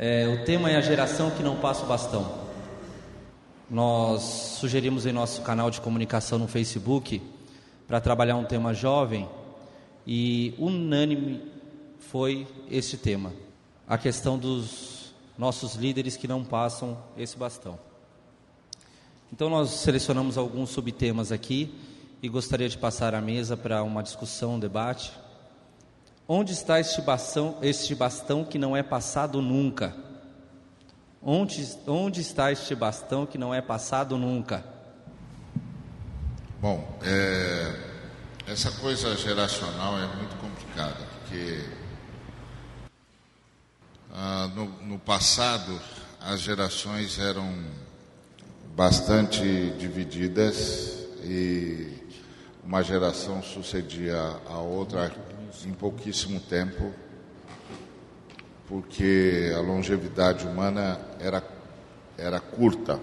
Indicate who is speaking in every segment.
Speaker 1: É, o tema é a geração que não passa o bastão. Nós sugerimos em nosso canal de comunicação no Facebook para trabalhar um tema jovem e unânime foi este tema, a questão dos nossos líderes que não passam esse bastão. Então nós selecionamos alguns subtemas aqui e gostaria de passar à mesa para uma discussão, um debate. Onde está este bastão, este bastão que não é passado nunca? Onde, onde está este bastão que não é passado nunca?
Speaker 2: Bom, é, essa coisa geracional é muito complicada, porque ah, no, no passado as gerações eram bastante divididas e uma geração sucedia a outra em pouquíssimo tempo, porque a longevidade humana era, era curta.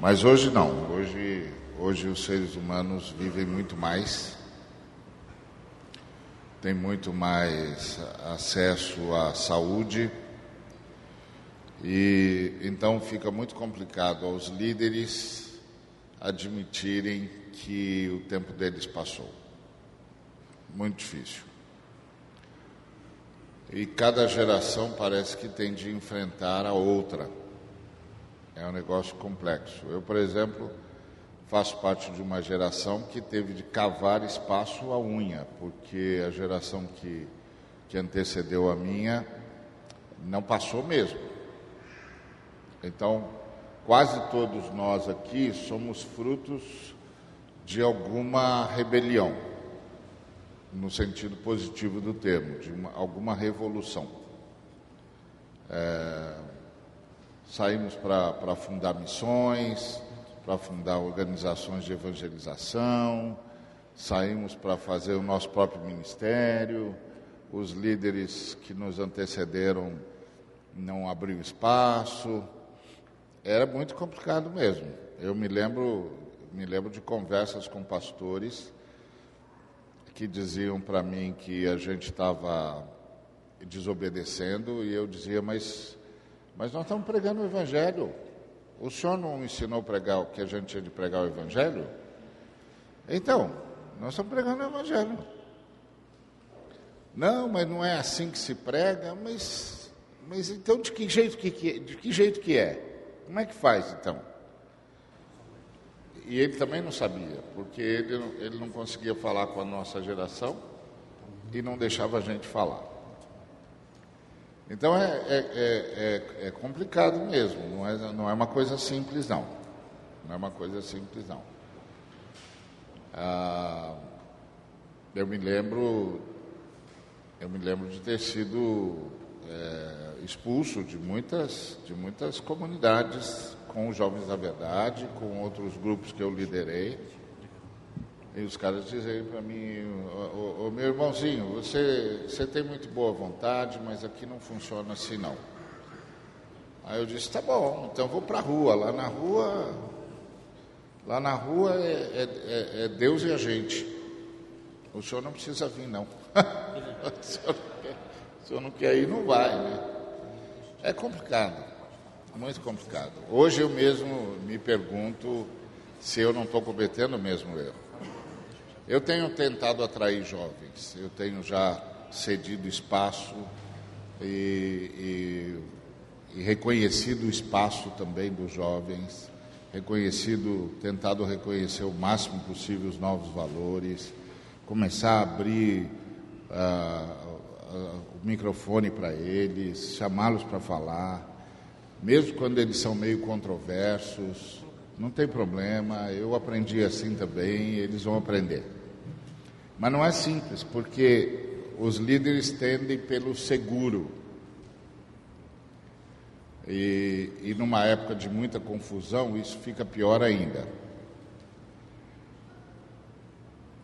Speaker 2: Mas hoje não, hoje, hoje os seres humanos vivem muito mais, têm muito mais acesso à saúde, e então fica muito complicado aos líderes admitirem que o tempo deles passou. Muito difícil. E cada geração parece que tem de enfrentar a outra. É um negócio complexo. Eu, por exemplo, faço parte de uma geração que teve de cavar espaço à unha, porque a geração que, que antecedeu a minha não passou mesmo. Então, quase todos nós aqui somos frutos de alguma rebelião, no sentido positivo do termo, de uma, alguma revolução. É, saímos para fundar missões, para fundar organizações de evangelização, saímos para fazer o nosso próprio ministério, os líderes que nos antecederam não abriram espaço, era muito complicado mesmo. Eu me lembro me lembro de conversas com pastores que diziam para mim que a gente estava desobedecendo e eu dizia, mas, mas nós estamos pregando o Evangelho. O senhor não ensinou pregar que a gente tinha de pregar o Evangelho? Então, nós estamos pregando o Evangelho. Não, mas não é assim que se prega, mas, mas então de que jeito que, de que jeito que é? Como é que faz então? E ele também não sabia, porque ele, ele não conseguia falar com a nossa geração e não deixava a gente falar. Então é, é, é, é, complicado mesmo, não é, não é uma coisa simples não. Não é uma coisa simples não. Ah, eu me lembro, eu me lembro de ter sido é, expulso de muitas, de muitas comunidades com os Jovens da Verdade, com outros grupos que eu liderei. E os caras dizem para mim, ô, meu irmãozinho, você, você tem muito boa vontade, mas aqui não funciona assim não. Aí eu disse, tá bom, então vou para a rua. Lá na rua, lá na rua é, é, é, é, Deus e a gente. O senhor não precisa vir, não. o, senhor não quer, o senhor não quer ir, não vai, né? É complicado. Muito complicado. Hoje eu mesmo me pergunto se eu não estou cometendo o mesmo erro. Eu tenho tentado atrair jovens, eu tenho já cedido espaço e, e, e reconhecido o espaço também dos jovens, reconhecido, tentado reconhecer o máximo possível os novos valores, começar a abrir uh, uh, o microfone para eles, chamá-los para falar mesmo quando eles são meio controversos, não tem problema, eu aprendi assim também, eles vão aprender. Mas não é simples, porque os líderes tendem pelo seguro. E, e numa época de muita confusão, isso fica pior ainda.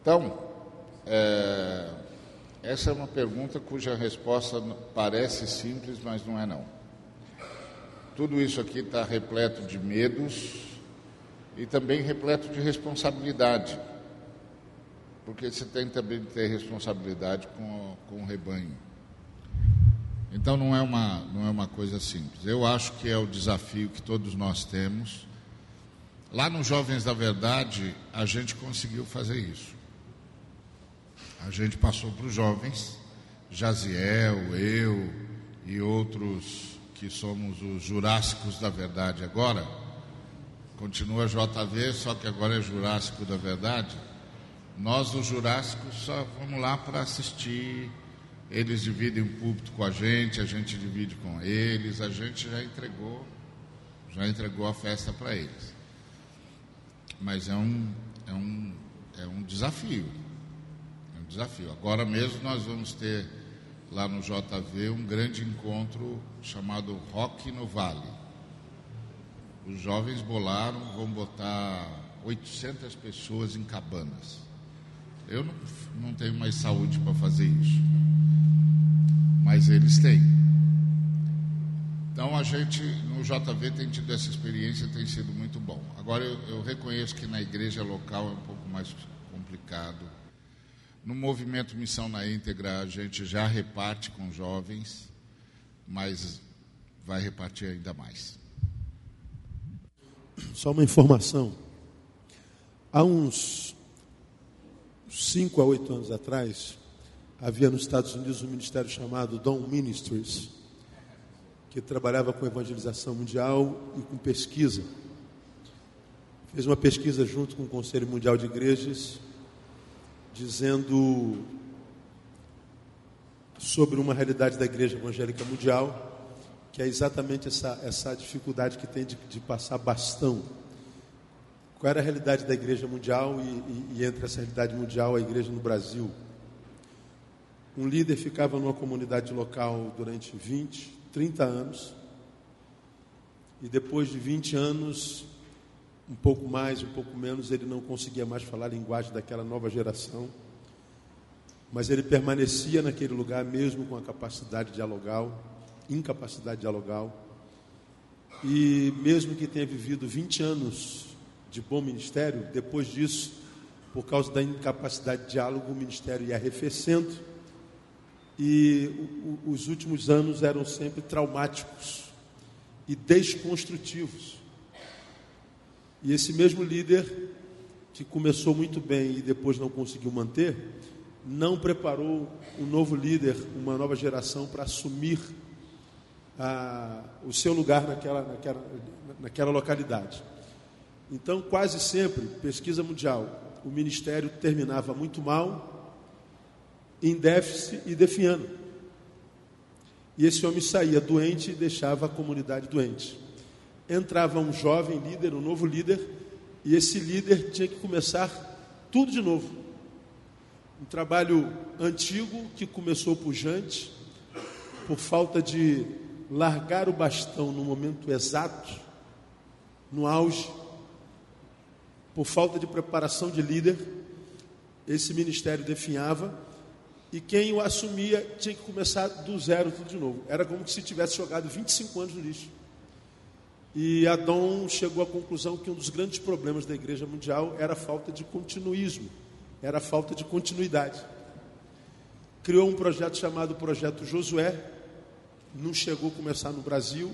Speaker 2: Então, é, essa é uma pergunta cuja resposta parece simples, mas não é não. Tudo isso aqui está repleto de medos e também repleto de responsabilidade, porque você tem também que ter responsabilidade com, com o rebanho. Então não é uma não é uma coisa simples. Eu acho que é o desafio que todos nós temos. Lá nos Jovens da Verdade, a gente conseguiu fazer isso. A gente passou para os jovens, Jaziel, eu e outros que somos os Jurássicos da Verdade agora. Continua JV, só que agora é Jurássico da Verdade. Nós, os Jurássicos, só vamos lá para assistir. Eles dividem o púlpito com a gente, a gente divide com eles, a gente já entregou, já entregou a festa para eles. Mas é um, é um, é um desafio. É um desafio. Agora mesmo nós vamos ter lá no JV um grande encontro chamado Rock no Vale. Os jovens bolaram, vão botar 800 pessoas em cabanas. Eu não, não tenho mais saúde para fazer isso, mas eles têm. Então a gente no JV tem tido essa experiência, tem sido muito bom. Agora eu, eu reconheço que na igreja local é um pouco mais complicado. No movimento Missão na Íntegra a gente já reparte com jovens, mas vai repartir ainda mais.
Speaker 3: Só uma informação. Há uns cinco a oito anos atrás, havia nos Estados Unidos um ministério chamado Dom Ministries, que trabalhava com evangelização mundial e com pesquisa. Fez uma pesquisa junto com o Conselho Mundial de Igrejas, dizendo sobre uma realidade da Igreja Evangélica Mundial, que é exatamente essa, essa dificuldade que tem de, de passar bastão qual era a realidade da igreja mundial e, e, e, entre essa realidade mundial a igreja no Brasil? Um líder ficava numa comunidade local durante 20, 30 anos, e depois de 20 anos, um pouco mais, um pouco menos, ele não conseguia mais falar a linguagem daquela nova geração, mas ele permanecia naquele lugar mesmo com a capacidade dialogal, incapacidade dialogal, e mesmo que tenha vivido 20 anos de bom ministério, depois disso, por causa da incapacidade de diálogo, o ministério ia arrefecendo. E os últimos anos eram sempre traumáticos e desconstrutivos. E esse mesmo líder, que começou muito bem e depois não conseguiu manter, não preparou um novo líder, uma nova geração para assumir ah, o seu lugar naquela, naquela, naquela localidade. Então, quase sempre, pesquisa mundial, o ministério terminava muito mal, em déficit e definhando. E esse homem saía doente e deixava a comunidade doente. Entrava um jovem líder, um novo líder, e esse líder tinha que começar tudo de novo. Um trabalho antigo que começou pujante, por falta de largar o bastão no momento exato, no auge, por falta de preparação de líder, esse ministério definhava e quem o assumia tinha que começar do zero tudo de novo. Era como se tivesse jogado 25 anos no lixo. E Adão chegou à conclusão que um dos grandes problemas da igreja mundial era a falta de continuismo, era a falta de continuidade. Criou um projeto chamado Projeto Josué, não chegou a começar no Brasil.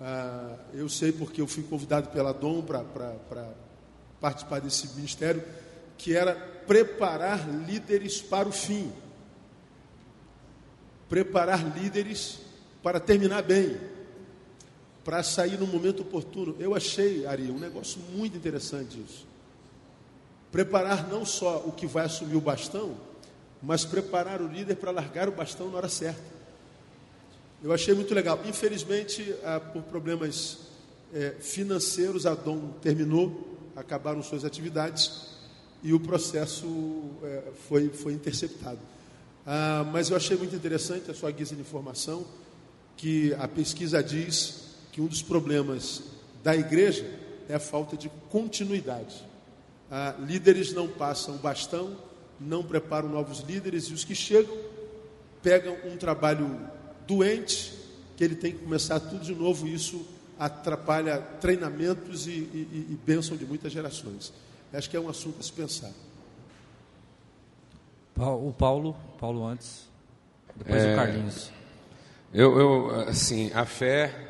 Speaker 3: Ah, eu sei porque eu fui convidado pela Dom para participar desse ministério, que era preparar líderes para o fim. Preparar líderes para terminar bem, para sair no momento oportuno. Eu achei, Ari, um negócio muito interessante isso. Preparar não só o que vai assumir o bastão, mas preparar o líder para largar o bastão na hora certa. Eu achei muito legal. Infelizmente, ah, por problemas eh, financeiros, a Dom terminou acabaram suas atividades e o processo é, foi, foi interceptado. Ah, mas eu achei muito interessante a sua guisa de informação, que a pesquisa diz que um dos problemas da igreja é a falta de continuidade. Ah, líderes não passam bastão, não preparam novos líderes e os que chegam pegam um trabalho doente, que ele tem que começar tudo de novo, e isso atrapalha treinamentos e, e, e bênção de muitas gerações. Acho que é um assunto a se pensar.
Speaker 1: O Paulo, Paulo antes, depois é, o Carlinhos.
Speaker 4: Eu, eu, assim, a fé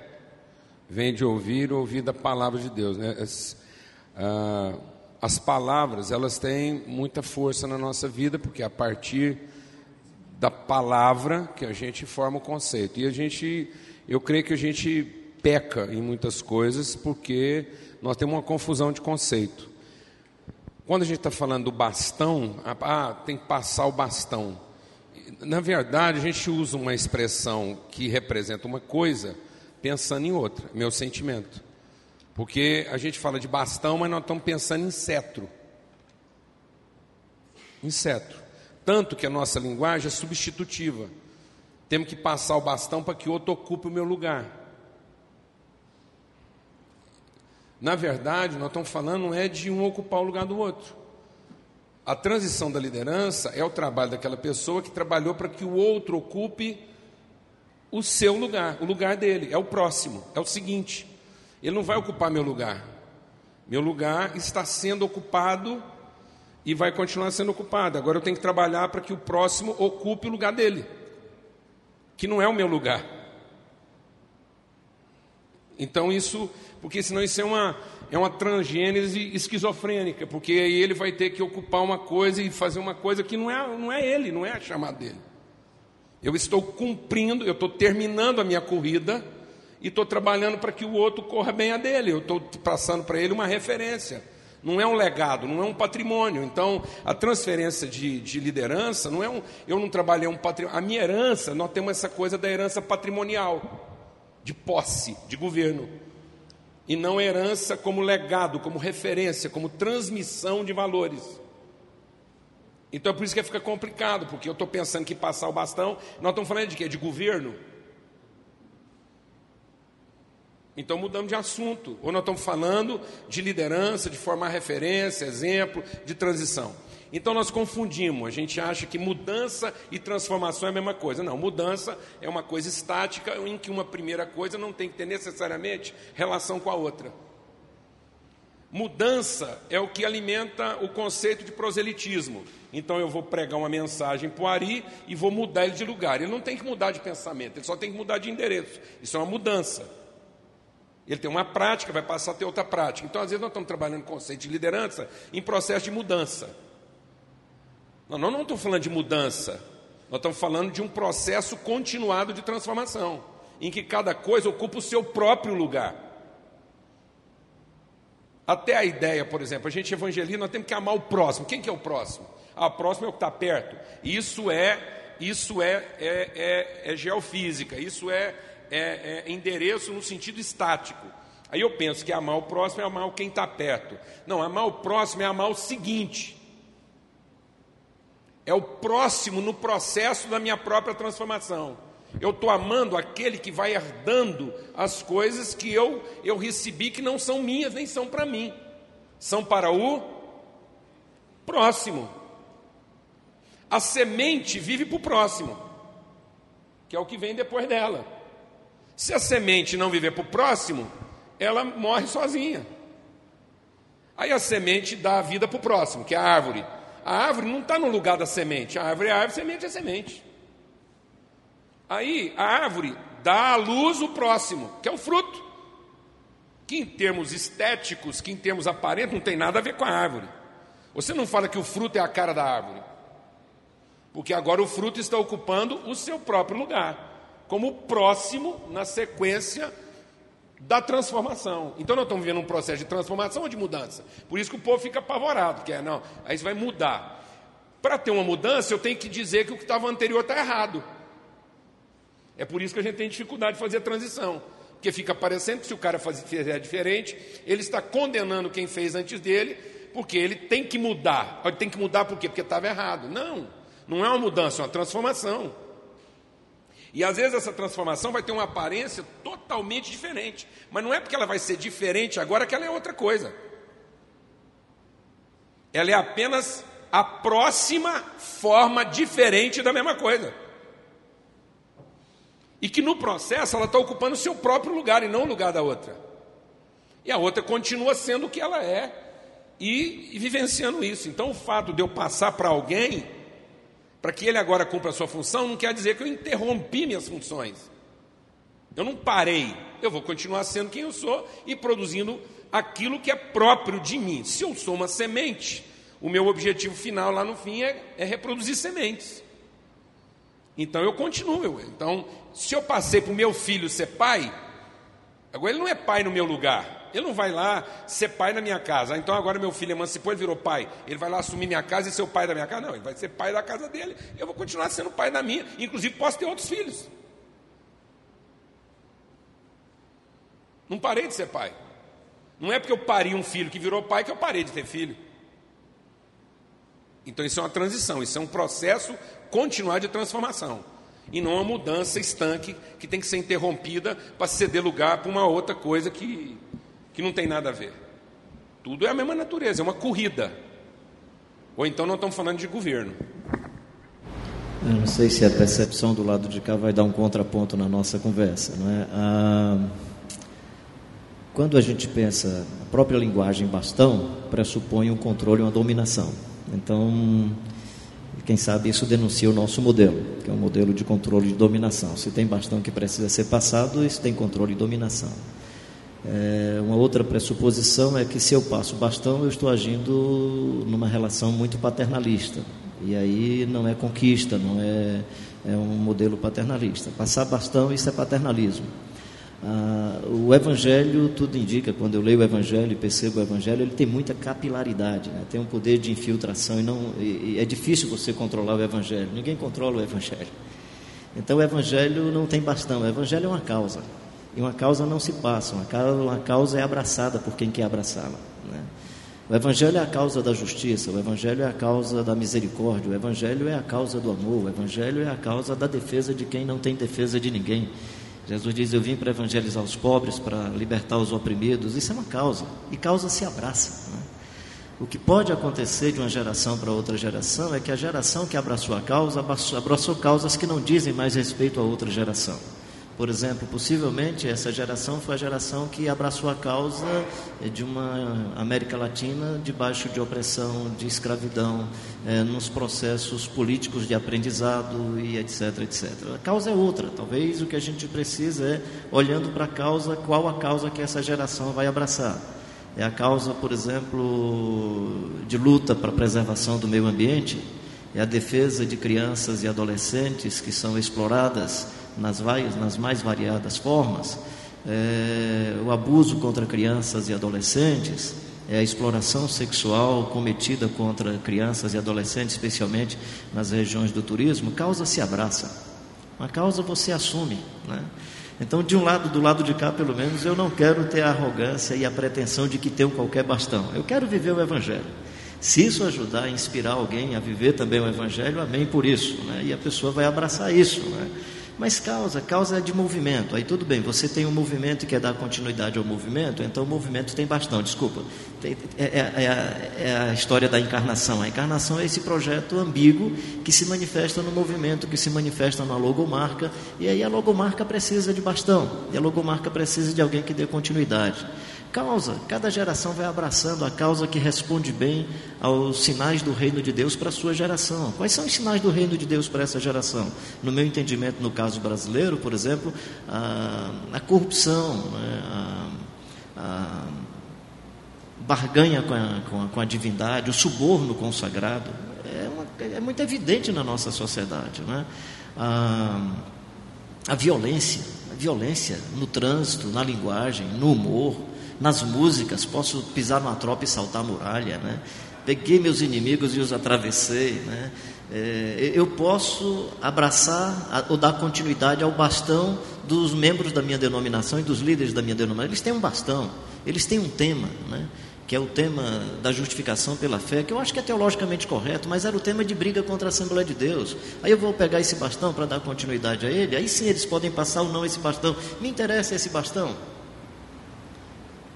Speaker 4: vem de ouvir, ouvir da palavra de Deus, né? As, ah, as palavras, elas têm muita força na nossa vida, porque a partir da palavra que a gente forma o conceito. E a gente, eu creio que a gente peca em muitas coisas porque nós temos uma confusão de conceito. Quando a gente está falando do bastão, ah, tem que passar o bastão. Na verdade, a gente usa uma expressão que representa uma coisa pensando em outra, meu sentimento. Porque a gente fala de bastão, mas nós estamos pensando em cetro. Em cetro. Tanto que a nossa linguagem é substitutiva. Temos que passar o bastão para que outro ocupe o meu lugar. Na verdade, nós estamos falando não é de um ocupar o lugar do outro. A transição da liderança é o trabalho daquela pessoa que trabalhou para que o outro ocupe o seu lugar, o lugar dele, é o próximo, é o seguinte. Ele não vai ocupar meu lugar. Meu lugar está sendo ocupado e vai continuar sendo ocupado. Agora eu tenho que trabalhar para que o próximo ocupe o lugar dele, que não é o meu lugar. Então isso, porque senão isso é uma, é uma transgênese esquizofrênica, porque aí ele vai ter que ocupar uma coisa e fazer uma coisa que não é, não é ele, não é a chamada dele. Eu estou cumprindo, eu estou terminando a minha corrida e estou trabalhando para que o outro corra bem a dele. Eu estou passando para ele uma referência não é um legado, não é um patrimônio. Então, a transferência de, de liderança não é um. Eu não trabalhei um patrimônio. A minha herança, nós temos essa coisa da herança patrimonial, de posse, de governo. E não herança como legado, como referência, como transmissão de valores. Então é por isso que fica complicado, porque eu estou pensando que passar o bastão, nós estamos falando de quê? De governo? Então mudamos de assunto. Ou nós estamos falando de liderança, de formar referência, exemplo, de transição. Então nós confundimos, a gente acha que mudança e transformação é a mesma coisa. Não, mudança é uma coisa estática em que uma primeira coisa não tem que ter necessariamente relação com a outra. Mudança é o que alimenta o conceito de proselitismo. Então eu vou pregar uma mensagem para o Ari e vou mudar ele de lugar. Ele não tem que mudar de pensamento, ele só tem que mudar de endereço. Isso é uma mudança. Ele tem uma prática, vai passar a ter outra prática. Então, às vezes, nós estamos trabalhando com conceito de liderança em processo de mudança. Não, nós não estamos falando de mudança, nós estamos falando de um processo continuado de transformação, em que cada coisa ocupa o seu próprio lugar. Até a ideia, por exemplo, a gente evangeliza, nós temos que amar o próximo. Quem que é o próximo? Ah, o próximo é o que está perto. Isso é, isso é, é, é, é geofísica, isso é é, é endereço no sentido estático. Aí eu penso que amar o próximo é amar quem está perto. Não, amar o próximo é amar o seguinte. É o próximo no processo da minha própria transformação. Eu estou amando aquele que vai herdando as coisas que eu, eu recebi que não são minhas, nem são para mim. São para o próximo. A semente vive para o próximo, que é o que vem depois dela. Se a semente não viver para o próximo, ela morre sozinha. Aí a semente dá a vida para o próximo, que é a árvore. A árvore não está no lugar da semente. A árvore é a árvore, a semente é a semente. Aí a árvore dá à luz o próximo, que é o fruto. Que em termos estéticos, que em termos aparentes, não tem nada a ver com a árvore. Você não fala que o fruto é a cara da árvore. Porque agora o fruto está ocupando o seu próprio lugar como próximo na sequência da transformação. Então nós estamos vivendo um processo de transformação ou de mudança. Por isso que o povo fica apavorado, que é, não, aí isso vai mudar. Para ter uma mudança, eu tenho que dizer que o que estava anterior está errado. É por isso que a gente tem dificuldade de fazer a transição. Porque fica parecendo que se o cara fizer diferente, ele está condenando quem fez antes dele, porque ele tem que mudar. Ele tem que mudar por quê? Porque estava errado. Não, não é uma mudança, é uma transformação. E às vezes essa transformação vai ter uma aparência totalmente diferente. Mas não é porque ela vai ser diferente agora que ela é outra coisa. Ela é apenas a próxima forma diferente da mesma coisa. E que no processo ela está ocupando o seu próprio lugar e não o lugar da outra. E a outra continua sendo o que ela é e, e vivenciando isso. Então o fato de eu passar para alguém para que ele agora cumpra a sua função, não quer dizer que eu interrompi minhas funções. Eu não parei. Eu vou continuar sendo quem eu sou e produzindo aquilo que é próprio de mim. Se eu sou uma semente, o meu objetivo final lá no fim é, é reproduzir sementes. Então eu continuo. Então, se eu passei para o meu filho ser pai, agora ele não é pai no meu lugar. Ele não vai lá ser pai na minha casa. Ah, então agora meu filho emancipou, ele virou pai. Ele vai lá assumir minha casa e ser o pai da minha casa? Não, ele vai ser pai da casa dele. Eu vou continuar sendo pai da minha. Inclusive posso ter outros filhos. Não parei de ser pai. Não é porque eu parei um filho que virou pai que eu parei de ter filho. Então isso é uma transição, isso é um processo continuar de transformação. E não uma mudança estanque que tem que ser interrompida para ceder lugar para uma outra coisa que, que não tem nada a ver. Tudo é a mesma natureza, é uma corrida. Ou então não estamos falando de governo.
Speaker 5: Eu não sei se a percepção do lado de cá vai dar um contraponto na nossa conversa, não é? Ah, quando a gente pensa, a própria linguagem bastão pressupõe um controle uma dominação. Então, quem sabe isso denuncia o nosso modelo, que é um modelo de controle de dominação. Se tem bastão que precisa ser passado, isso tem controle e dominação. É, uma outra pressuposição é que se eu passo bastão, eu estou agindo numa relação muito paternalista. E aí não é conquista, não é, é um modelo paternalista. Passar bastão, isso é paternalismo. Ah, o Evangelho, tudo indica, quando eu leio o Evangelho e percebo o Evangelho, ele tem muita capilaridade, né? tem um poder de infiltração e, não, e, e é difícil você controlar o Evangelho, ninguém controla o Evangelho. Então o Evangelho não tem bastão, o Evangelho é uma causa, e uma causa não se passa, uma causa, uma causa é abraçada por quem quer abraçá-la. Né? O Evangelho é a causa da justiça, o Evangelho é a causa da misericórdia, o Evangelho é a causa do amor, o Evangelho é a causa da defesa de quem não tem defesa de ninguém. Jesus diz: Eu vim para evangelizar os pobres, para libertar os oprimidos. Isso é uma causa, e causa se abraça. Né? O que pode acontecer de uma geração para outra geração é que a geração que abraçou a causa abraçou causas que não dizem mais respeito a outra geração. Por exemplo, possivelmente essa geração foi a geração que abraçou a causa de uma América Latina debaixo de opressão, de escravidão, é, nos processos políticos de aprendizado e etc, etc. A causa é outra. Talvez o que a gente precisa é, olhando para a causa, qual a causa que essa geração vai abraçar. É a causa, por exemplo, de luta para a preservação do meio ambiente, é a defesa de crianças e adolescentes que são exploradas nas, nas mais variadas formas, é, o abuso contra crianças e adolescentes, é a exploração sexual cometida contra crianças e adolescentes, especialmente nas regiões do turismo, causa se abraça. Uma causa você assume, né? Então, de um lado, do lado de cá, pelo menos, eu não quero ter a arrogância e a pretensão de que tenho qualquer bastão. Eu quero viver o Evangelho. Se isso ajudar a inspirar alguém a viver também o Evangelho, amém por isso. Né? E a pessoa vai abraçar isso. Né? Mas causa, causa é de movimento. Aí tudo bem, você tem um movimento e quer dar continuidade ao movimento, então o movimento tem bastão, desculpa. Tem, é, é, é, a, é, a, história da encarnação. A encarnação é esse projeto ambíguo que se manifesta no movimento, que se manifesta na logomarca, e aí a logomarca precisa de bastão, e a logomarca precisa de alguém que dê continuidade causa. Cada geração vai abraçando a causa que responde bem aos sinais do reino de Deus para a sua geração. Quais são os sinais do reino de Deus para essa geração? No meu entendimento, no caso brasileiro, por exemplo, a, a corrupção, né? a, a barganha com a, com, a, com a, divindade, o suborno consagrado, é, uma, é muito evidente na nossa sociedade. Né? A, a violência, a violência no trânsito, na linguagem, no humor, nas músicas, posso pisar numa tropa e saltar a muralha, né? Peguei meus inimigos e os atravessei, né? É, eu posso abraçar ou dar continuidade ao bastão dos membros da minha denominação e dos líderes da minha denominação. Eles têm um bastão, eles têm um tema, né? que é o tema da justificação pela fé, que eu acho que é teologicamente correto, mas era o tema de briga contra a Assembleia de Deus. Aí eu vou pegar esse bastão para dar continuidade a ele, aí sim eles podem passar ou não esse bastão. Me interessa esse bastão.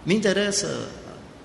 Speaker 5: Me interessa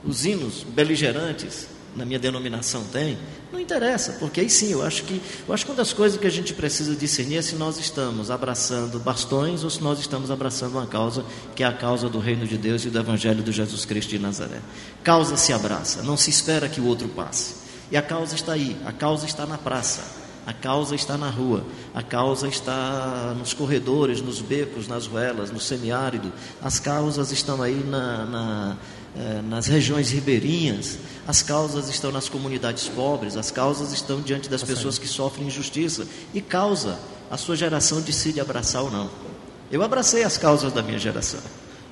Speaker 5: os hinos beligerantes, na minha denominação tem? Não interessa, porque aí sim, eu acho que eu acho que uma das coisas que a gente precisa discernir é se nós estamos abraçando bastões ou se nós estamos abraçando uma causa que é a causa do reino de Deus e do evangelho de Jesus Cristo de Nazaré. Causa se abraça, não se espera que o outro passe. E a causa está aí, a causa está na praça. A causa está na rua, a causa está nos corredores, nos becos, nas ruelas, no semiárido. As causas estão aí na, na, eh, nas regiões ribeirinhas, as causas estão nas comunidades pobres, as causas estão diante das pessoas que sofrem injustiça. E causa, a sua geração decide abraçar ou não. Eu abracei as causas da minha geração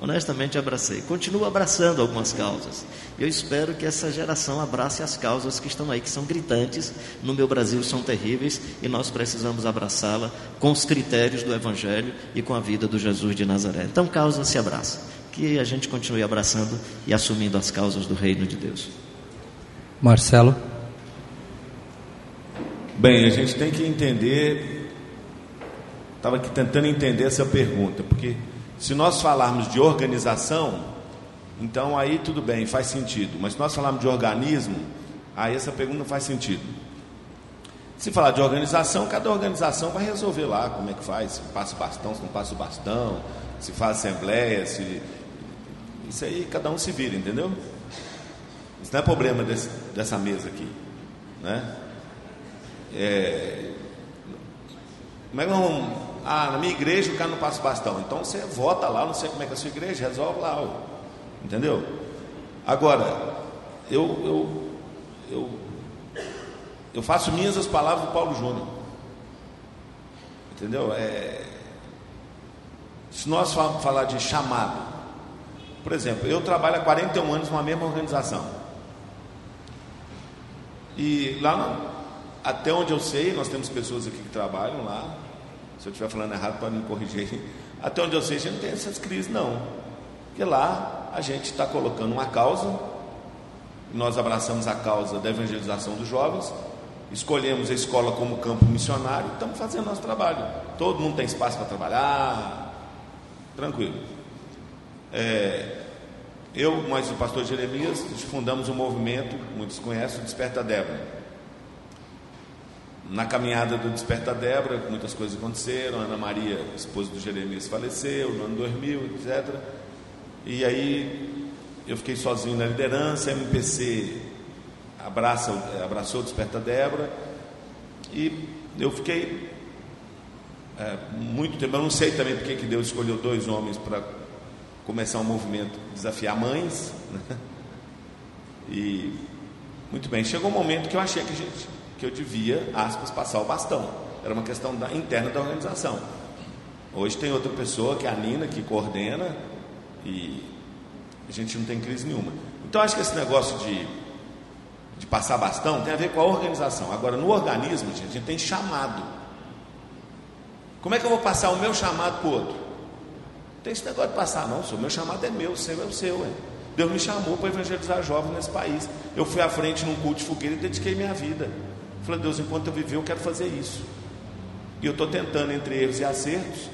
Speaker 5: honestamente abracei. Continuo abraçando algumas causas. Eu espero que essa geração abrace as causas que estão aí, que são gritantes, no meu Brasil são terríveis e nós precisamos abraçá-la com os critérios do Evangelho e com a vida do Jesus de Nazaré. Então, causa se abraça. Que a gente continue abraçando e assumindo as causas do reino de Deus.
Speaker 1: Marcelo.
Speaker 6: Bem, a gente tem que entender. Estava aqui tentando entender essa pergunta, porque se nós falarmos de organização, então aí tudo bem, faz sentido. Mas se nós falarmos de organismo, aí essa pergunta faz sentido. Se falar de organização, cada organização vai resolver lá como é que faz, se passa o bastão, se não passa o bastão, se faz assembleia, se. Isso aí cada um se vira, entendeu? Isso não é problema desse, dessa mesa aqui. Né? É... Como é que vamos ah, na minha igreja o cara não passa bastão. Então você vota lá, não sei como é que é a sua igreja, resolve lá. Ó. Entendeu? Agora, eu, eu, eu, eu faço minhas as palavras do Paulo Júnior. Entendeu? É, se nós falar de chamado, por exemplo, eu trabalho há 41 anos numa mesma organização. E lá, no, até onde eu sei, nós temos pessoas aqui que trabalham lá, se eu estiver falando errado, pode me corrigir. Até onde eu sei, a gente não tem essas crises, não. Porque lá a gente está colocando uma causa, nós abraçamos a causa da evangelização dos jovens, escolhemos a escola como campo missionário, estamos fazendo nosso trabalho. Todo mundo tem espaço para trabalhar, tranquilo. É, eu, mais o pastor Jeremias, fundamos um movimento, muitos conhecem, o Desperta Débora na caminhada do Desperta Débora, muitas coisas aconteceram. Ana Maria, esposa do Jeremias, faleceu no ano 2000, etc. E aí eu fiquei sozinho na liderança. MPC abraça, abraçou Desperta Débora. E eu fiquei é, muito tempo. Eu não sei também porque que Deus escolheu dois homens para começar um movimento desafiar mães. Né? E muito bem, chegou um momento que eu achei que a gente que eu devia, aspas, passar o bastão. Era uma questão da, interna da organização. Hoje tem outra pessoa, que é a Nina, que coordena e a gente não tem crise nenhuma. Então acho que esse negócio de, de passar bastão tem a ver com a organização. Agora, no organismo, gente, a gente tem chamado. Como é que eu vou passar o meu chamado para o outro? Não tem esse negócio de passar, não, O meu chamado é meu, seu é o seu. Hein? Deus me chamou para evangelizar jovens nesse país. Eu fui à frente num culto de fogueira e dediquei minha vida. Falei, Deus, enquanto eu viver, eu quero fazer isso. E eu estou tentando, entre erros e acertos,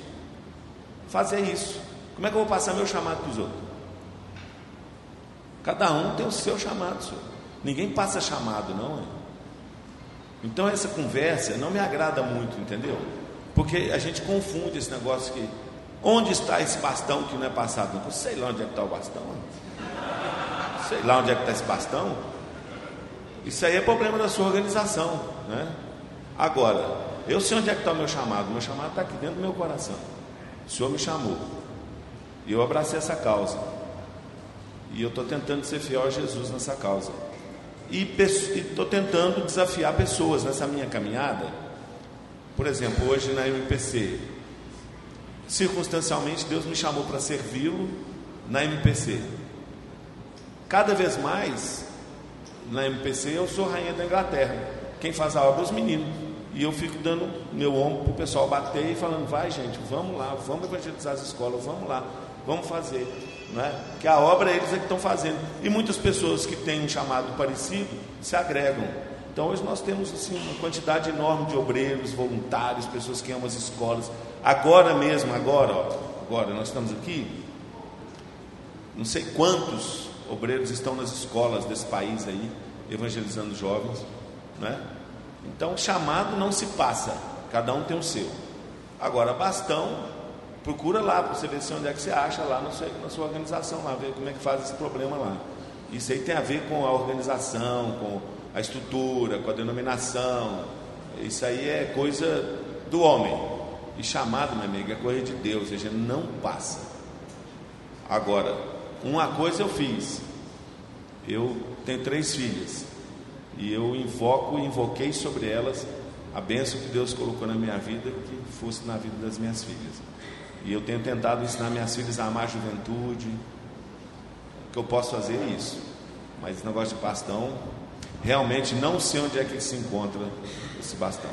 Speaker 6: fazer isso. Como é que eu vou passar meu chamado para os outros? Cada um tem o seu chamado, senhor. Ninguém passa chamado, não é? Então essa conversa não me agrada muito, entendeu? Porque a gente confunde esse negócio que onde está esse bastão que não é passado? Não sei lá onde é que está o bastão. Sei lá onde é que está esse bastão. Isso aí é problema da sua organização. Né? Agora, eu sei onde é que está o meu chamado. meu chamado está aqui dentro do meu coração. O Senhor me chamou. Eu abracei essa causa. E eu estou tentando ser fiel a Jesus nessa causa. E estou tentando desafiar pessoas nessa minha caminhada. Por exemplo, hoje na MPC, circunstancialmente Deus me chamou para servi-lo na MPC. Cada vez mais na MPC, eu sou rainha da Inglaterra. Quem faz a obra é os meninos. E eu fico dando meu ombro para o pessoal bater e falando, vai gente, vamos lá, vamos evangelizar as escolas, vamos lá, vamos fazer. Né? Que a obra eles é que estão fazendo. E muitas pessoas que têm um chamado parecido se agregam. Então hoje nós temos assim, uma quantidade enorme de obreiros, voluntários, pessoas que amam as escolas. Agora mesmo, agora, ó, agora nós estamos aqui, não sei quantos obreiros estão nas escolas desse país aí, evangelizando jovens, né? Então, chamado não se passa, cada um tem o seu. Agora, bastão, procura lá para você ver se onde é que você acha lá na sua, na sua organização, lá, ver como é que faz esse problema lá. Isso aí tem a ver com a organização, com a estrutura, com a denominação. Isso aí é coisa do homem. E chamado, meu amigo, é coisa de Deus, ou seja, não passa. Agora, uma coisa eu fiz. Eu tenho três filhas. E eu invoco e invoquei sobre elas a bênção que Deus colocou na minha vida, que fosse na vida das minhas filhas. E eu tenho tentado ensinar minhas filhas a amar a juventude, que eu posso fazer isso. Mas esse negócio de bastão, realmente não sei onde é que se encontra esse bastão.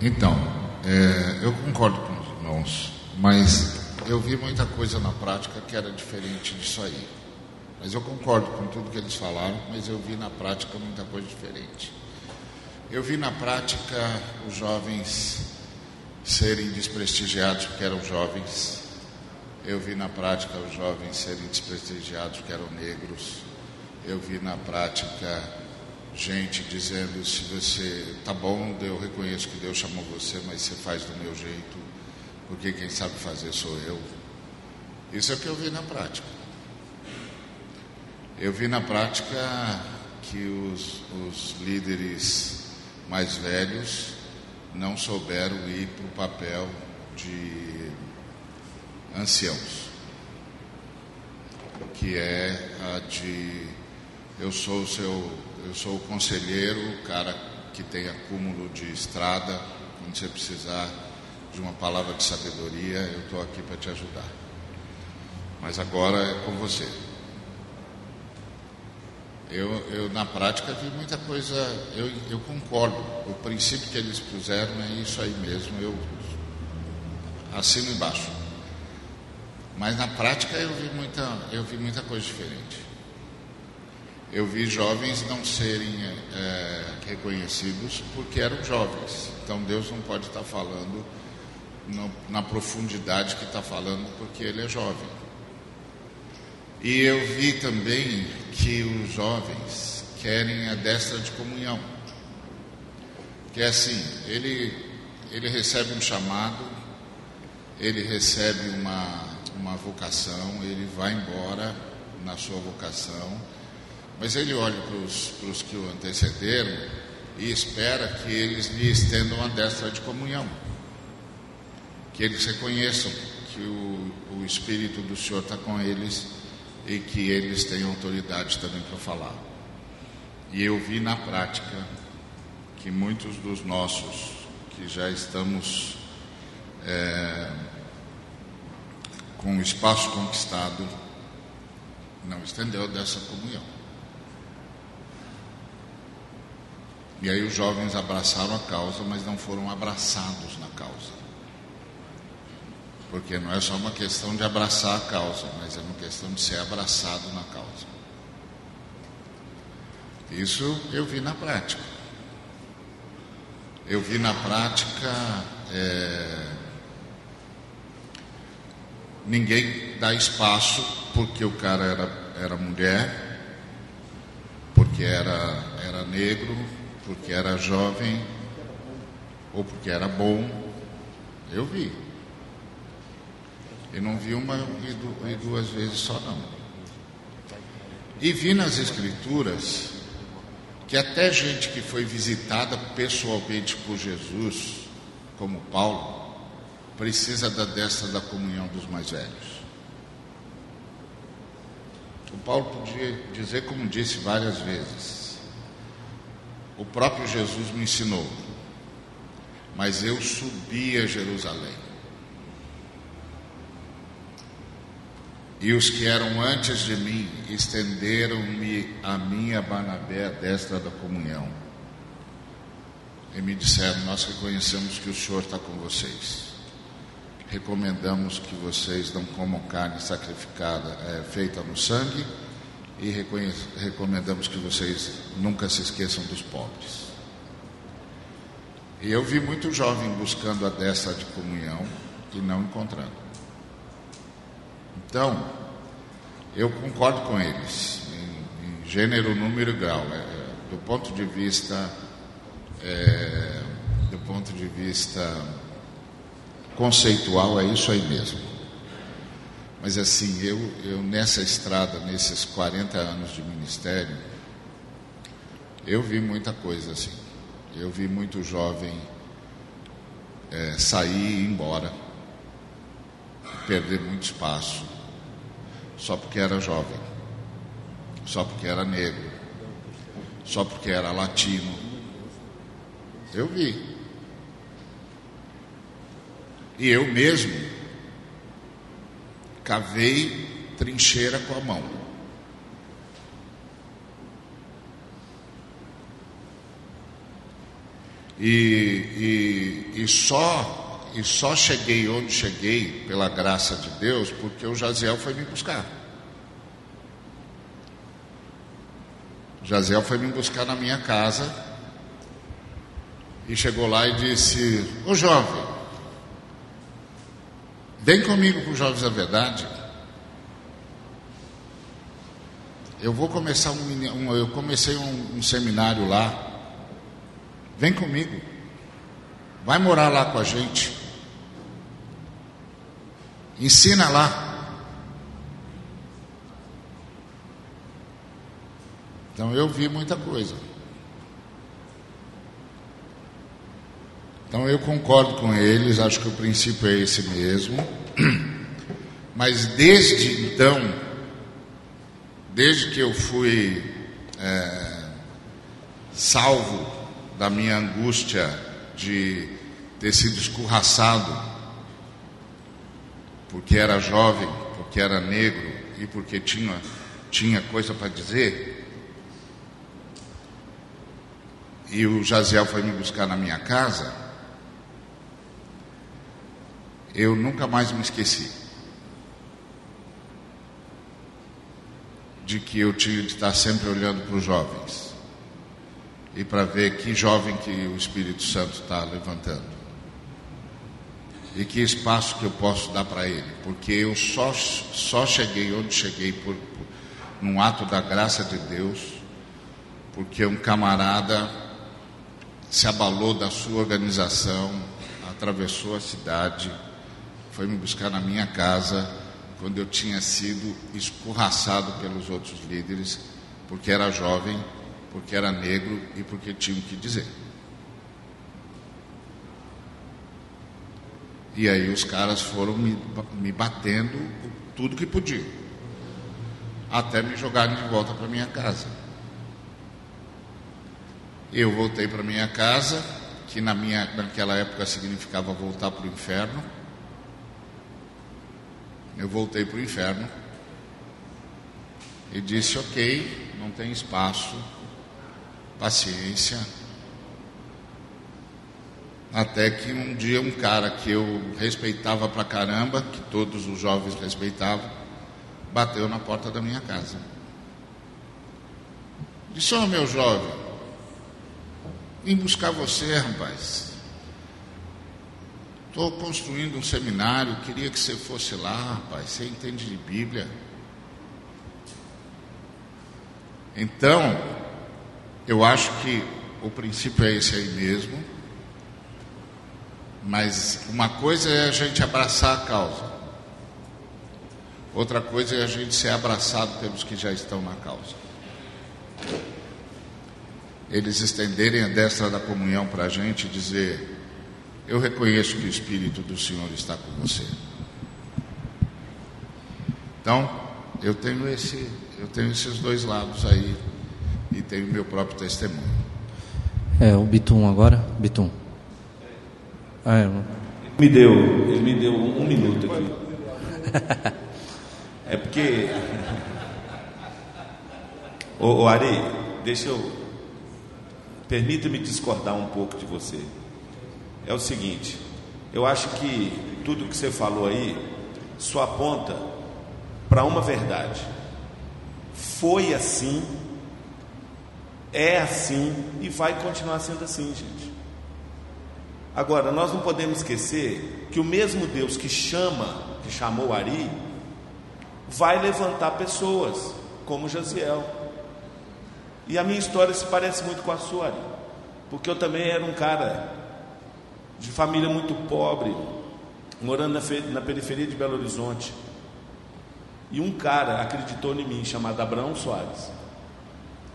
Speaker 2: Então, é, eu concordo com os irmãos, mas eu vi muita coisa na prática que era diferente disso aí. Mas eu concordo com tudo que eles falaram, mas eu vi na prática muita coisa diferente. Eu vi na prática os jovens serem desprestigiados porque eram jovens. Eu vi na prática os jovens serem desprestigiados porque eram negros. Eu vi na prática gente dizendo se você tá bom, eu reconheço que Deus chamou você, mas você faz do meu jeito, porque quem sabe fazer sou eu. Isso é o que eu vi na prática. Eu vi na prática que os, os líderes mais velhos não souberam ir para o papel de anciãos, que é a de eu sou o seu, eu sou o conselheiro, o cara que tem acúmulo de estrada, quando você precisar de uma palavra de sabedoria, eu estou aqui para te ajudar. Mas agora é com você. Eu, eu, na prática, vi muita coisa. Eu, eu concordo. O princípio que eles puseram é isso aí mesmo. Eu assino embaixo. Mas na prática eu vi muita, eu vi muita coisa diferente. Eu vi jovens não serem é, reconhecidos porque eram jovens. Então Deus não pode estar falando no, na profundidade que está falando porque ele é jovem. E eu vi também que os jovens querem a destra de comunhão. Que é assim, ele, ele recebe um chamado, ele recebe uma, uma vocação, ele vai embora na sua vocação, mas ele olha para os que o antecederam e espera que eles lhe estendam a destra de comunhão. Que eles reconheçam que o, o Espírito do Senhor está com eles e que eles têm autoridade também para falar. E eu vi na prática que muitos dos nossos que já estamos é, com o espaço conquistado não estendeu dessa comunhão. E aí os jovens abraçaram a causa, mas não foram abraçados na causa. Porque não é só uma questão de abraçar a causa, mas é uma questão de ser abraçado na causa. Isso eu vi na prática. Eu vi na prática é, ninguém dá espaço porque o cara era, era mulher, porque era, era negro, porque era jovem ou porque era bom. Eu vi. E não vi uma e duas vezes só, não. E vi nas Escrituras que até gente que foi visitada pessoalmente por Jesus, como Paulo, precisa da destra da comunhão dos mais velhos. O Paulo podia dizer, como disse várias vezes, o próprio Jesus me ensinou, mas eu subi a Jerusalém. E os que eram antes de mim estenderam-me a minha Barnabé, destra da comunhão. E me disseram: Nós reconhecemos que o Senhor está com vocês. Recomendamos que vocês não comam carne sacrificada, é, feita no sangue, e recomendamos que vocês nunca se esqueçam dos pobres. E eu vi muito jovem buscando a destra de comunhão e não encontrando. Então, eu concordo com eles, em, em gênero, número e grau. É, do ponto de vista, é, do ponto de vista conceitual, é isso aí mesmo. Mas assim, eu, eu nessa estrada, nesses 40 anos de ministério, eu vi muita coisa assim. Eu vi muito jovem é, sair e ir embora, perder muito espaço, só porque era jovem, só porque era negro, só porque era latino. Eu vi. E eu mesmo cavei trincheira com a mão. E, e, e, só e só cheguei onde cheguei pela graça de Deus porque o Jaziel foi me buscar. O Jaziel foi me buscar na minha casa e chegou lá e disse: Ô jovem, vem comigo para os Jovens da Verdade. Eu vou começar um, um eu comecei um, um seminário lá. Vem comigo. Vai morar lá com a gente. Ensina lá. Então eu vi muita coisa. Então eu concordo com eles, acho que o princípio é esse mesmo. Mas desde então, desde que eu fui é, salvo da minha angústia de ter sido escorraçado, porque era jovem, porque era negro e porque tinha, tinha coisa para dizer, e o Jaziel foi me buscar na minha casa, eu nunca mais me esqueci de que eu tinha de estar sempre olhando para os jovens e para ver que jovem que o Espírito Santo está levantando e que espaço que eu posso dar para ele, porque eu só, só cheguei onde cheguei por, por num ato da graça de Deus, porque um camarada se abalou da sua organização, atravessou a cidade foi me buscar na minha casa quando eu tinha sido escorraçado pelos outros líderes, porque era jovem, porque era negro e porque tinha o que dizer. E aí os caras foram me, me batendo tudo que podiam, até me jogarem de volta para minha casa. Eu voltei para minha casa, que na minha, naquela época significava voltar para o inferno. Eu voltei para o inferno e disse: Ok, não tem espaço, paciência. Até que um dia um cara que eu respeitava pra caramba, que todos os jovens respeitavam, bateu na porta da minha casa. Disse: Ô oh, meu jovem, vim buscar você, rapaz. Estou construindo um seminário, queria que você fosse lá, rapaz. Você entende de Bíblia. Então, eu acho que o princípio é esse aí mesmo. Mas uma coisa é a gente abraçar a causa. Outra coisa é a gente ser abraçado pelos que já estão na causa. Eles estenderem a destra da comunhão para a gente e dizer: eu reconheço que o Espírito do Senhor está com você. Então, eu tenho, esse, eu tenho esses dois lados aí e tenho meu próprio testemunho.
Speaker 1: É, o Bitum agora? Bitum.
Speaker 6: Ah, é. Me deu, ele me deu um, um minuto aqui. É porque. Ô, ô Ari, deixa eu. Permita-me discordar um pouco de você é o seguinte: eu acho que tudo que você falou aí só aponta para uma verdade. Foi assim, é assim e vai continuar sendo assim, gente. Agora, nós não podemos esquecer que o mesmo Deus que chama, que chamou Ari, vai levantar pessoas como Jaziel. E a minha história se parece muito com a sua, Ari, porque eu também era um cara de família muito pobre, morando na, na periferia de Belo Horizonte. E um cara acreditou em mim, chamado Abraão Soares.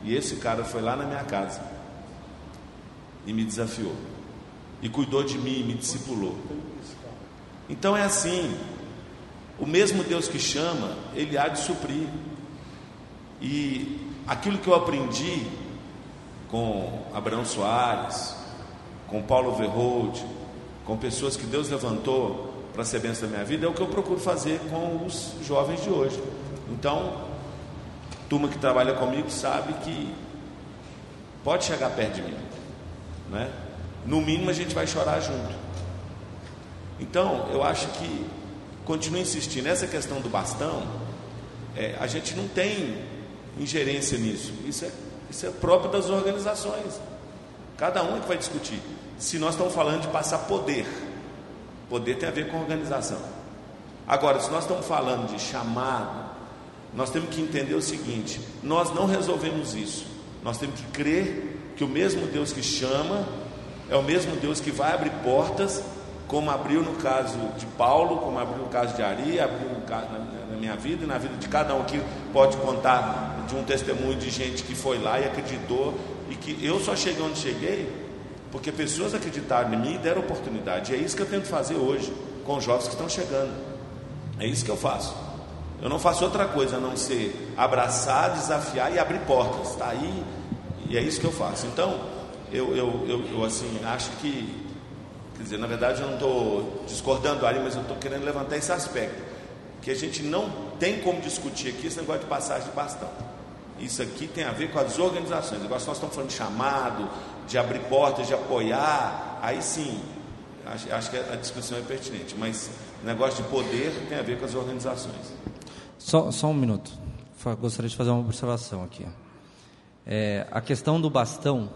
Speaker 6: E esse cara foi lá na minha casa e me desafiou. E cuidou de mim, me discipulou. Então é assim: o mesmo Deus que chama, Ele há de suprir. E aquilo que eu aprendi com Abraão Soares, com Paulo Verhold, com pessoas que Deus levantou para ser bênção da minha vida, é o que eu procuro fazer com os jovens de hoje. Então, turma que trabalha comigo sabe que pode chegar perto de mim, né? No mínimo a gente vai chorar junto. Então, eu acho que continuo insistindo nessa questão do bastão. É, a gente não tem ingerência nisso. Isso é, isso é próprio das organizações. Cada um é que vai discutir. Se nós estamos falando de passar poder, poder tem a ver com organização. Agora, se nós estamos falando de chamado, nós temos que entender o seguinte: nós não resolvemos isso. Nós temos que crer que o mesmo Deus que chama é o mesmo Deus que vai abrir portas, como abriu no caso de Paulo, como abriu no caso de Ari, abriu no caso, na, minha vida e na vida de cada um aqui. Pode contar de um testemunho de gente que foi lá e acreditou, e que eu só cheguei onde cheguei porque pessoas acreditaram em mim e deram oportunidade. E é isso que eu tento fazer hoje com os jovens que estão chegando. É isso que eu faço. Eu não faço outra coisa a não ser abraçar, desafiar e abrir portas. Está aí e é isso que eu faço. Então, eu, eu, eu, eu assim acho que, quer dizer, na verdade eu não estou discordando ali, mas eu estou querendo levantar esse aspecto que a gente não tem como discutir aqui esse negócio de passagem de bastão. Isso aqui tem a ver com as organizações. Agora, se nós estamos falando de chamado, de abrir portas, de apoiar, aí sim, acho, acho que a discussão é pertinente. Mas o negócio de poder tem a ver com as organizações.
Speaker 1: Só, só um minuto. Gostaria de fazer uma observação aqui. É, a questão do bastão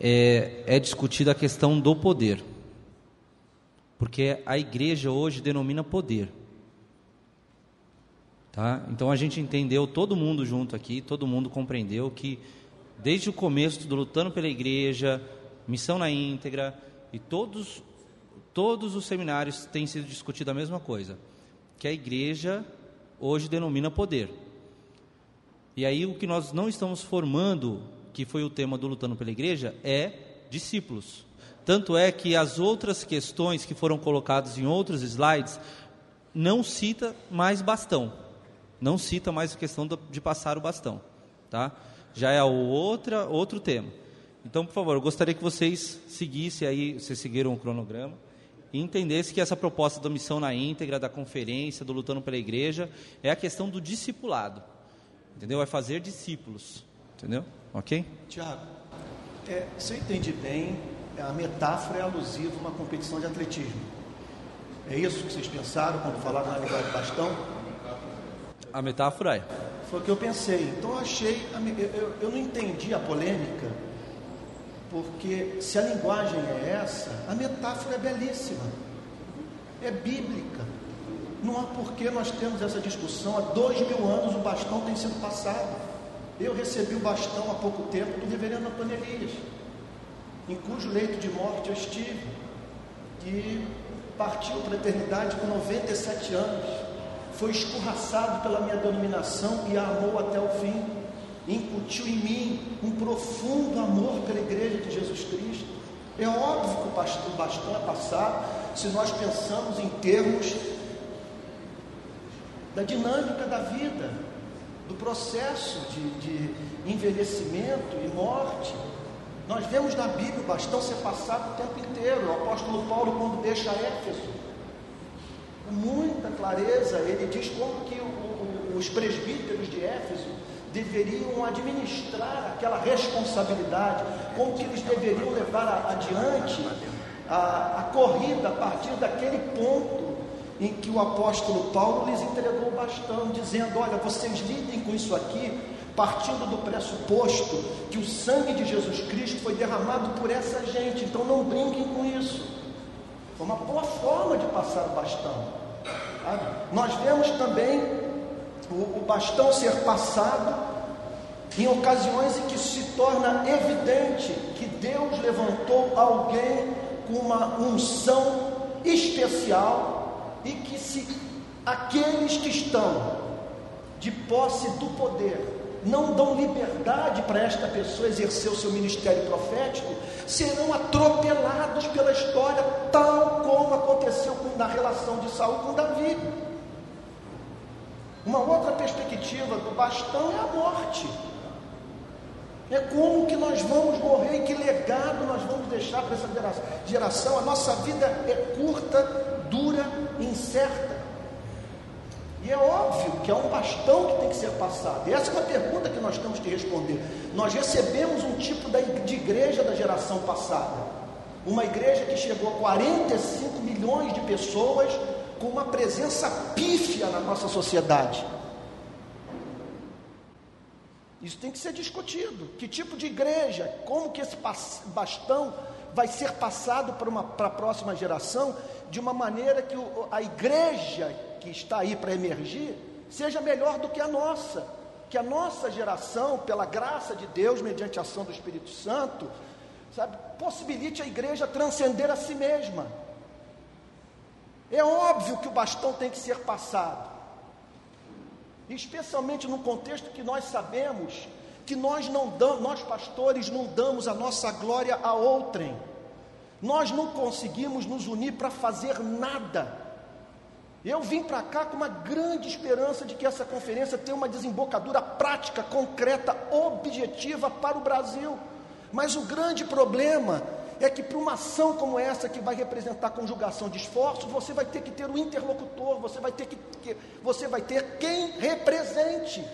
Speaker 1: é, é discutida a questão do poder. Porque a igreja hoje denomina poder. Tá? Então a gente entendeu, todo mundo junto aqui, todo mundo compreendeu que desde o começo do Lutando pela Igreja, Missão na Íntegra e todos, todos os seminários têm sido discutido a mesma coisa, que a igreja hoje denomina poder. E aí o que nós não estamos formando, que foi o tema do Lutando pela Igreja, é discípulos. Tanto é que as outras questões que foram colocadas em outros slides não cita mais bastão. Não cita mais a questão de passar o bastão, tá? já é outra, outro tema. Então, por favor, eu gostaria que vocês seguissem aí, vocês seguiram o cronograma, e entendessem que essa proposta da missão na íntegra, da conferência, do Lutando pela Igreja, é a questão do discipulado. Entendeu? É fazer discípulos. Entendeu? Ok?
Speaker 7: Tiago, é, se eu entendi bem, a metáfora é alusiva a uma competição de atletismo. É isso que vocês pensaram quando falaram na linguagem de bastão?
Speaker 1: A metáfora é.
Speaker 7: Foi o que eu pensei. Então eu achei, eu, eu não entendi a polêmica, porque se a linguagem é essa, a metáfora é belíssima, é bíblica. Não há porquê nós temos essa discussão. Há dois mil anos o bastão tem sido passado. Eu recebi o bastão há pouco tempo do reverendo Antônio Elias, em cujo leito de morte eu estive, que partiu para a eternidade com 97 anos foi escorraçado pela minha denominação e a amou até o fim. Incutiu em mim um profundo amor pela igreja de Jesus Cristo. É óbvio que o bastão é passar se nós pensamos em termos da dinâmica da vida, do processo de, de envelhecimento e morte. Nós vemos na Bíblia o bastão ser passado o tempo inteiro. O apóstolo Paulo, quando deixa Éfeso, com muita clareza, ele diz como que o, o, os presbíteros de Éfeso deveriam administrar aquela responsabilidade, como que eles deveriam levar adiante a, a corrida a partir daquele ponto em que o apóstolo Paulo lhes entregou o bastão, dizendo: Olha, vocês lidem com isso aqui, partindo do pressuposto que o sangue de Jesus Cristo foi derramado por essa gente, então não brinquem com isso. Foi uma boa forma de passar o bastão. Sabe? Nós vemos também o, o bastão ser passado em ocasiões em que se torna evidente que Deus levantou alguém com uma unção especial e que se aqueles que estão de posse do poder, não dão liberdade para esta pessoa exercer o seu ministério profético, serão atropelados pela história, tal como aconteceu na relação de Saul com Davi. Uma outra perspectiva do bastão é a morte. É como que nós vamos morrer e que legado nós vamos deixar para essa geração. A nossa vida é curta, dura, incerta. E é óbvio que é um bastão que tem que ser passado. E essa é uma pergunta que nós temos que responder. Nós recebemos um tipo de igreja da geração passada. Uma igreja que chegou a 45 milhões de pessoas com uma presença pífia na nossa sociedade. Isso tem que ser discutido. Que tipo de igreja? Como que esse bastão vai ser passado para, a próxima geração de uma maneira que o, a igreja que está aí para emergir seja melhor do que a nossa. Que a nossa geração, pela graça de Deus, mediante a ação do Espírito Santo, sabe, possibilite a igreja transcender a si mesma. É óbvio que o bastão tem que ser passado, especialmente no contexto que nós sabemos que nós não damos, nós pastores não damos a nossa glória a outrem. Nós não conseguimos nos unir para fazer nada eu vim para cá com uma grande esperança de que essa conferência tenha uma desembocadura prática, concreta, objetiva para o Brasil. Mas o grande problema é que para uma ação como essa que vai representar conjugação de esforços, você vai ter que ter um interlocutor, você vai ter que, que você vai ter quem represente.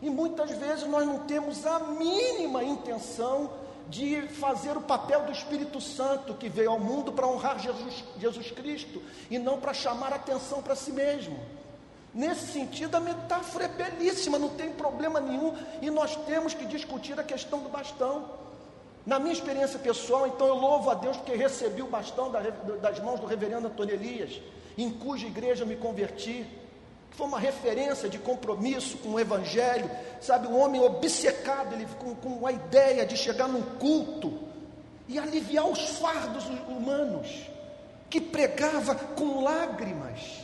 Speaker 7: E muitas vezes nós não temos a mínima intenção de fazer o papel do Espírito Santo que veio ao mundo para honrar Jesus, Jesus Cristo e não para chamar atenção para si mesmo. Nesse sentido, a metáfora é belíssima, não tem problema nenhum, e nós temos que discutir a questão do bastão. Na minha experiência pessoal, então eu louvo a Deus porque recebi o bastão das mãos do reverendo Antônio Elias, em cuja igreja me converti foi uma referência de compromisso com o Evangelho, sabe, um homem obcecado ele, com, com a ideia de chegar num culto e aliviar os fardos humanos, que pregava com lágrimas,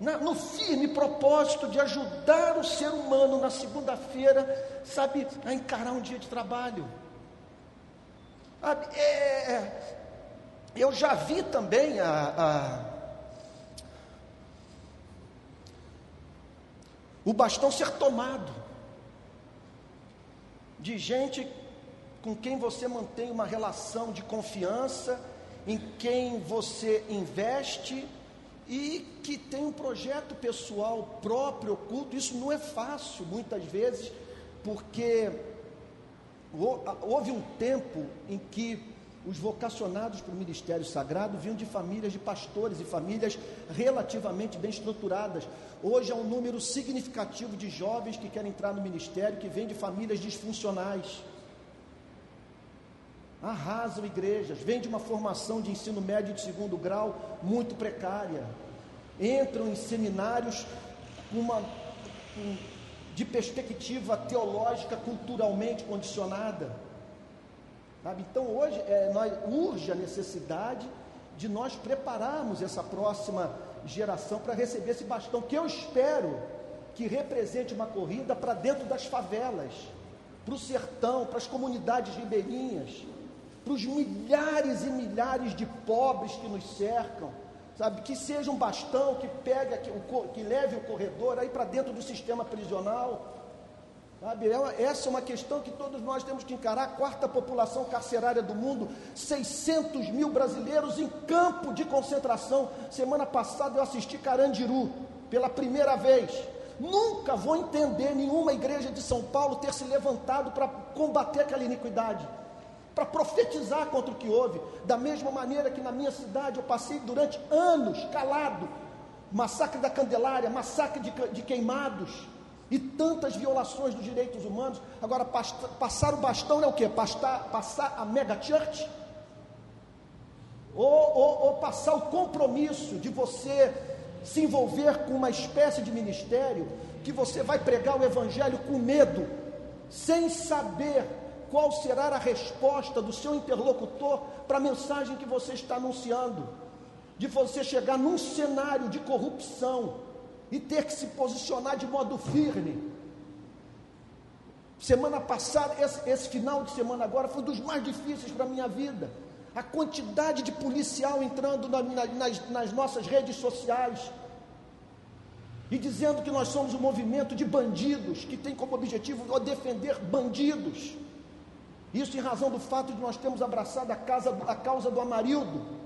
Speaker 7: na, no firme propósito de ajudar o ser humano na segunda-feira, sabe, a encarar um dia de trabalho. É, é, eu já vi também a, a o bastão ser tomado de gente com quem você mantém uma relação de confiança, em quem você investe e que tem um projeto pessoal próprio, oculto. Isso não é fácil, muitas vezes, porque houve um tempo em que os vocacionados para o ministério sagrado vinham de famílias de pastores e famílias relativamente bem estruturadas. Hoje há um número significativo de jovens que querem entrar no ministério que vêm de famílias disfuncionais. Arrasam igrejas, vêm de uma formação de ensino médio de segundo grau muito precária. Entram em seminários uma, de perspectiva teológica culturalmente condicionada Sabe? Então hoje é, nós, urge a necessidade de nós prepararmos essa próxima geração para receber esse bastão, que eu espero que represente uma corrida para dentro das favelas, para o sertão, para as comunidades ribeirinhas, para os milhares e milhares de pobres que nos cercam, sabe? Que seja um bastão que pegue, que, que leve o corredor aí para dentro do sistema prisional, Sabe, é essa é uma questão que todos nós temos que encarar. A quarta população carcerária do mundo, 600 mil brasileiros em campo de concentração. Semana passada eu assisti Carandiru pela primeira vez. Nunca vou entender nenhuma igreja de São Paulo ter se levantado para combater aquela iniquidade, para profetizar contra o que houve. Da mesma maneira que na minha cidade eu passei durante anos calado massacre da Candelária, massacre de, de queimados e tantas violações dos direitos humanos. Agora, passar o bastão é o que? Passar, passar a mega church? Ou, ou, ou passar o compromisso de você se envolver com uma espécie de ministério que você vai pregar o evangelho com medo, sem saber qual será a resposta do seu interlocutor para a mensagem que você está anunciando, de você chegar num cenário de corrupção, e ter que se posicionar de modo firme. Semana passada, esse, esse final de semana agora foi um dos mais difíceis para a minha vida. A quantidade de policial entrando na, na, nas, nas nossas redes sociais e dizendo que nós somos um movimento de bandidos que tem como objetivo defender bandidos. Isso em razão do fato de nós termos abraçado a, casa, a causa do Amarildo.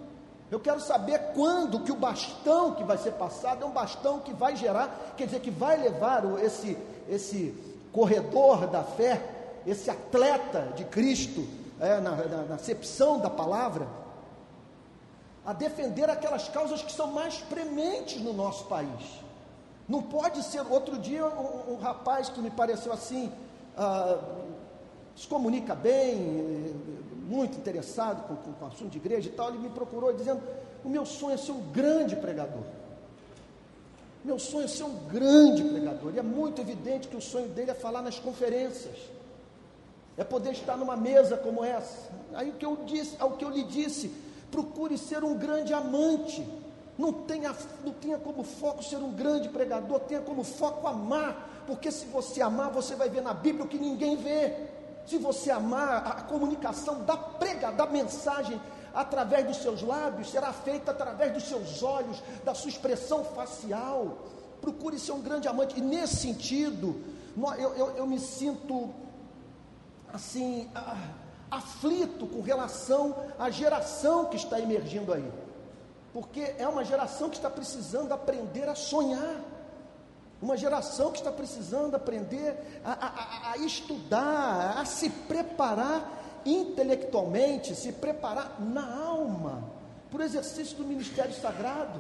Speaker 7: Eu quero saber quando que o bastão que vai ser passado é um bastão que vai gerar, quer dizer, que vai levar esse, esse corredor da fé, esse atleta de Cristo, é, na, na, na acepção da palavra, a defender aquelas causas que são mais prementes no nosso país. Não pode ser. Outro dia, um, um rapaz que me pareceu assim, ah, se comunica bem, muito interessado com, com, com o assunto de igreja e tal, ele me procurou dizendo: O meu sonho é ser um grande pregador. Meu sonho é ser um grande pregador. E é muito evidente que o sonho dele é falar nas conferências. É poder estar numa mesa como essa. Aí o que eu disse, ao que eu lhe disse, procure ser um grande amante. Não tenha, não tenha como foco ser um grande pregador, tenha como foco amar, porque se você amar, você vai ver na Bíblia o que ninguém vê. Se você amar, a comunicação da prega, da mensagem através dos seus lábios, será feita através dos seus olhos, da sua expressão facial. Procure ser um grande amante. E nesse sentido, eu, eu, eu me sinto assim, aflito com relação à geração que está emergindo aí. Porque é uma geração que está precisando aprender a sonhar. Uma geração que está precisando aprender a, a, a estudar, a se preparar intelectualmente, se preparar na alma para o exercício do ministério sagrado.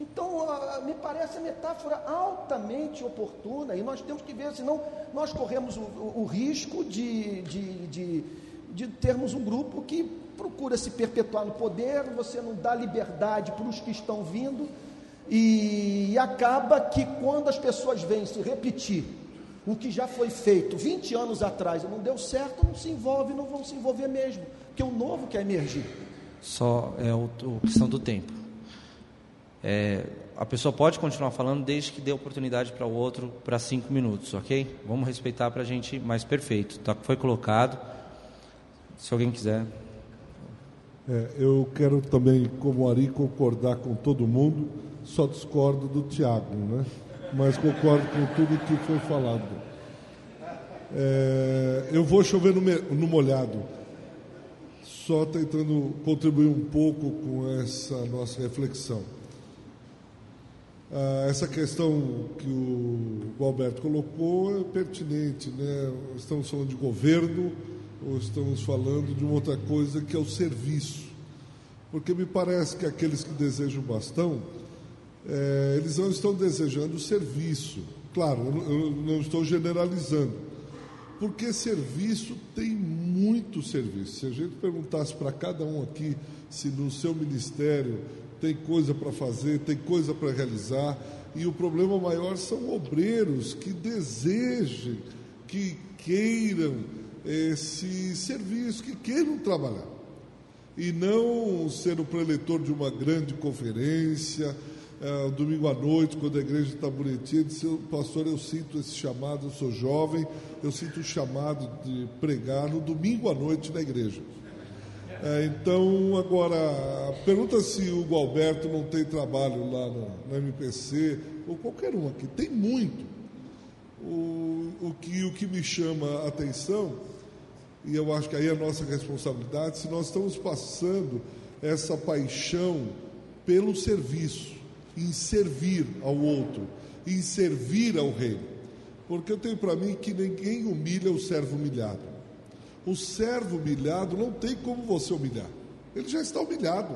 Speaker 7: Então, me parece a metáfora altamente oportuna e nós temos que ver, senão nós corremos o, o, o risco de, de, de, de, termos um grupo que procura se perpetuar no poder, você não dá liberdade para os que estão vindo e, acaba que quando as pessoas vêm se repetir o que já foi feito 20 anos atrás e não deu certo, não se envolve, não vão se envolver mesmo, porque o novo quer emergir.
Speaker 1: Só é o, o questão do tempo. É, a pessoa pode continuar falando desde que dê oportunidade para o outro para cinco minutos, ok? Vamos respeitar para a gente mais perfeito. Tá, foi colocado. Se alguém quiser.
Speaker 8: É, eu quero também, como Ari, concordar com todo mundo, só discordo do Tiago, né? mas concordo com tudo que foi falado. É, eu vou chover no, no molhado, só tentando contribuir um pouco com essa nossa reflexão. Ah, essa questão que o Alberto colocou é pertinente, né? Estamos falando de governo ou estamos falando de uma outra coisa que é o serviço? Porque me parece que aqueles que desejam bastão é, eles não estão desejando serviço. Claro, eu não estou generalizando, porque serviço tem muito serviço. Se a gente perguntasse para cada um aqui se no seu ministério tem coisa para fazer, tem coisa para realizar, e o problema maior são obreiros que desejem, que queiram esse serviço, que queiram trabalhar, e não ser o preletor de uma grande conferência é, domingo à noite, quando a igreja está bonitinha, disse, pastor, eu sinto esse chamado, eu sou jovem, eu sinto o chamado de pregar no domingo à noite na igreja. É, então, agora, pergunta se o Gualberto não tem trabalho lá no, MPC, ou qualquer um aqui, tem muito. O, o, que, o que me chama a atenção, e eu acho que aí é a nossa responsabilidade, se nós estamos passando essa paixão pelo serviço, em servir ao outro, em servir ao reino. Porque eu tenho para mim que ninguém humilha o servo humilhado. O servo humilhado não tem como você humilhar. Ele já está humilhado.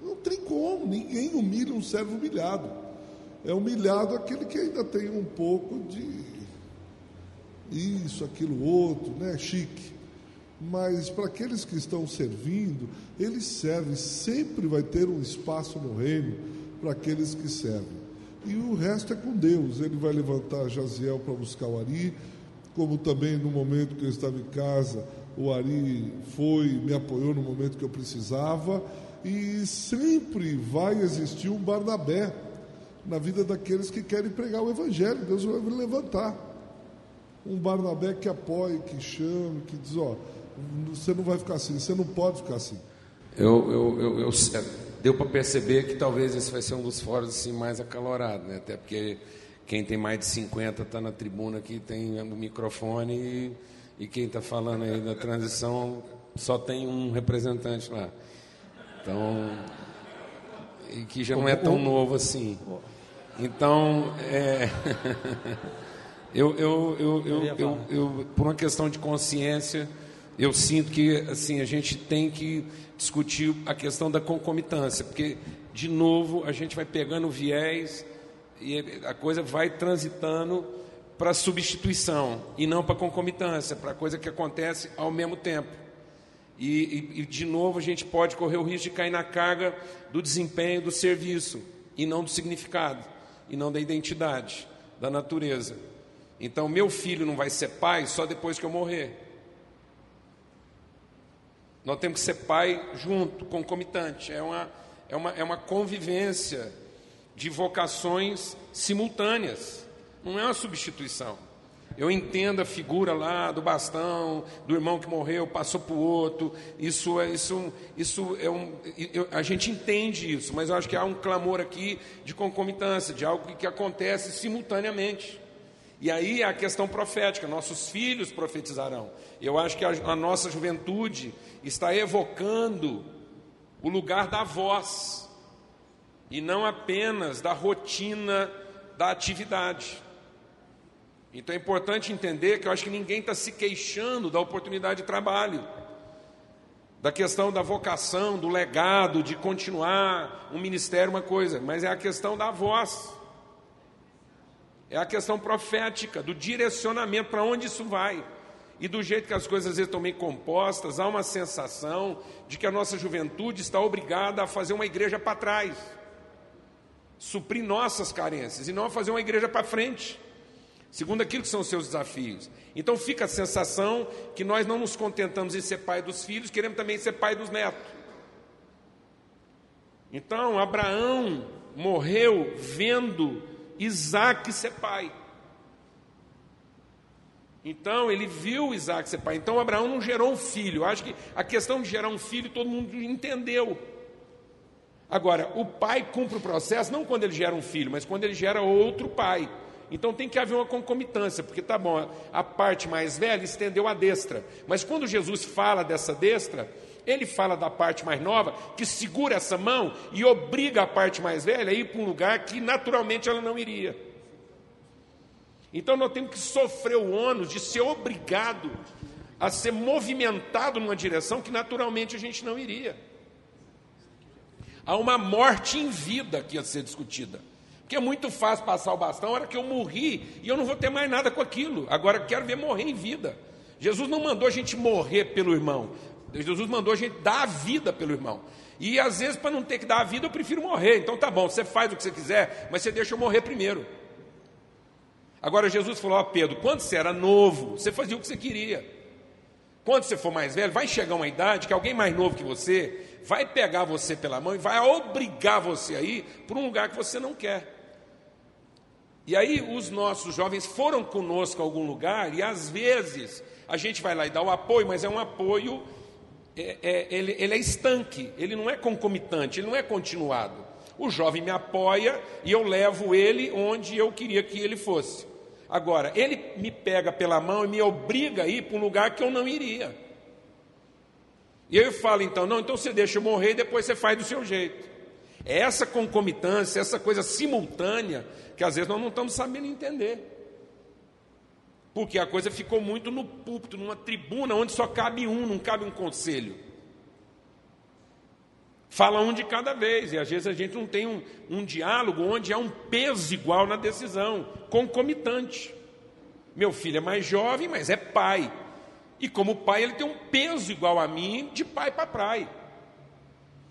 Speaker 8: Não tem como, ninguém humilha um servo humilhado. É humilhado aquele que ainda tem um pouco de isso, aquilo, outro, né? Chique. Mas para aqueles que estão servindo, ele serve, sempre vai ter um espaço no reino para aqueles que servem. E o resto é com Deus. Ele vai levantar Jaziel para buscar o Ari, como também no momento que eu estava em casa, o Ari foi, me apoiou no momento que eu precisava, e sempre vai existir um Barnabé na vida daqueles que querem pregar o Evangelho. Deus vai levantar um Barnabé que apoie, que chame, que diz: ó, você não vai ficar assim, você não pode ficar assim.
Speaker 4: Eu, eu, eu, eu deu para perceber que talvez esse vai ser um dos fóruns assim, mais acalorados, né? até porque quem tem mais de 50 está na tribuna aqui, tem o microfone e, e quem está falando aí da transição só tem um representante lá. Então, e que já não é tão novo assim. Então, é, eu, eu, eu, eu, eu, eu, por uma questão de consciência, eu sinto que assim a gente tem que discutir a questão da concomitância, porque de novo a gente vai pegando o viés e a coisa vai transitando para substituição e não para concomitância, para coisa que acontece ao mesmo tempo. E, e, e, de novo a gente pode correr o risco de cair na carga do desempenho do serviço e não do significado e não da identidade, da natureza. Então, meu filho não vai ser pai só depois que eu morrer. Nós temos que ser pai junto, concomitante. É uma, é uma, é uma convivência de vocações simultâneas. Não é uma substituição. Eu entendo a figura lá do bastão, do irmão que morreu, passou para o outro. Isso é, isso, isso é um, eu, a gente entende isso, mas eu acho que há um clamor aqui de concomitância, de algo que, que acontece simultaneamente. E aí a questão profética, nossos filhos profetizarão. Eu acho que a, a nossa juventude está evocando o lugar da voz e não apenas da rotina da atividade. Então é importante entender que eu acho que ninguém está se queixando da oportunidade de trabalho, da questão da vocação, do legado, de continuar um ministério, uma coisa, mas é a questão da voz, é a questão profética, do direcionamento, para onde isso vai. E do jeito que as coisas às vezes estão meio compostas, há uma sensação de que a nossa juventude está obrigada a fazer uma igreja para trás, suprir nossas carências, e não a fazer uma igreja para frente, segundo aquilo que são os seus desafios. Então fica a sensação que nós não nos contentamos em ser pai dos filhos, queremos também ser pai dos netos. Então Abraão morreu vendo Isaac ser pai. Então ele viu Isaac ser pai. Então Abraão não gerou um filho. Acho que a questão de gerar um filho todo mundo entendeu. Agora, o pai cumpre o processo não quando ele gera um filho, mas quando ele gera outro pai. Então tem que haver uma concomitância, porque tá bom, a parte mais velha estendeu a destra. Mas quando Jesus fala dessa destra, ele fala da parte mais nova, que segura essa mão e obriga a parte mais velha a ir para um lugar que naturalmente ela não iria. Então nós temos que sofrer o ônus de ser obrigado a ser movimentado numa direção que naturalmente a gente não iria. Há uma morte em vida que ia ser discutida. Porque é muito fácil passar o bastão, a hora que eu morri, e eu não vou ter mais nada com aquilo. Agora quero ver morrer em vida. Jesus não mandou a gente morrer pelo irmão. Jesus mandou a gente dar a vida pelo irmão. E às vezes, para não ter que dar a vida, eu prefiro morrer. Então tá bom, você faz o que você quiser, mas você deixa eu morrer primeiro. Agora Jesus falou a Pedro: quando você era novo, você fazia o que você queria. Quando você for mais velho, vai chegar uma idade que alguém mais novo que você vai pegar você pela mão e vai obrigar você a ir para um lugar que você não quer. E aí os nossos jovens foram conosco a algum lugar e às vezes a gente vai lá e dá o apoio, mas é um apoio, é, é, ele, ele é estanque, ele não é concomitante, ele não é continuado. O jovem me apoia e eu levo ele onde eu queria que ele fosse. Agora, ele me pega pela mão e me obriga a ir para um lugar que eu não iria. E eu falo então, não, então você deixa eu morrer e depois você faz do seu jeito. É essa concomitância, essa coisa simultânea, que às vezes nós não estamos sabendo entender. Porque a coisa ficou muito no púlpito, numa tribuna onde só cabe um, não cabe um conselho. Fala um de cada vez, e às vezes a gente não tem um, um diálogo onde há um peso igual na decisão, concomitante. Meu filho é mais jovem, mas é pai. E como pai, ele tem um peso igual a mim de pai para pai.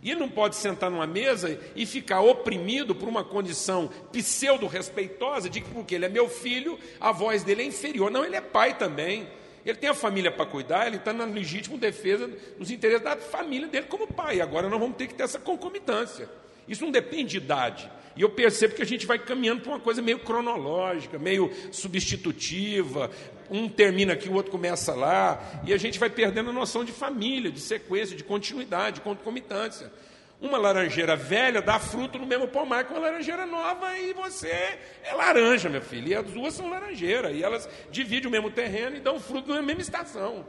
Speaker 4: E ele não pode sentar numa mesa e ficar oprimido por uma condição pseudo-respeitosa de que porque ele é meu filho, a voz dele é inferior. Não, ele é pai também. Ele tem a família para cuidar, ele está na legítima defesa dos interesses da família dele como pai. Agora nós vamos ter que ter essa concomitância. Isso não depende de idade. E eu percebo que a gente vai caminhando para uma coisa meio cronológica, meio substitutiva. Um termina aqui, o outro começa lá. E a gente vai perdendo a noção de família, de sequência, de continuidade, de concomitância. Uma laranjeira velha dá fruto no mesmo pomar que uma laranjeira nova e você é laranja, meu filho. E as duas são laranjeiras. E elas dividem o mesmo terreno e dão fruto na mesma estação.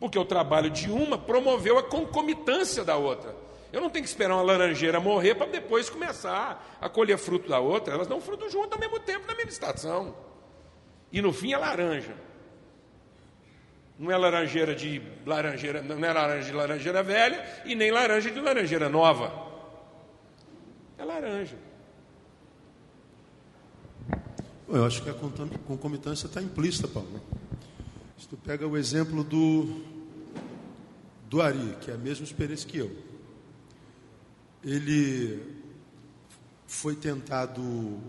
Speaker 4: Porque o trabalho de uma promoveu a concomitância da outra. Eu não tenho que esperar uma laranjeira morrer para depois começar a colher fruto da outra. Elas dão fruto junto ao mesmo tempo, na mesma estação. E no fim é laranja. Não é laranjeira de laranjeira, não é laranja de laranjeira velha e nem laranja de laranjeira nova. É laranja.
Speaker 3: Eu acho que a concomitância está implícita, Paulo. Se tu pega o exemplo do, do Ari, que é a mesma experiência que eu. Ele foi tentado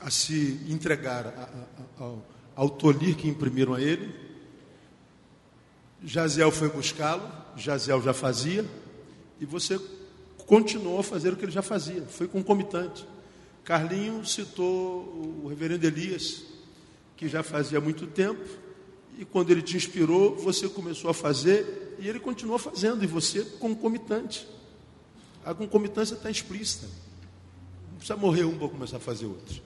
Speaker 3: a se entregar a, a, ao, ao tolir que imprimiram a ele, Jaziel foi buscá-lo, Jaziel já fazia, e você continuou a fazer o que ele já fazia, foi concomitante. Carlinho citou o reverendo Elias, que já fazia muito tempo, e quando ele te inspirou, você começou a fazer, e ele continuou fazendo, e você concomitante. A concomitância está explícita. Não precisa morrer um para começar a fazer outro.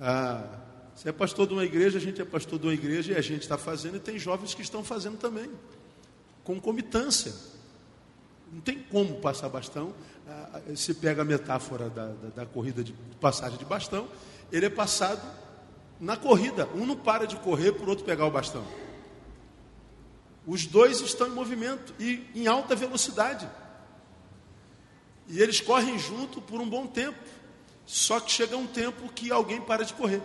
Speaker 3: Ah, se é pastor de uma igreja, a gente é pastor de uma igreja e a gente está fazendo, e tem jovens que estão fazendo também, concomitância. Não tem como passar bastão. Ah, ah, se pega a metáfora da, da, da corrida de passagem de bastão, ele é passado na corrida. Um não para de correr por outro pegar o bastão. Os dois estão em movimento e em alta velocidade. E eles correm junto por um bom tempo. Só que chega um tempo que alguém para de correr.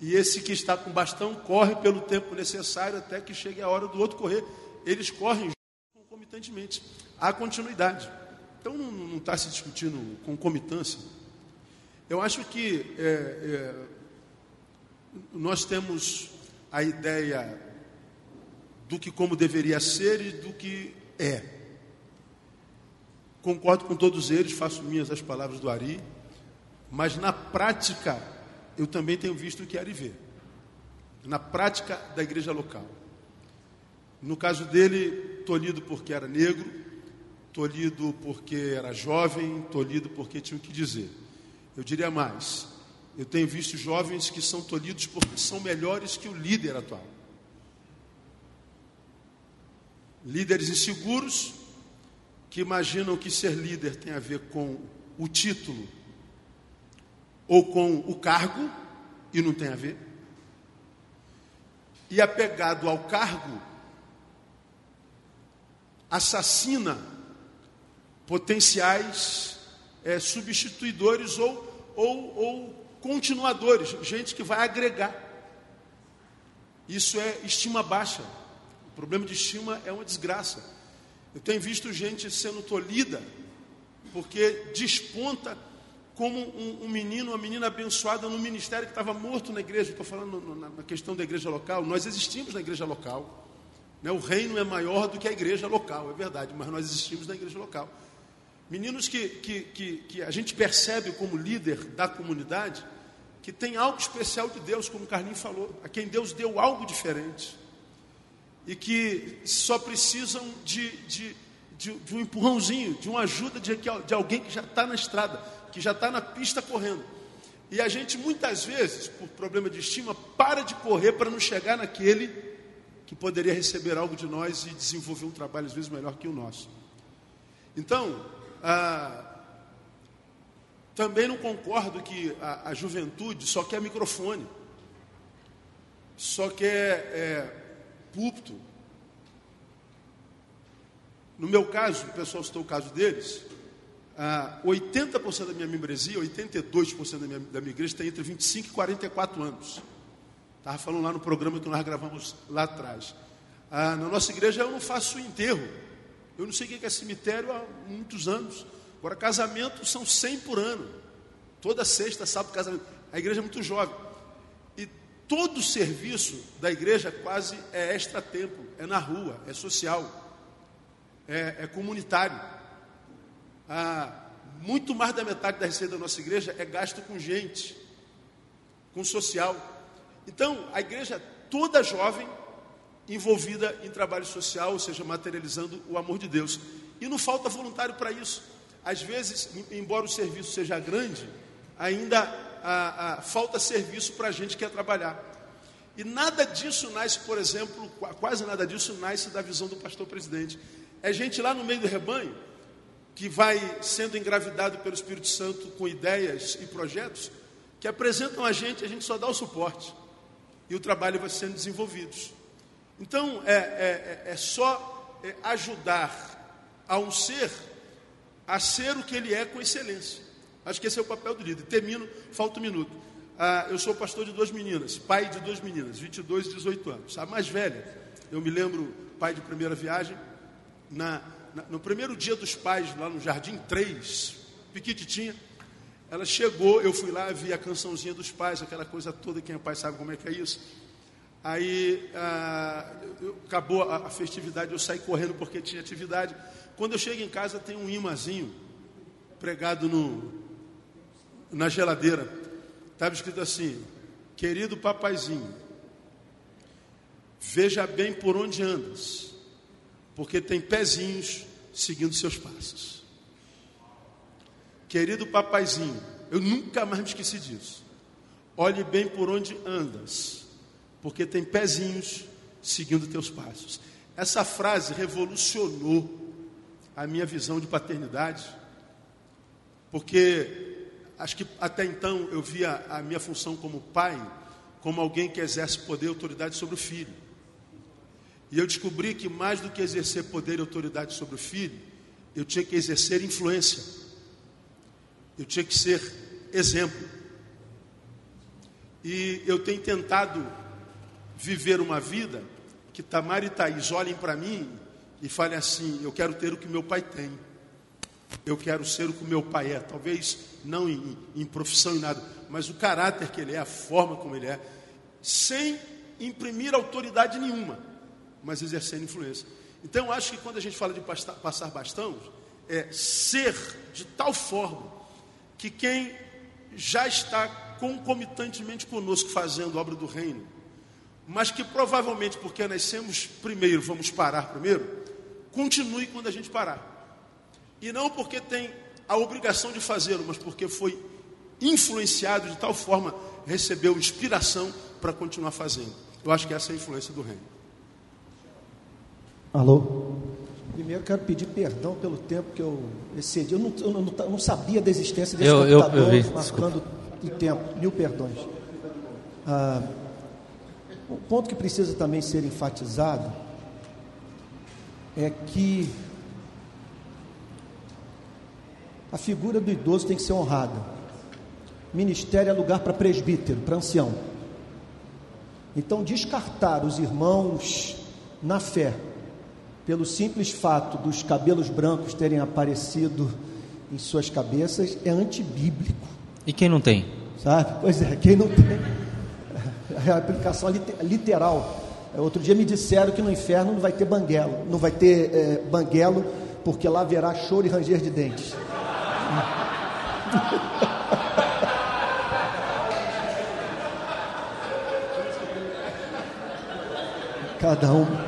Speaker 3: E esse que está com bastão corre pelo tempo necessário até que chegue a hora do outro correr. Eles correm concomitantemente. Há continuidade. Então não está se discutindo concomitância. Eu acho que é, é, nós temos a ideia do que como deveria ser e do que é. Concordo com todos eles, faço minhas as palavras do Ari, mas na prática eu também tenho visto o que era e ver. Na prática da igreja local. No caso dele, tolhido porque era negro, tolhido porque era jovem, tolhido porque tinha o que dizer. Eu diria mais, eu tenho visto jovens que são tolhidos porque são melhores que o líder atual. Líderes inseguros que imaginam que ser líder tem a ver com o título ou com o cargo, e não tem a ver. E apegado ao cargo, assassina potenciais é, substituidores ou, ou, ou continuadores, gente que vai agregar. Isso é estima baixa. O problema de estima é uma desgraça. Eu tenho visto gente sendo tolhida porque desponta como um, um, menino, uma menina abençoada no ministério que estava morto na igreja. Estou falando no, na, na, questão da igreja local. Nós existimos na igreja local. Né? O reino é maior do que a igreja local, é verdade, mas nós existimos na igreja local. Meninos que, que, que, que a gente percebe como líder da comunidade, que tem algo especial de Deus, como o Carlinhos falou, a quem Deus deu algo diferente. E que só precisam de, de, de, de um empurrãozinho, de uma ajuda de, de alguém que já está na estrada que já está na pista correndo. E a gente muitas vezes, por problema de estima, para de correr para não chegar naquele que poderia receber algo de nós e desenvolver um trabalho às vezes melhor que o nosso. Então, ah, também não concordo que a, a, juventude só quer microfone, só quer é, púlpito. No meu caso, o pessoal citou o caso deles, ah, 80% da minha membresia, 82% da minha, da minha igreja tem entre 25 e 44 anos. Estava falando lá no programa que nós gravamos lá atrás. Ah, na nossa igreja eu não faço enterro. Eu não sei o que é cemitério há muitos anos. Agora, casamento são 100 por ano. Toda sexta, sábado, casamento. A igreja é muito jovem. E todo o serviço da igreja quase é extra-tempo. É na rua, é social, é, é comunitário. Ah, muito mais da metade da receita da nossa igreja é gasto com gente, com social. Então, a igreja toda jovem envolvida em trabalho social, ou seja, materializando o amor de Deus. E não falta voluntário para isso. Às vezes, embora o serviço seja grande, ainda a, falta serviço para a gente que quer trabalhar. E nada disso nasce, por exemplo, quase nada disso nasce da visão do pastor presidente. É gente lá no meio do rebanho que vai sendo engravidado pelo Espírito Santo com ideias e projetos que apresentam a gente, a gente só dá o suporte. E o trabalho vai sendo desenvolvido. Então, é, é, é, é só é, ajudar a um ser a ser o que ele é com excelência. Acho que esse é o papel do líder. Termino, falta um minuto. Ah, eu sou pastor de duas meninas, pai de duas meninas, 22 e 18 anos. A mais velha, eu me lembro, pai de primeira viagem, na, na, no primeiro dia dos pais, lá no Jardim 3, piquititinha, ela chegou, eu fui lá, vi a cançãozinha dos pais, aquela coisa toda, quem é pai sabe como é que é isso. Aí ah, acabou a, a, festividade, eu saí correndo porque tinha atividade. Quando eu chego em casa, tem um imazinho pregado no, na geladeira. Estava escrito assim: Querido papaizinho, veja bem por onde andas, porque tem pezinhos seguindo seus passos. Querido papaizinho, eu nunca mais me esqueci disso. Olhe bem por onde andas, porque tem pezinhos seguindo teus passos. Essa frase revolucionou a minha visão de paternidade, porque acho que até então eu via a minha função como pai como alguém que exerce poder e autoridade sobre o filho. E eu descobri que mais do que exercer poder e autoridade sobre o filho, eu tinha que exercer influência. Eu tinha que ser exemplo. E eu tenho tentado viver uma vida que Tamar e Thaís olhem para mim e falem assim: eu quero ter o que meu pai tem. Eu quero ser o que meu pai é. Talvez não em, em profissão e nada, mas o caráter que ele é, a forma como ele é, sem imprimir autoridade nenhuma, mas exercendo influência. Então, eu acho que quando a gente fala de passar bastão, é ser de tal forma que quem já está concomitantemente conosco fazendo obra do reino, mas que provavelmente porque nascemos primeiro, vamos parar primeiro, continue quando a gente parar. E não porque tem a obrigação de fazê-lo, mas porque foi influenciado de tal forma, recebeu inspiração para continuar fazendo. Eu acho que essa é a influência do reino.
Speaker 7: Alô? Primeiro quero pedir perdão pelo tempo que eu excedi. Eu não, eu não, eu não sabia da existência desse
Speaker 1: eu, computador eu, eu vi,
Speaker 7: marcando o tempo. Mil perdões. Ah, o ponto que precisa também ser enfatizado é que a figura do idoso tem que ser honrada. Ministério é lugar para presbítero, para ancião. Então, descartar os irmãos na fé, pelo simples fato dos cabelos brancos terem aparecido em suas cabeças, é antibíblico.
Speaker 1: E quem não tem?
Speaker 7: Sabe? Pois é, quem não tem a aplicação literal. É, outro dia me disseram que no inferno não vai ter banguelo, não vai ter é, banguelo, porque lá haverá choro e ranger de dentes. Cada um.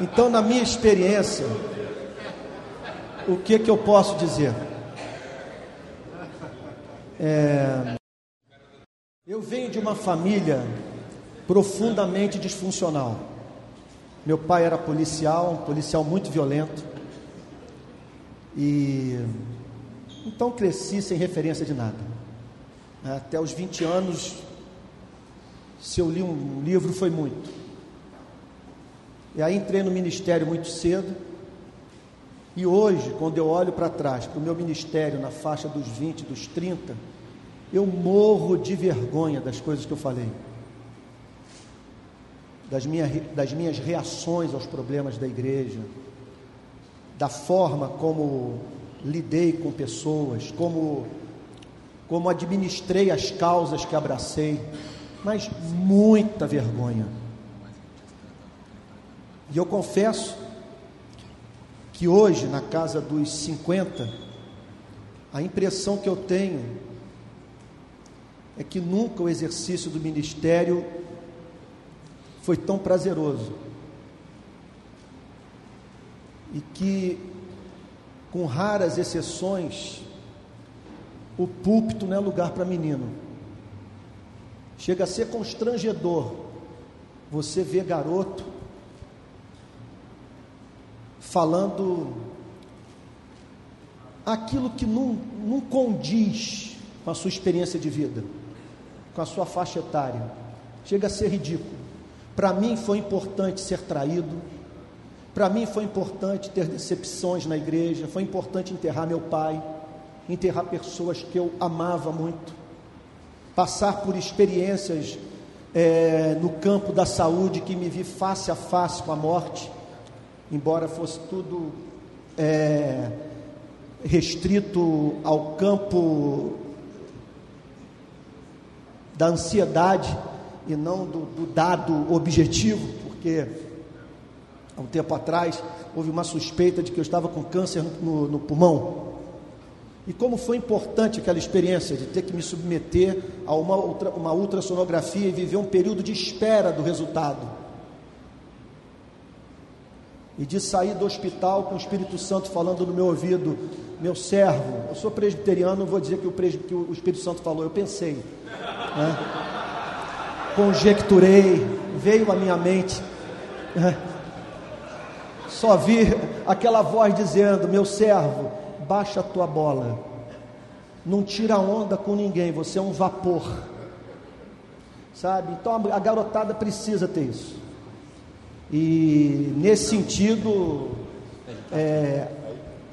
Speaker 7: Então, na minha experiência, o que que eu posso dizer? É, eu venho de uma família profundamente disfuncional. Meu pai era policial, um policial muito violento. E então cresci sem referência de nada. Até os 20 anos, se eu li um livro, foi muito. E aí entrei no ministério muito cedo. E hoje, quando eu olho para trás, para o meu ministério na faixa dos 20, dos 30, eu morro de vergonha das coisas que eu falei, das, minha, das minhas reações aos problemas da igreja, da forma como lidei com pessoas, como, como administrei as causas que abracei, mas muita vergonha. E eu confesso que hoje, na casa dos 50, a impressão que eu tenho é que nunca o exercício do ministério foi tão prazeroso. E que, com raras exceções, o púlpito não é lugar para menino. Chega a ser constrangedor você ver garoto falando aquilo que não, não condiz com a sua experiência de vida, com a sua faixa etária. Chega a ser ridículo. Para mim foi importante ser traído, para mim foi importante ter decepções na igreja, foi importante enterrar meu pai, enterrar pessoas que eu amava muito, passar por experiências é, no campo da saúde que me vi face a face com a morte, embora fosse tudo é, restrito ao campo da ansiedade e não do, do dado objetivo, porque há um tempo atrás houve uma suspeita de que eu estava com câncer no, no pulmão. E como foi importante aquela experiência de ter que me submeter a uma, ultra, uma ultrassonografia e viver um período de espera do resultado. E de sair do hospital com o Espírito Santo falando no meu ouvido, meu servo, eu sou presbiteriano, não vou dizer que o, que o Espírito Santo falou, eu pensei. Né? Conjecturei, veio à minha mente. Né? Só vi aquela voz dizendo, meu servo, baixa a tua bola. Não tira onda com ninguém, você é um vapor. Sabe? Então a garotada precisa ter isso. E nesse sentido, é,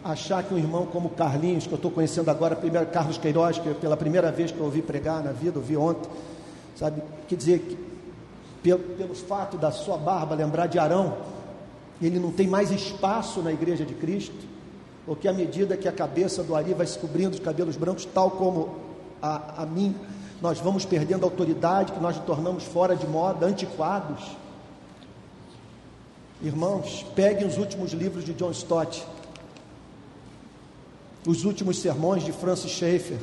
Speaker 7: achar que um irmão como Carlinhos, que eu estou conhecendo agora, primeiro Carlos Queiroz, que pela primeira vez que eu ouvi pregar na vida, ouvi ontem, sabe? Quer dizer que pelo, pelo fato da sua barba lembrar de Arão, ele não tem mais espaço na igreja de Cristo porque à medida que a cabeça do Ari vai se cobrindo de cabelos brancos, tal como a, a mim, nós vamos perdendo autoridade, que nós nos tornamos fora de moda, antiquados. Irmãos, peguem os últimos livros de John Stott, os últimos sermões de Francis Schaeffer.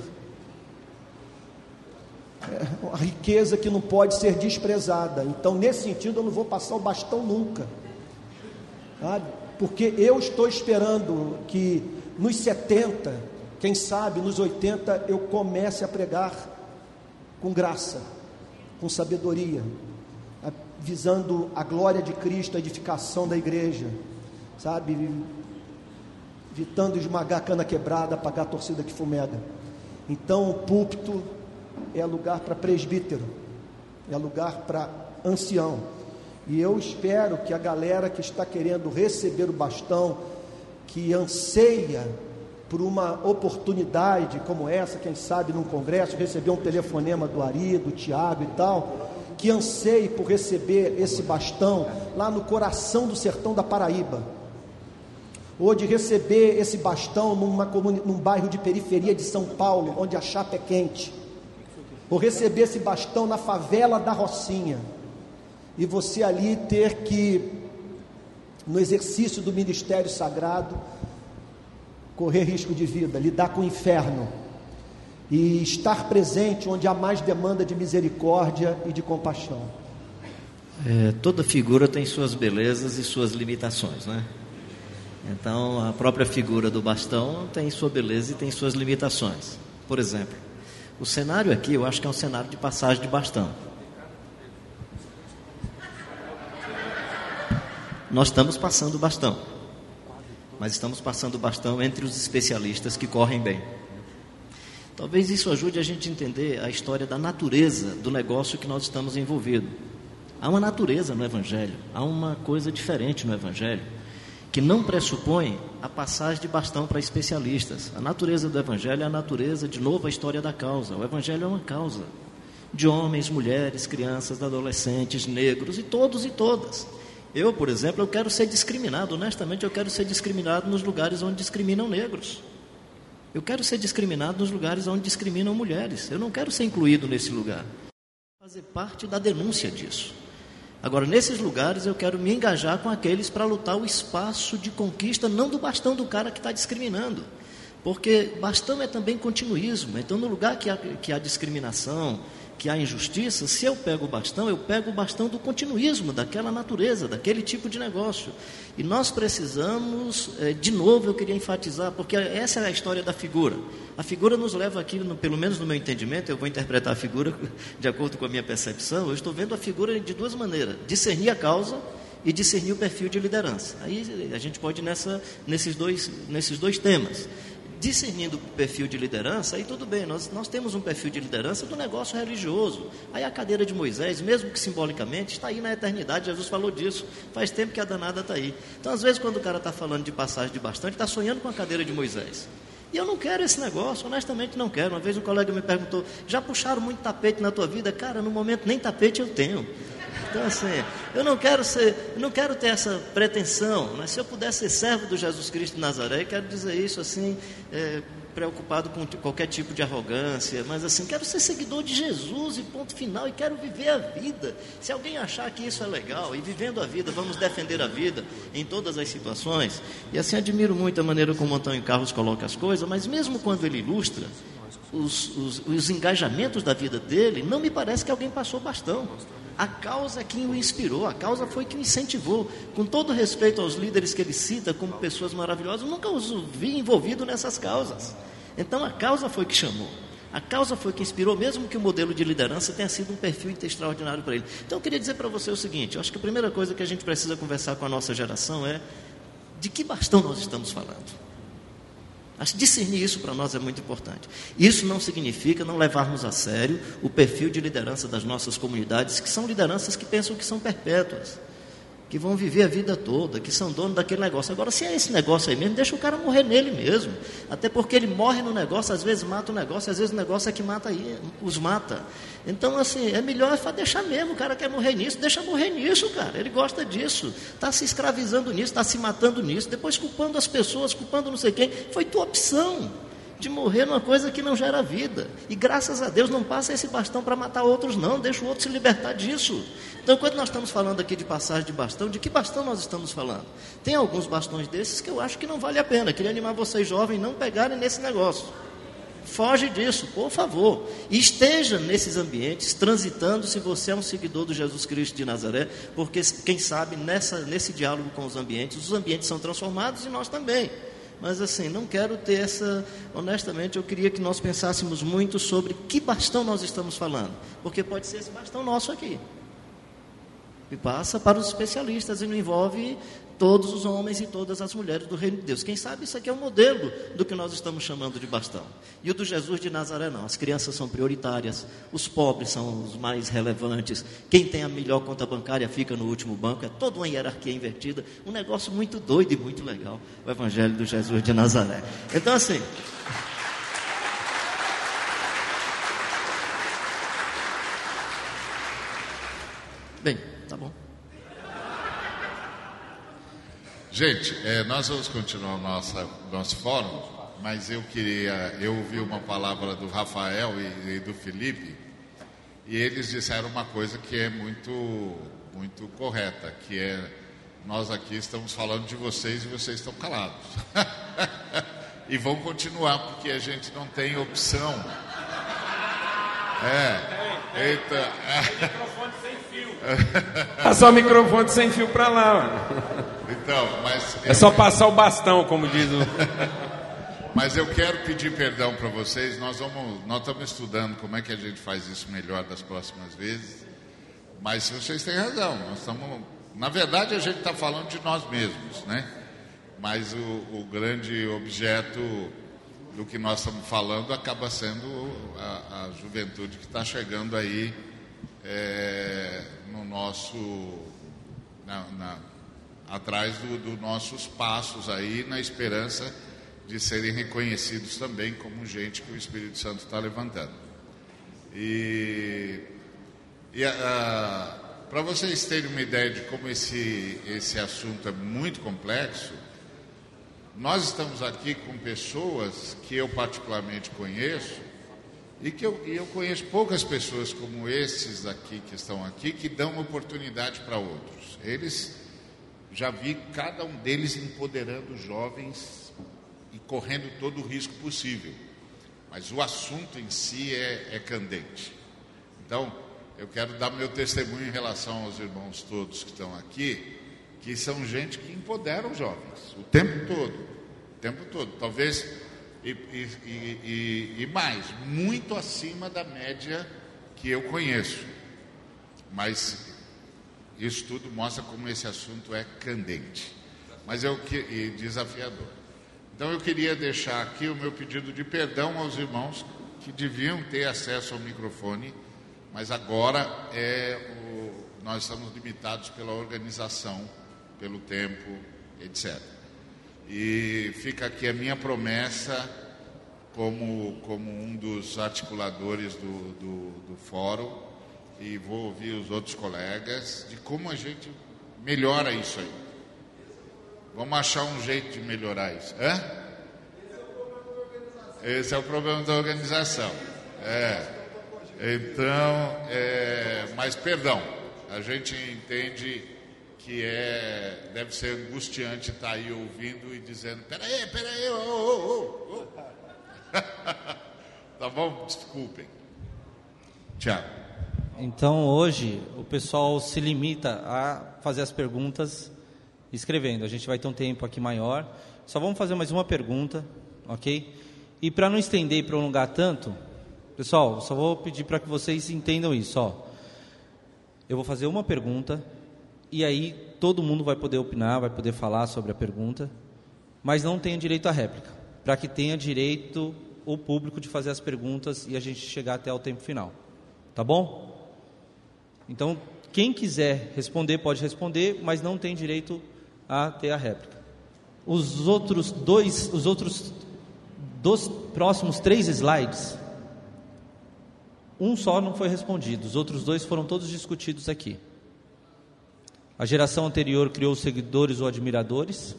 Speaker 7: É uma riqueza que não pode ser desprezada. Então, nesse sentido, eu não vou passar o bastão nunca. Sabe? porque eu estou esperando que nos 70, quem sabe nos 80, eu comece a pregar com graça, com sabedoria, visando a glória de Cristo, a edificação da igreja, sabe? Evitando esmagar cana quebrada, apagar a torcida que fumega. Então, o púlpito é lugar para presbítero, é lugar para ancião e eu espero que a galera que está querendo receber o bastão, que anseia por uma oportunidade como essa, quem sabe num congresso, receber um telefonema do Ari, do Tiago e tal, que anseie por receber esse bastão lá no coração do sertão da Paraíba, ou de receber esse bastão numa num bairro de periferia de São Paulo, onde a chapa é quente, ou receber esse bastão na favela da Rocinha. E você ali ter que, no exercício do ministério sagrado, correr risco de vida, lidar com o inferno e estar presente onde há mais demanda de misericórdia e de compaixão.
Speaker 5: É, toda figura tem suas belezas e suas limitações, né? Então, a própria figura do bastão tem sua beleza e tem suas limitações. Por exemplo, o cenário aqui eu acho que é um cenário de passagem de bastão. nós estamos passando o bastão. Mas estamos passando o bastão entre os especialistas que correm bem. Talvez isso ajude a gente a entender a história da natureza do negócio que nós estamos envolvidos. Há uma natureza no Evangelho, há uma coisa diferente no Evangelho, que não pressupõe a passagem de bastão para especialistas. A natureza do Evangelho é a natureza, de novo, a história da causa. O Evangelho é uma causa de homens, mulheres, crianças, adolescentes, negros e todos e todas. Eu, por exemplo, eu quero ser discriminado, honestamente, eu quero ser discriminado nos lugares onde discriminam negros. Eu quero ser discriminado nos lugares onde discriminam mulheres. Eu não quero ser incluído nesse lugar. Fazer parte da denúncia disso. Agora, nesses lugares, eu quero me engajar com aqueles para lutar o espaço de conquista, não do bastão do cara que está discriminando. Porque bastão é também continuismo. Então, no lugar que há, que há discriminação, que há injustiça, se eu pego o bastão, eu pego o bastão do continuismo, daquela natureza, daquele tipo de negócio. E nós precisamos, é, de novo, eu queria enfatizar, porque essa é a história da figura. A figura nos leva aqui, pelo menos no meu entendimento, eu vou interpretar a figura de acordo com a minha percepção, eu estou vendo a figura de duas maneiras: discernir a causa e discernir o perfil de liderança. Aí a gente pode ir nessa, nesses, dois, nesses dois temas discernindo o perfil de liderança, aí tudo bem, nós, nós temos um perfil de liderança do negócio religioso. Aí a cadeira de Moisés, mesmo que simbolicamente, está aí na eternidade, Jesus falou disso, faz tempo que a danada está aí. Então, às vezes, quando o cara está falando de passagem de bastante, está sonhando com a cadeira de Moisés. E eu não quero esse negócio, honestamente não quero. Uma vez um colega me perguntou: já puxaram muito tapete na tua vida? Cara, no momento nem tapete eu tenho. Então, assim, eu não quero ser, não quero ter essa pretensão, mas se eu pudesse ser servo do Jesus Cristo de Nazaré, quero dizer isso assim, é, preocupado com qualquer tipo de arrogância, mas assim, quero ser seguidor de Jesus e ponto final, e quero viver a vida. Se alguém achar que isso é legal, e vivendo a vida, vamos defender a vida em todas as situações, e assim admiro muito a maneira como Antônio Carlos coloca as coisas, mas mesmo quando ele ilustra, os, os, os engajamentos da vida dele, não me parece que alguém passou bastão. A causa é quem o inspirou, a causa foi quem o incentivou. Com todo respeito aos líderes que ele cita como pessoas maravilhosas, nunca os vi envolvido nessas causas. Então a causa foi que chamou. A causa foi que inspirou, mesmo que o modelo de liderança tenha sido um perfil extraordinário para ele. Então eu queria dizer para você o seguinte: eu acho que a primeira coisa que a gente precisa conversar com a nossa geração é de que bastão nós estamos falando. Acho discernir isso para nós é muito importante. Isso não significa não levarmos a sério o perfil de liderança das nossas comunidades, que são lideranças que pensam que são perpétuas que vão viver a vida toda, que são donos daquele negócio. Agora, se é esse negócio aí mesmo, deixa o cara morrer nele mesmo. Até porque ele morre no negócio, às vezes mata o negócio, às vezes o negócio é que mata aí, os mata. Então, assim, é melhor deixar mesmo. O cara quer morrer nisso, deixa morrer nisso, cara. Ele gosta disso. Está se escravizando nisso, está se matando nisso, depois culpando as pessoas, culpando não sei quem. Foi tua opção de morrer numa coisa que não gera vida. E graças a Deus não passa esse bastão para matar outros, não, deixa o outro se libertar disso. Então, quando nós estamos falando aqui de passagem de bastão, de que bastão nós estamos falando? Tem alguns bastões desses que eu acho que não vale a pena. Queria animar vocês jovens não pegarem nesse negócio. Foge disso, por favor. esteja nesses ambientes, transitando se você é um seguidor do Jesus Cristo de Nazaré, porque quem sabe nessa, nesse diálogo com os ambientes, os ambientes são transformados e nós também. Mas assim, não quero ter essa. Honestamente, eu queria que nós pensássemos muito sobre que bastão nós estamos falando. Porque pode ser esse bastão nosso aqui. E passa para os especialistas e não envolve todos os homens e todas as mulheres do reino de Deus. Quem sabe isso aqui é o um modelo do que nós estamos chamando de bastão. E o do Jesus de Nazaré não. As crianças são prioritárias, os pobres são os mais relevantes. Quem tem a melhor conta bancária fica no último banco. É toda uma hierarquia invertida. Um negócio muito doido e muito legal. O Evangelho do Jesus de Nazaré. Então, assim. Bem, tá bom.
Speaker 2: Gente, é, nós vamos continuar o nosso, nosso fórum, mas eu queria. Eu ouvi uma palavra do Rafael e, e do Felipe, e eles disseram uma coisa que é muito, muito correta, que é nós aqui estamos falando de vocês e vocês estão calados. e vão continuar, porque a gente não tem opção. É. Eita.
Speaker 4: Microfone sem fio. Passar o microfone sem fio para lá. Mano.
Speaker 2: Então, mas.
Speaker 4: É só passar o bastão, como diz o.
Speaker 2: mas eu quero pedir perdão para vocês. Nós, vamos, nós estamos estudando como é que a gente faz isso melhor das próximas vezes. Mas vocês têm razão. Nós estamos. Na verdade, a gente está falando de nós mesmos, né? Mas o, o, grande objeto do que nós estamos falando acaba sendo a, a juventude que está chegando aí é, no nosso. Na, na, atrás dos do nossos passos aí, na esperança de serem reconhecidos também como gente que o Espírito Santo está levantando. E, e para vocês terem uma ideia de como esse, esse assunto é muito complexo, nós estamos aqui com pessoas que eu particularmente conheço E que eu, e eu conheço poucas pessoas como esses aqui que estão aqui que dão oportunidade para outros. Eles já vi cada um deles empoderando jovens e correndo todo o risco possível. Mas o assunto em si é, é candente. Então, eu quero dar meu testemunho em relação aos irmãos todos que estão aqui, que são gente que empodera os jovens o tempo todo, tempo todo. Talvez e, e, e, e mais, muito acima da média que eu conheço. Mas isso tudo mostra como esse assunto é candente, mas eu que e desafiador. Então eu queria deixar aqui o meu pedido de perdão aos irmãos que deviam ter acesso ao microfone, mas agora é o, nós estamos limitados pela organização, pelo tempo, etc. E fica aqui a minha promessa como, como um dos articuladores do, do, do fórum e vou ouvir os outros colegas de como a gente melhora isso aí. Vamos achar um jeito de melhorar isso. Hã? Esse é o problema da organização. É. Então, é, mas perdão, a gente entende que é, deve ser angustiante estar aí ouvindo e dizendo: peraí, peraí, ô, ô, ô, tá bom? Desculpem. Tchau.
Speaker 1: Então hoje o pessoal se limita a fazer as perguntas escrevendo. A gente vai ter um tempo aqui maior. Só vamos fazer mais uma pergunta, ok? E para não estender e prolongar tanto, pessoal, só vou pedir para que vocês entendam isso. Ó. Eu vou fazer uma pergunta e aí todo mundo vai poder opinar, vai poder falar sobre a pergunta, mas não tem direito à réplica, para que tenha direito o público de fazer as perguntas e a gente chegar até o tempo final. Tá bom? Então, quem quiser responder pode responder, mas não tem direito a ter a réplica. Os outros dois, os outros dos próximos três slides, um só não foi respondido, os outros dois foram todos discutidos aqui. A geração anterior criou seguidores ou admiradores,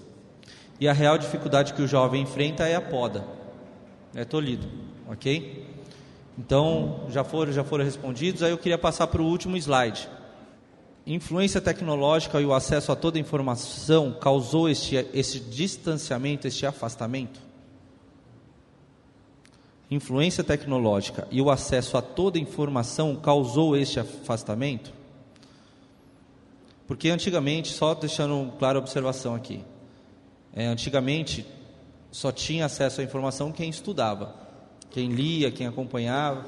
Speaker 1: e a real dificuldade que o jovem enfrenta é a poda. É tolhido, ok? Então, já foram, já foram respondidos. Aí eu queria passar para o último slide. Influência tecnológica e o acesso a toda informação causou este, este distanciamento, este afastamento? Influência tecnológica e o acesso a toda informação causou este afastamento? Porque antigamente, só deixando clara observação aqui, é, antigamente só tinha acesso à informação quem estudava, quem lia, quem acompanhava.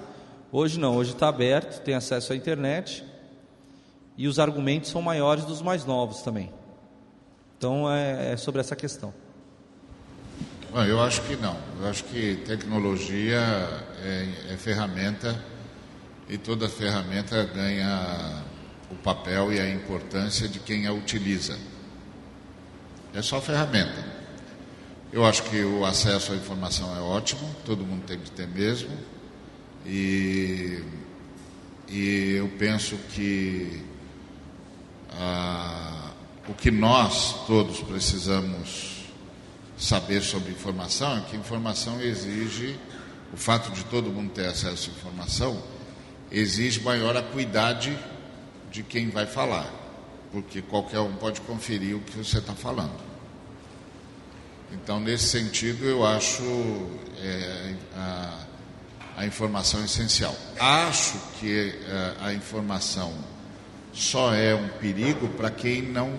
Speaker 1: Hoje não, hoje está aberto, tem acesso à internet e os argumentos são maiores dos mais novos também. Então é, é sobre essa questão.
Speaker 2: Bom, eu acho que não. Eu acho que tecnologia é, é ferramenta e toda ferramenta ganha o papel e a importância de quem a utiliza. É só ferramenta. Eu acho que o acesso à informação é ótimo, todo mundo tem que ter mesmo. E, e eu penso que ah, o que nós todos precisamos saber sobre informação é que informação exige, o fato de todo mundo ter acesso à informação, exige maior acuidade de quem vai falar, porque qualquer um pode conferir o que você está falando. Então, nesse sentido, eu acho é, a, a, informação essencial. Acho que é, a informação só é um perigo para quem não,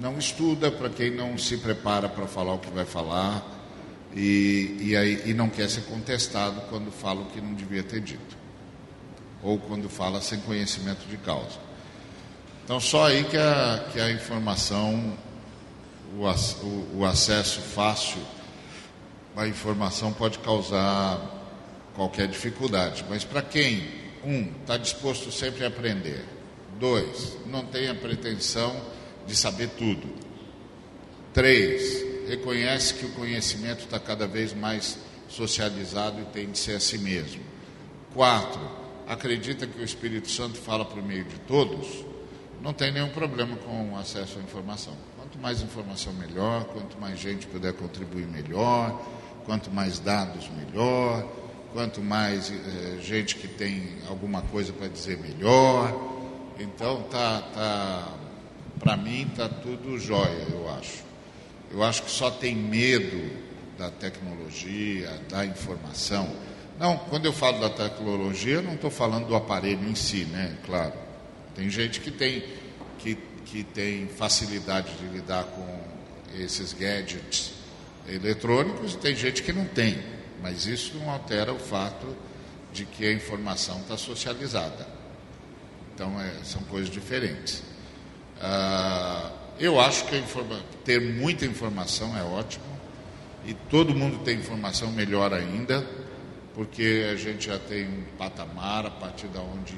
Speaker 2: não estuda, para quem não se prepara para falar o que vai falar e, e, aí, e não quer ser contestado quando fala o que não devia ter dito, ou quando fala sem conhecimento de causa. Então, só aí que a, que a informação, o, o, acesso fácil à informação pode causar qualquer dificuldade. Mas para quem, um, está disposto sempre a aprender, dois, não tem a pretensão de saber tudo, três, reconhece que o conhecimento está cada vez mais socializado e tem de ser assim mesmo, quatro, acredita que o Espírito Santo fala por meio de todos, não tem nenhum problema com acesso à informação. Quanto mais informação, melhor. Quanto mais gente puder contribuir, melhor. Quanto mais dados, melhor. quanto mais eh, gente que tem alguma coisa para dizer melhor. Então tá, tá para mim tá tudo jóia, eu acho. Eu acho que só tem medo da tecnologia, da informação. Não, quando eu falo da tecnologia, eu não estou falando do aparelho em si, né? Claro. Tem gente que tem, que, que tem facilidade de lidar com esses gadgets eletrônicos, e tem gente que não tem. Mas isso não altera o fato de que a informação está socializada. Então, é, são coisas diferentes. Ah, eu acho que ter muita informação é ótimo e todo mundo tem informação melhor ainda, porque a gente já tem um patamar a partir de onde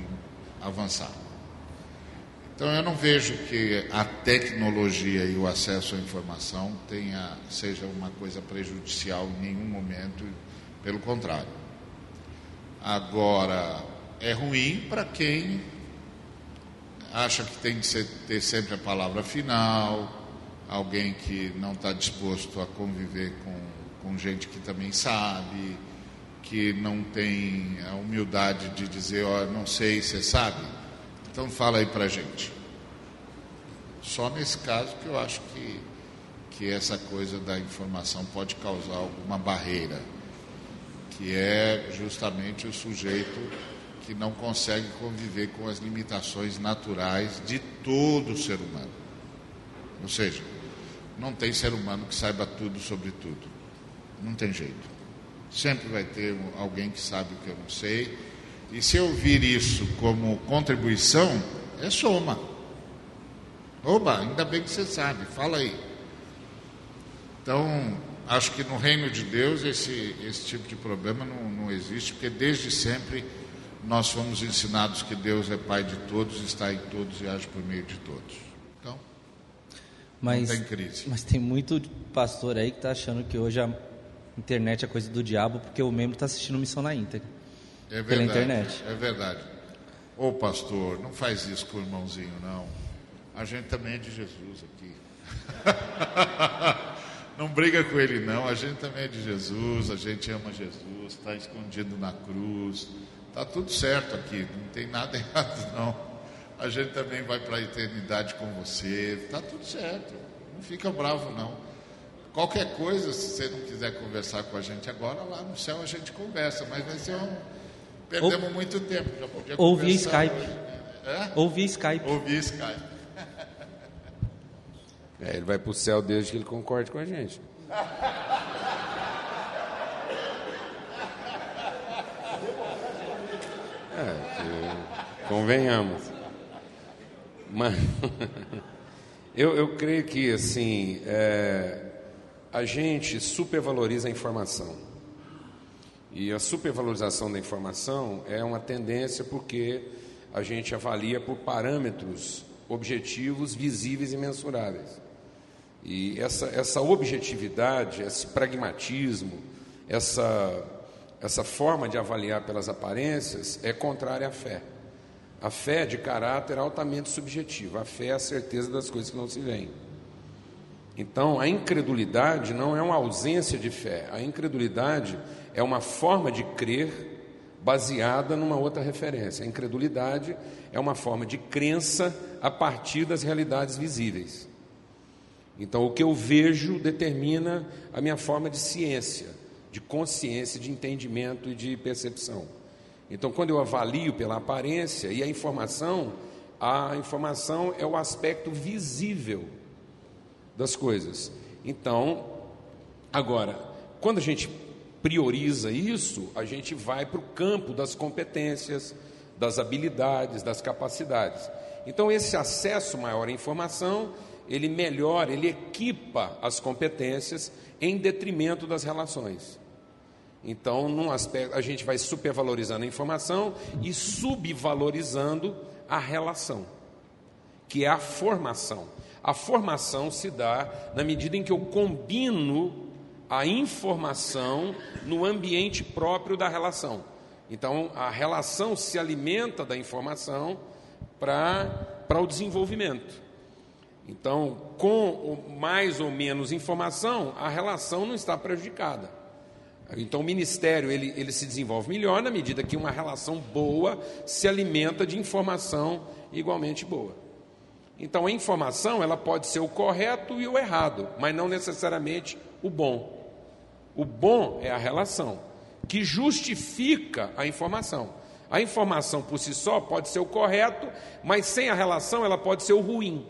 Speaker 2: avançar. Então eu não vejo que a tecnologia e o acesso à informação tenha, seja uma coisa prejudicial em nenhum momento, pelo contrário. Agora, é ruim para quem acha que tem que ter sempre a palavra final, alguém que não está disposto a conviver com, com gente que também sabe, que não tem a humildade de dizer, ó, oh, não sei, você sabe? Então fala aí para gente. Só nesse caso que eu acho que, que essa coisa da informação pode causar alguma barreira, que é justamente o sujeito que não consegue conviver com as limitações naturais de todo ser humano. Ou seja, não tem ser humano que saiba tudo sobre tudo. Não tem jeito. Sempre vai ter alguém que sabe o que eu não sei. E se eu vir isso como contribuição, é soma. Oba, ainda bem que você sabe, fala aí. Então, acho que no reino de Deus esse, esse tipo de problema não, não existe, porque desde sempre nós fomos ensinados que Deus é Pai de todos, está em todos e age por meio de todos. Então,
Speaker 1: mas,
Speaker 2: não tem crise.
Speaker 1: Mas tem muito pastor aí que está achando que hoje a internet é coisa do diabo porque o membro está assistindo missão na íntegra.
Speaker 2: É verdade,
Speaker 1: pela internet.
Speaker 2: É verdade. Ô pastor, não faz isso com o irmãozinho, não. A gente também é de Jesus aqui. não briga com ele, não. A gente também é de Jesus, a gente ama Jesus, está escondido na cruz. Está tudo certo aqui, não tem nada errado não. A gente também vai para a eternidade com você, está tudo certo. Não fica bravo não. Qualquer coisa, se você não quiser conversar com a gente agora, lá no céu a gente conversa, mas vai ser um. Perdemos Ou... muito tempo, já podia
Speaker 1: Ou via Skype. É? Ou via Skype.
Speaker 2: Ou via Skype.
Speaker 4: É, ele vai para o céu desde que ele concorde com a gente. É, convenhamos. Mas eu, eu creio que assim é, a gente supervaloriza a informação. E a supervalorização da informação é uma tendência porque a gente avalia por parâmetros objetivos, visíveis e mensuráveis. E essa, essa objetividade, esse pragmatismo, essa essa forma de avaliar pelas aparências é contrária à fé. A fé é de caráter altamente subjetivo. A fé é a certeza das coisas que não se veem. Então, a incredulidade não é uma ausência de fé. A incredulidade é uma forma de crer baseada numa outra referência. A incredulidade é uma forma de crença a partir das realidades visíveis. Então, o que eu vejo determina a minha forma de ciência de consciência, de entendimento e de percepção. Então, quando eu avalio pela aparência e a informação, a informação é o aspecto visível das coisas. Então, agora, quando a gente prioriza isso, a gente vai para o campo das competências, das habilidades, das capacidades. Então, esse acesso maior à informação, ele melhora, ele equipa as competências em detrimento das relações. Então, num aspecto, a gente vai supervalorizando a informação e subvalorizando a relação, que é a formação. A formação se dá na medida em que eu combino a informação no ambiente próprio da relação. Então, a relação se alimenta da informação para o desenvolvimento. Então, com mais ou menos informação, a relação não está prejudicada. Então o ministério ele, ele se desenvolve melhor na medida que uma relação boa se alimenta de informação igualmente boa. Então a informação ela pode ser o correto e o errado, mas não necessariamente o bom. O bom é a relação que justifica a informação. A informação por si só pode ser o correto, mas sem a relação ela pode ser o ruim.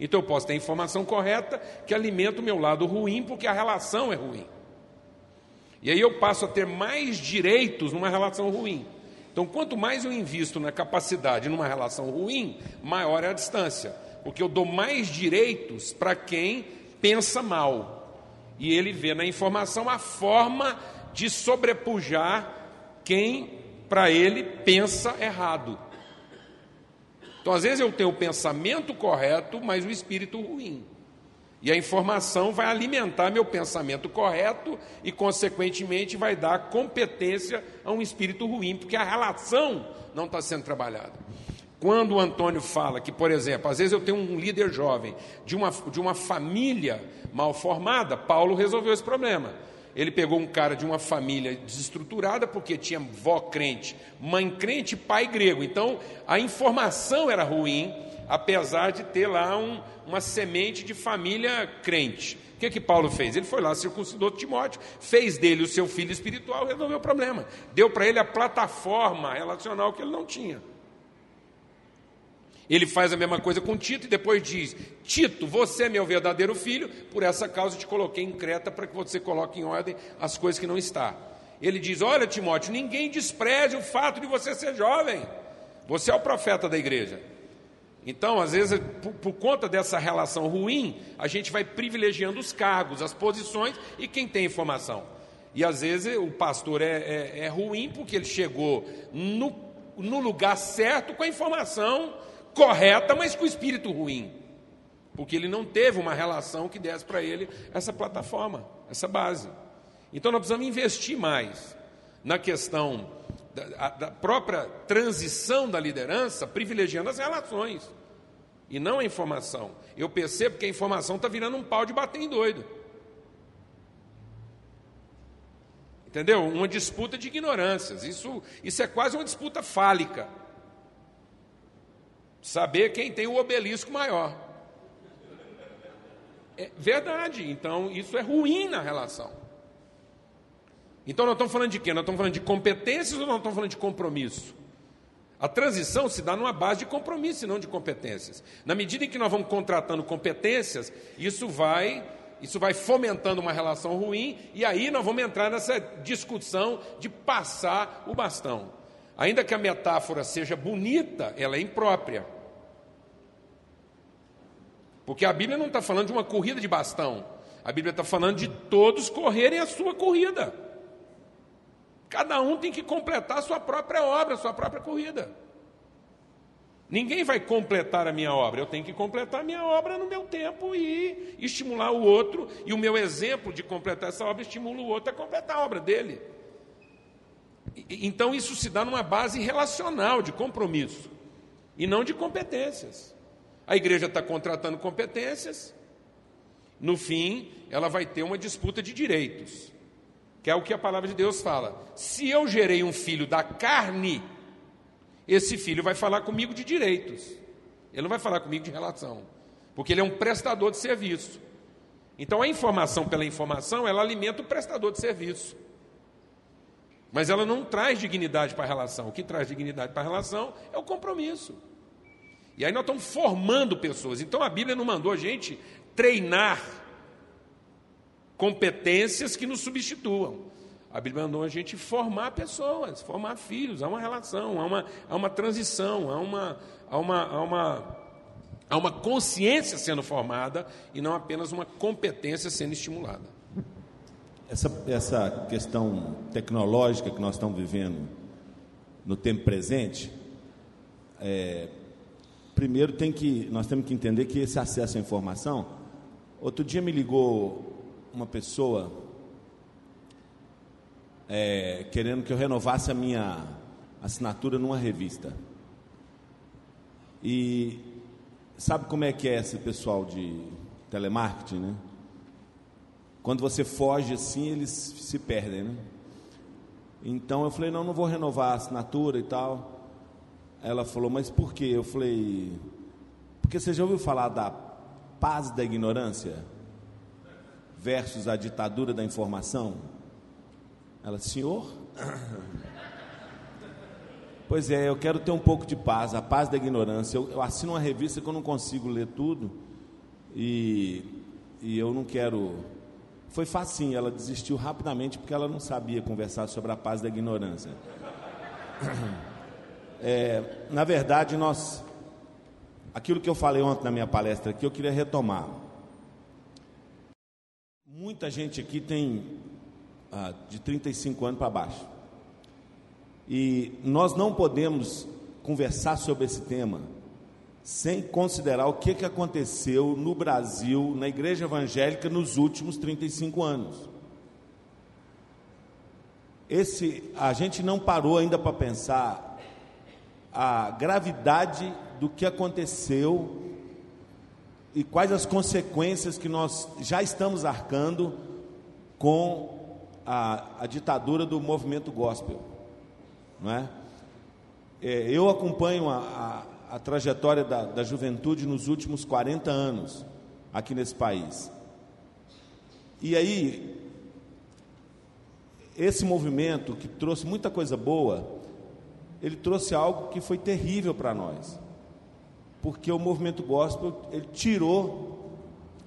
Speaker 4: Então eu posso ter a informação correta que alimenta o meu lado ruim porque a relação é ruim. E aí eu passo a ter mais direitos numa relação ruim. Então, quanto mais eu invisto na capacidade numa relação ruim, maior é a distância, porque eu dou mais direitos para quem pensa mal. E ele vê na informação a forma de sobrepujar quem, para ele, pensa errado. Então, às vezes, eu tenho o pensamento correto, mas o espírito ruim. E a informação vai alimentar meu pensamento correto e, consequentemente, vai dar competência a um espírito ruim, porque a relação não está sendo trabalhada. Quando o Antônio fala que, por exemplo, às vezes eu tenho um líder jovem de uma, de uma família mal formada, Paulo resolveu esse problema. Ele pegou um cara de uma família desestruturada, porque tinha vó crente, mãe crente, pai grego. Então a informação era ruim, apesar de ter lá um, uma semente de família crente. O que, que Paulo fez? Ele foi lá, circuncidou Timóteo, fez dele o seu filho espiritual, resolveu o problema. Deu para ele a plataforma relacional que ele não tinha. Ele faz a mesma coisa com Tito e depois diz: Tito, você é meu verdadeiro filho, por essa causa te coloquei em Creta para que você coloque em ordem as coisas que não está. Ele diz: Olha, Timóteo, ninguém despreze o fato de você ser jovem. Você é o profeta da igreja. Então, às vezes, por, por, conta dessa relação ruim, a gente vai privilegiando os cargos, as posições e quem tem informação. E às vezes o pastor é, é, é ruim porque ele chegou no, no lugar certo com a informação correta, mas com espírito ruim. Porque ele não teve uma relação que desse para ele essa plataforma, essa base. Então nós precisamos investir mais na questão da, da própria transição da liderança, privilegiando as relações e não a informação. Eu percebo que a informação está virando um pau de bater em doido. Entendeu? Uma disputa de ignorâncias. Isso, isso é quase uma disputa fálica. Saber quem tem o obelisco maior. É verdade. Então, isso é ruim na relação. Então, nós estamos falando de quê? Nós estamos falando de competências ou nós estamos falando de compromisso? A transição se dá numa base de compromisso e não de competências. Na medida em que nós vamos contratando competências, isso vai, isso vai fomentando uma relação ruim, e aí nós vamos entrar nessa discussão de passar o bastão. Ainda que a metáfora seja bonita, ela é imprópria. Porque a Bíblia não está falando de uma corrida de bastão. A Bíblia está falando de todos correrem a sua corrida. Cada um tem que completar a sua própria obra, a sua própria corrida. Ninguém vai completar a minha obra, eu tenho que completar a minha obra no meu tempo e estimular o outro, e o meu exemplo de completar essa obra estimula o outro a completar a obra dele. Então isso se dá numa base relacional, de compromisso, e não de competências. A igreja está contratando competências, no fim, ela vai ter uma disputa de direitos, que é o que a palavra de Deus fala. Se eu gerei um filho da carne, esse filho vai falar comigo de direitos, ele não vai falar comigo de relação, porque ele é um prestador de serviço. Então a informação pela informação, ela alimenta o prestador de serviço. Mas ela não traz dignidade para a relação. O que traz dignidade para a relação é o compromisso. E aí nós estamos formando pessoas. Então a Bíblia não mandou a gente treinar competências que nos substituam. A Bíblia mandou a gente formar pessoas, formar filhos, há uma relação, há uma, há uma transição, há uma, há, uma, há, uma, há uma consciência sendo formada e não apenas uma competência sendo estimulada.
Speaker 6: Essa, essa questão tecnológica que nós estamos vivendo no tempo presente, é, primeiro tem que, nós temos que entender que esse acesso à informação. Outro dia me ligou uma pessoa é, querendo que eu renovasse a minha assinatura numa revista. E sabe como é que é esse pessoal de telemarketing, né? Quando você foge assim, eles se perdem, né? Então eu falei, não, não vou renovar a assinatura e tal. Ela falou, mas por quê? Eu falei, porque você já ouviu falar da paz da ignorância versus a ditadura da informação? Ela, senhor? Pois é, eu quero ter um pouco de paz, a paz da ignorância. Eu, eu assino uma revista que eu não consigo ler tudo e, e eu não quero. Foi facinho, ela desistiu rapidamente porque ela não sabia conversar sobre a paz da ignorância. É, na verdade, nós. Aquilo que eu falei ontem na minha palestra aqui, eu queria retomar. Muita gente aqui tem ah, de 35 anos para baixo. E nós não podemos conversar sobre esse tema sem considerar o que, que aconteceu no Brasil, na igreja evangélica, nos últimos 35 anos. Esse, a gente não parou ainda para pensar a gravidade do que aconteceu e quais as consequências que nós já estamos arcando com a, a ditadura do movimento gospel. Não é? é eu acompanho a, a, a trajetória da, da juventude nos últimos 40 anos aqui nesse país. E aí, esse movimento que trouxe muita coisa boa, ele trouxe algo que foi terrível para nós. Porque o movimento gospel, ele tirou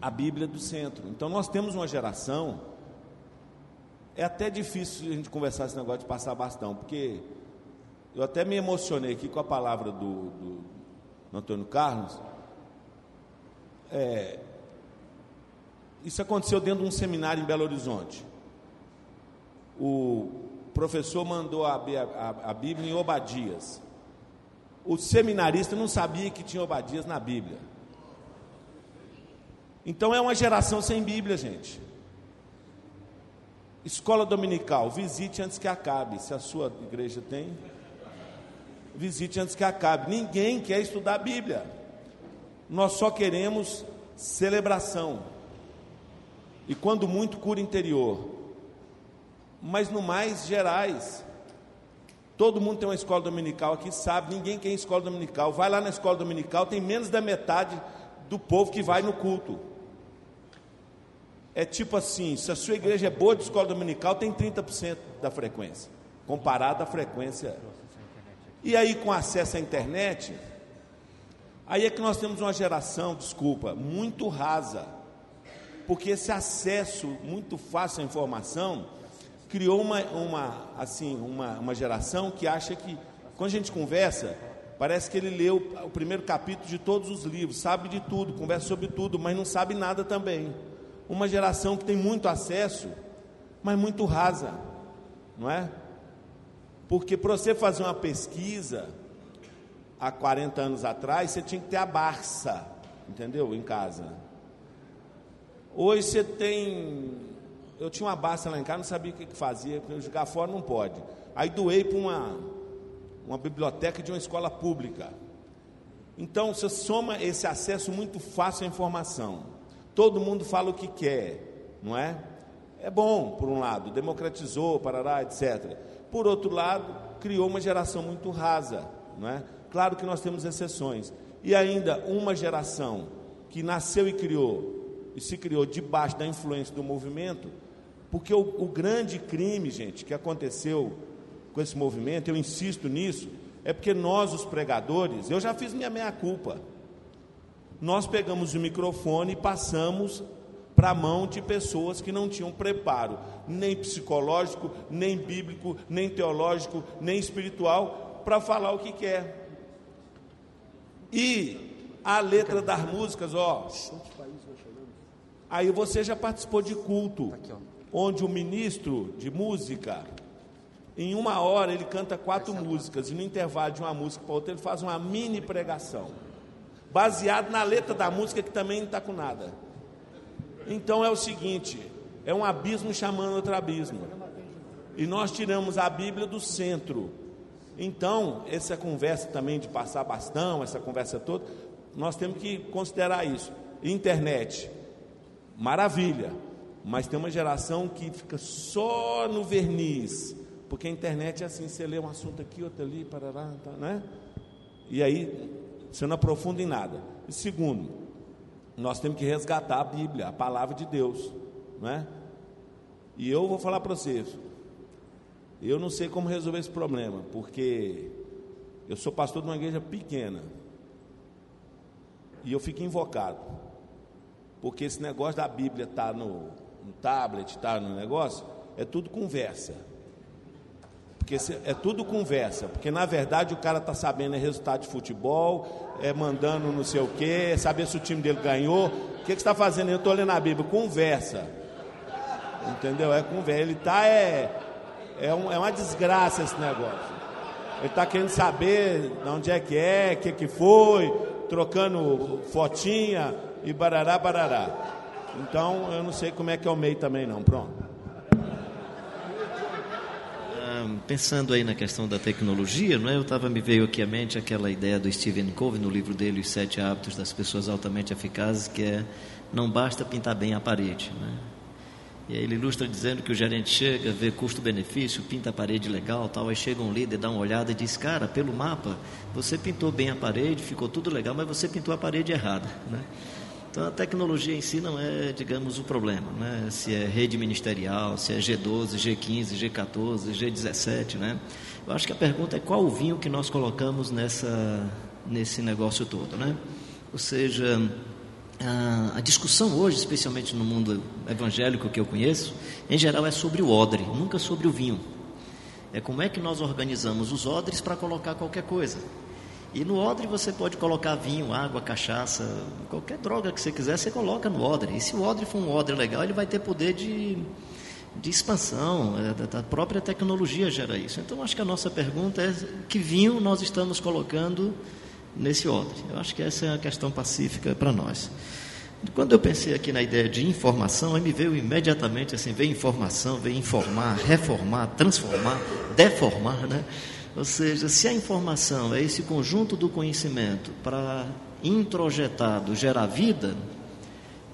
Speaker 6: a Bíblia do centro. Então nós temos uma geração é até difícil a gente conversar esse negócio de passar bastão, porque eu até me emocionei aqui com a palavra do, do, do Antônio Carlos. É, isso aconteceu dentro de um seminário em Belo Horizonte. O professor mandou a, a, a Bíblia em Obadias. O seminarista não sabia que tinha Obadias na Bíblia. Então é uma geração sem Bíblia, gente. Escola dominical, visite antes que acabe. Se a sua igreja tem, visite antes que acabe. Ninguém quer estudar a Bíblia. Nós só queremos celebração. E quando muito, cura interior. Mas no mais, gerais. Todo mundo tem uma escola dominical aqui, sabe? Ninguém quer escola dominical. Vai lá na escola dominical, tem menos da metade do povo que vai no culto. É tipo assim: se a sua igreja é boa de escola dominical, tem 30% da frequência, comparado à frequência. E aí, com acesso à internet, aí é que nós temos uma geração, desculpa, muito rasa, porque esse acesso muito fácil à informação criou uma, uma, assim, uma, uma geração que acha que, quando a gente conversa, parece que ele leu o primeiro capítulo de todos os livros, sabe de tudo, conversa sobre tudo, mas não sabe nada também uma geração que tem muito acesso, mas muito rasa, não é? Porque para você fazer uma pesquisa, há 40 anos atrás, você tinha que ter a Barça, entendeu? Em casa. Hoje você tem. Eu tinha uma Barça lá em casa, não sabia o que, fazia, porque jogar fora não pode. Aí doei para uma, uma biblioteca de uma escola pública. Então você soma esse acesso muito fácil à informação todo mundo fala o que quer, não é? É bom, por um lado, democratizou, parará, etc. Por outro lado, criou uma geração muito rasa, não é? Claro que nós temos exceções. E ainda uma geração que nasceu e criou, e se criou debaixo da influência do movimento, porque o, o grande crime, gente, que aconteceu com esse movimento, eu insisto nisso, é porque nós, os pregadores, eu já fiz minha meia-culpa nós pegamos o microfone e passamos para a mão de pessoas que não tinham preparo, nem psicológico, nem bíblico, nem teológico, nem espiritual, para falar o que quer. E a letra das músicas, ó. Aí você já participou de culto, onde o ministro de música, em uma hora ele canta quatro músicas, e no intervalo de uma música para outra ele faz uma mini pregação baseado na letra da música que também não está com nada. Então é o seguinte: é um abismo chamando outro abismo. E nós tiramos a Bíblia do centro. Então, essa conversa também de passar bastão, essa conversa toda, nós temos que considerar isso. Internet, maravilha. Mas tem uma geração que fica só no verniz, porque a internet é assim, você lê um assunto aqui, outro ali, parará, tá, né? E aí você não aprofunda em nada. E segundo, nós temos que resgatar a Bíblia, a palavra de Deus, não é? E eu vou falar para vocês, eu não sei como resolver esse problema, porque eu sou pastor de uma igreja pequena e eu fico invocado, porque esse negócio da Bíblia tá no, no tablet, tá no negócio, é tudo conversa. Porque é tudo conversa, porque na verdade o cara está sabendo é resultado de futebol, é mandando não sei o quê, saber se o time dele ganhou. O que, que você está fazendo? Eu estou lendo a Bíblia, conversa. Entendeu? É conversa. Ele está é, é, um, é uma desgraça esse negócio. Ele está querendo saber de onde é que é, o que, que foi, trocando fotinha e barará, barará. Então eu não sei como é que é o meio também não. Pronto
Speaker 5: pensando aí na questão da tecnologia, não é? Eu estava me veio aqui à mente aquela ideia do Stephen Covey no livro dele Os Sete Hábitos das Pessoas Altamente Eficazes, que é não basta pintar bem a parede, né? E aí ele ilustra dizendo que o gerente chega, vê custo-benefício, pinta a parede legal, tal, aí chega um líder, dá uma olhada e diz: "Cara, pelo mapa, você pintou bem a parede, ficou tudo legal, mas você pintou a parede errada", né? Então a tecnologia em si não é, digamos, o problema, né? Se é rede ministerial, se é G12, G15, G14, G17, né? Eu acho que a pergunta é qual o vinho que nós colocamos nessa nesse negócio todo, né? Ou seja, a, a discussão hoje, especialmente no mundo evangélico que eu conheço, em geral é sobre o odre, nunca sobre o vinho. É como é que nós organizamos os odres para colocar qualquer coisa. E no odre você pode colocar vinho, água, cachaça, qualquer droga que você quiser, você coloca no odre. E se o odre for um odre legal, ele vai ter poder de, de expansão, é, a própria tecnologia gera isso. Então, acho que a nossa pergunta é que vinho nós estamos colocando nesse odre. Eu acho que essa é a questão pacífica para nós. Quando eu pensei aqui na ideia de informação, aí me veio imediatamente assim, veio informação, veio informar, reformar, transformar, deformar, né? Ou seja, se a informação é esse conjunto do conhecimento para introjetado gerar vida,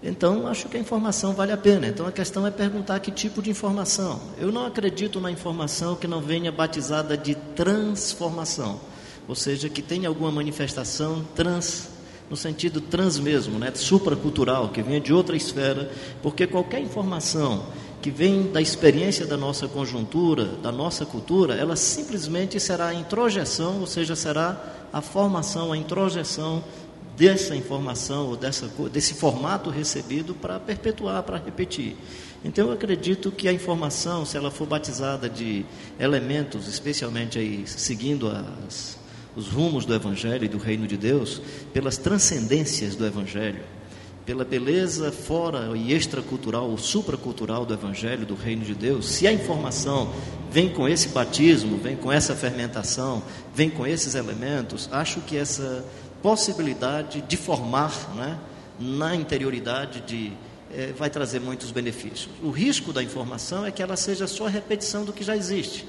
Speaker 5: então acho que a informação vale a pena. Então a questão é perguntar que tipo de informação. Eu não acredito na informação que não venha batizada de transformação, ou seja, que tenha alguma manifestação trans no sentido trans mesmo, né, supracultural, que venha de outra esfera, porque qualquer informação que vem da experiência da nossa conjuntura, da nossa cultura, ela simplesmente será a introjeção, ou seja, será a formação, a introjeção dessa informação, ou dessa, desse formato recebido para perpetuar, para repetir. Então eu acredito que a informação, se ela for batizada de elementos, especialmente aí seguindo as, os rumos do Evangelho e do Reino de Deus, pelas transcendências do Evangelho, pela beleza fora e extracultural ou supracultural do Evangelho, do Reino de Deus, se a informação vem com esse batismo, vem com essa fermentação, vem com esses elementos, acho que essa possibilidade de formar né, na interioridade de, é, vai trazer muitos benefícios. O risco da informação é que ela seja só repetição do que já existe.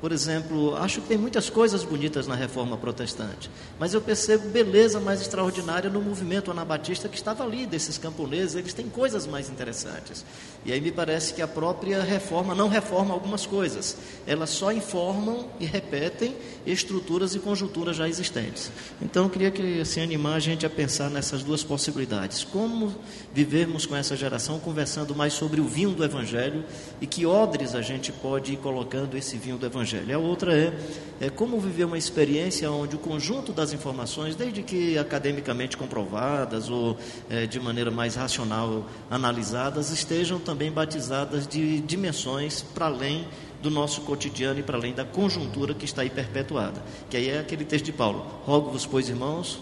Speaker 5: Por exemplo, acho que tem muitas coisas bonitas na reforma protestante, mas eu percebo beleza mais extraordinária no movimento anabatista que estava ali, desses camponeses, eles têm coisas mais interessantes. E aí me parece que a própria reforma não reforma algumas coisas, elas só informam e repetem estruturas e conjunturas já existentes. Então eu queria que assim, animar a gente a pensar nessas duas possibilidades. Como vivermos com essa geração conversando mais sobre o vinho do Evangelho e que odres a gente pode ir colocando esse vinho do Evangelho. A outra é, é como viver uma experiência onde o conjunto das informações, desde que academicamente comprovadas ou é, de maneira mais racional analisadas, estejam também batizadas de dimensões para além do nosso cotidiano e para além da conjuntura que está aí perpetuada. Que aí é aquele texto de Paulo: Rogo-vos, pois, irmãos,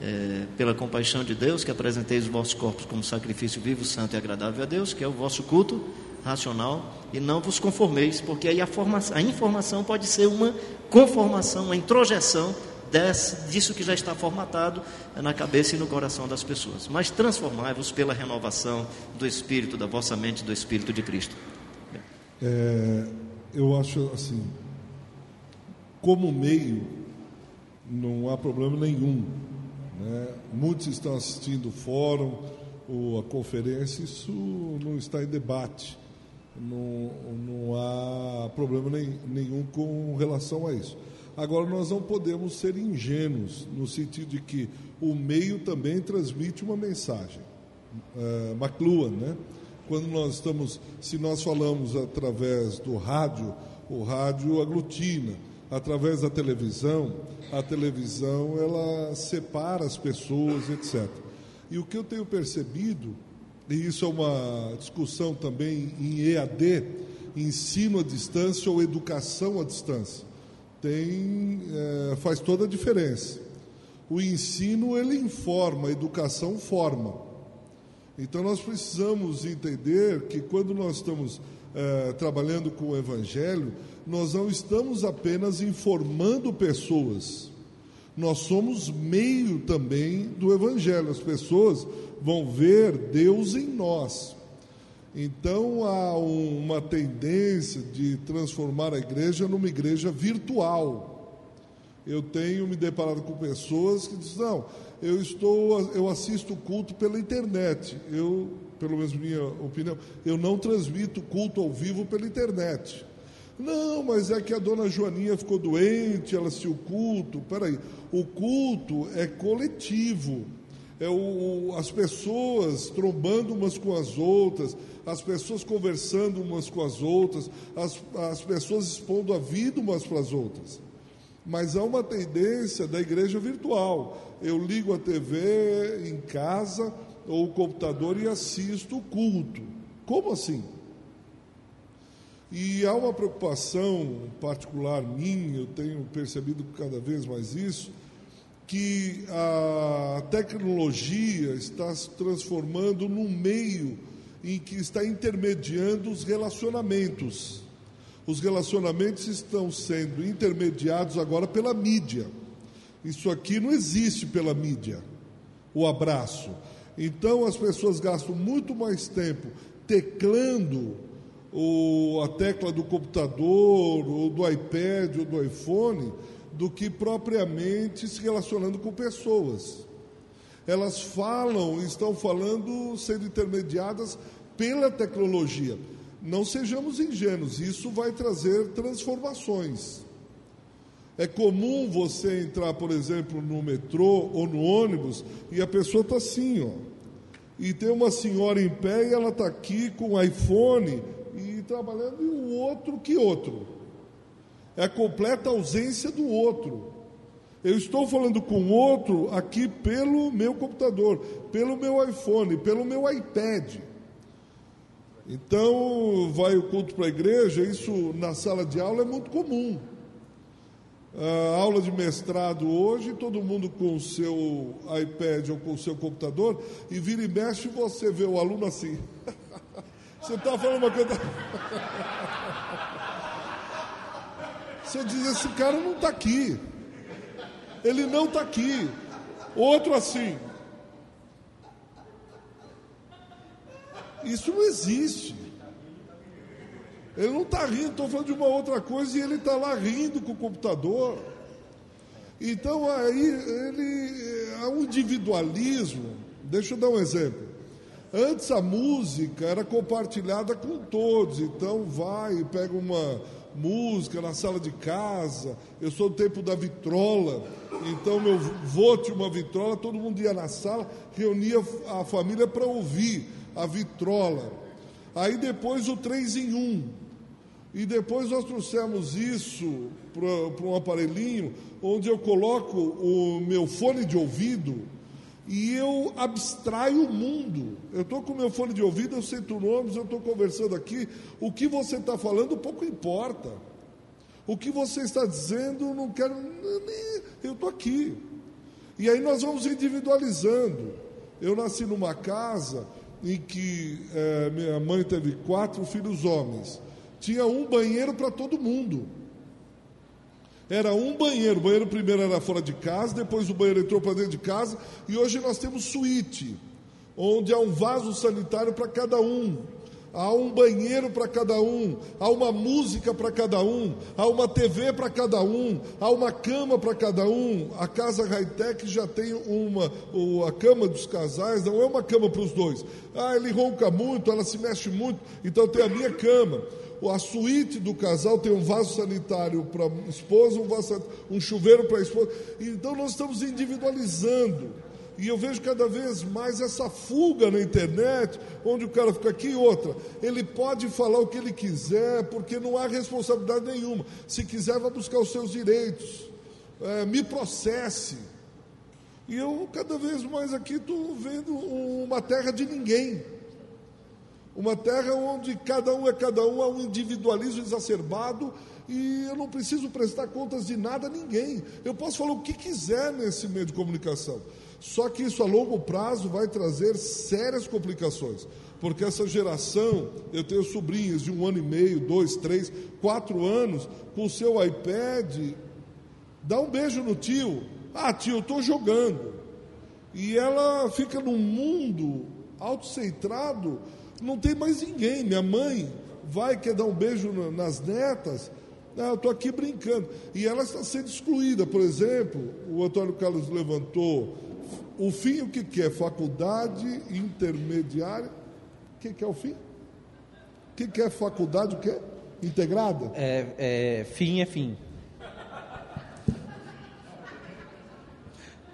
Speaker 5: é, pela compaixão de Deus, que apresenteis os vossos corpos como sacrifício vivo, santo e agradável a Deus, que é o vosso culto racional, e não vos conformeis, porque aí a, formação, a informação pode ser uma conformação, uma introjeção desse, disso que já está formatado na cabeça e no coração das pessoas. Mas transformai-vos pela renovação do Espírito, da vossa mente, do Espírito de Cristo.
Speaker 8: É, eu acho assim, como meio, não há problema nenhum. Né? Muitos estão assistindo o fórum, ou a conferência, isso não está em debate. Não, não há problema nenhum com relação a isso. Agora, nós não podemos ser ingênuos, no sentido de que o meio também transmite uma mensagem. Uh, McLuhan, né? Quando nós estamos, se nós falamos através do rádio, o rádio aglutina. Através da televisão, a televisão ela separa as pessoas, etc. E o que eu tenho percebido, e isso é uma discussão também em EAD, ensino à distância ou educação à distância, tem, é, faz toda a diferença. O ensino ele informa, a educação forma. Então nós precisamos entender que quando nós estamos é, trabalhando com o Evangelho, nós não estamos apenas informando pessoas, nós somos meio também do Evangelho. As pessoas vão ver Deus em nós. Então há uma tendência de transformar a igreja numa igreja virtual. Eu tenho me deparado com pessoas que dizem: não, eu estou, eu assisto culto pela internet. Eu, pelo menos minha opinião, eu não transmito culto ao vivo pela internet. Não, mas é que a dona Joaninha ficou doente, ela assistiu o culto. Peraí, o culto é coletivo. É o, as pessoas trombando umas com as outras, as pessoas conversando umas com as outras, as, as pessoas expondo a vida umas para as outras. Mas há uma tendência da igreja virtual. Eu ligo a TV em casa ou o computador e assisto o culto. Como assim? E há uma preocupação particular minha, eu tenho percebido cada vez mais isso, que a tecnologia está se transformando num meio em que está intermediando os relacionamentos. Os relacionamentos estão sendo intermediados agora pela mídia. Isso aqui não existe pela mídia, o abraço. Então as pessoas gastam muito mais tempo teclando ou a tecla do computador, ou do iPad, ou do iPhone, do que propriamente se relacionando com pessoas. Elas falam, estão falando, sendo intermediadas pela tecnologia. Não sejamos ingênuos, isso vai trazer transformações. É comum você entrar, por exemplo, no metrô ou no ônibus e a pessoa está assim, ó. E tem uma senhora em pé e ela está aqui com o iPhone trabalhando e o outro que outro. É a completa ausência do outro. Eu estou falando com outro aqui pelo meu computador, pelo meu iPhone, pelo meu iPad. Então, vai o culto para a igreja, isso na sala de aula é muito comum. A aula de mestrado hoje, todo mundo com o seu iPad ou com o seu computador, e vira e mexe você vê o aluno assim. Você está falando uma coisa. Você diz: esse cara não está aqui. Ele não está aqui. Outro assim. Isso não existe. Ele não está rindo, estou falando de uma outra coisa e ele está lá rindo com o computador. Então aí ele há um individualismo. Deixa eu dar um exemplo. Antes a música era compartilhada com todos, então vai pega uma música na sala de casa. Eu sou do tempo da vitrola, então meu vô tinha uma vitrola, todo mundo ia na sala, reunia a família para ouvir a vitrola. Aí depois o 3 em 1. E depois nós trouxemos isso para um aparelhinho onde eu coloco o meu fone de ouvido e eu abstraio o mundo. Eu estou com meu fone de ouvido, eu sento no ônibus, eu estou conversando aqui. O que você está falando pouco importa. O que você está dizendo, não quero. Eu estou aqui. E aí nós vamos individualizando. Eu nasci numa casa em que é, minha mãe teve quatro filhos homens. Tinha um banheiro para todo mundo. Era um banheiro. O banheiro primeiro era fora de casa, depois o banheiro entrou para dentro de casa, e hoje nós temos suíte, onde há um vaso sanitário para cada um. há um banheiro para cada um, há uma música para cada um, há uma TV para cada um, há uma cama para cada um. A casa high-tech já tem uma, a cama dos casais, não é uma cama para os dois. Ah, ele ronca muito, ela se mexe muito, então tem a minha cama. A suíte do casal tem um vaso sanitário para a esposa, um, vaso, um chuveiro para a esposa. Então nós estamos individualizando. E eu vejo cada vez mais essa fuga na internet, onde o cara fica aqui e outra. Ele pode falar o que ele quiser, porque não há responsabilidade nenhuma. Se quiser, vai buscar os seus direitos. É, me processe. E eu cada vez mais aqui estou vendo uma terra de ninguém. Uma terra onde cada um é cada um, há um individualismo exacerbado e eu não preciso prestar contas de nada a ninguém. Eu posso falar o que quiser nesse meio de comunicação. Só que isso a longo prazo vai trazer sérias complicações, porque essa geração, eu tenho sobrinhas de um ano e meio, dois, três, quatro anos, com o seu iPad, dá um beijo no tio, ah tio, eu estou jogando, e ela fica num mundo autocentrado, não tem mais ninguém, minha mãe vai quer dar um beijo nas netas, ah, eu estou aqui brincando. E ela está sendo excluída. Por exemplo, o Antônio Carlos levantou o fim, o que, que é? Faculdade intermediária. O que, que é o fim? O que, que é faculdade? O que é? Integrada?
Speaker 1: É, é, fim é fim.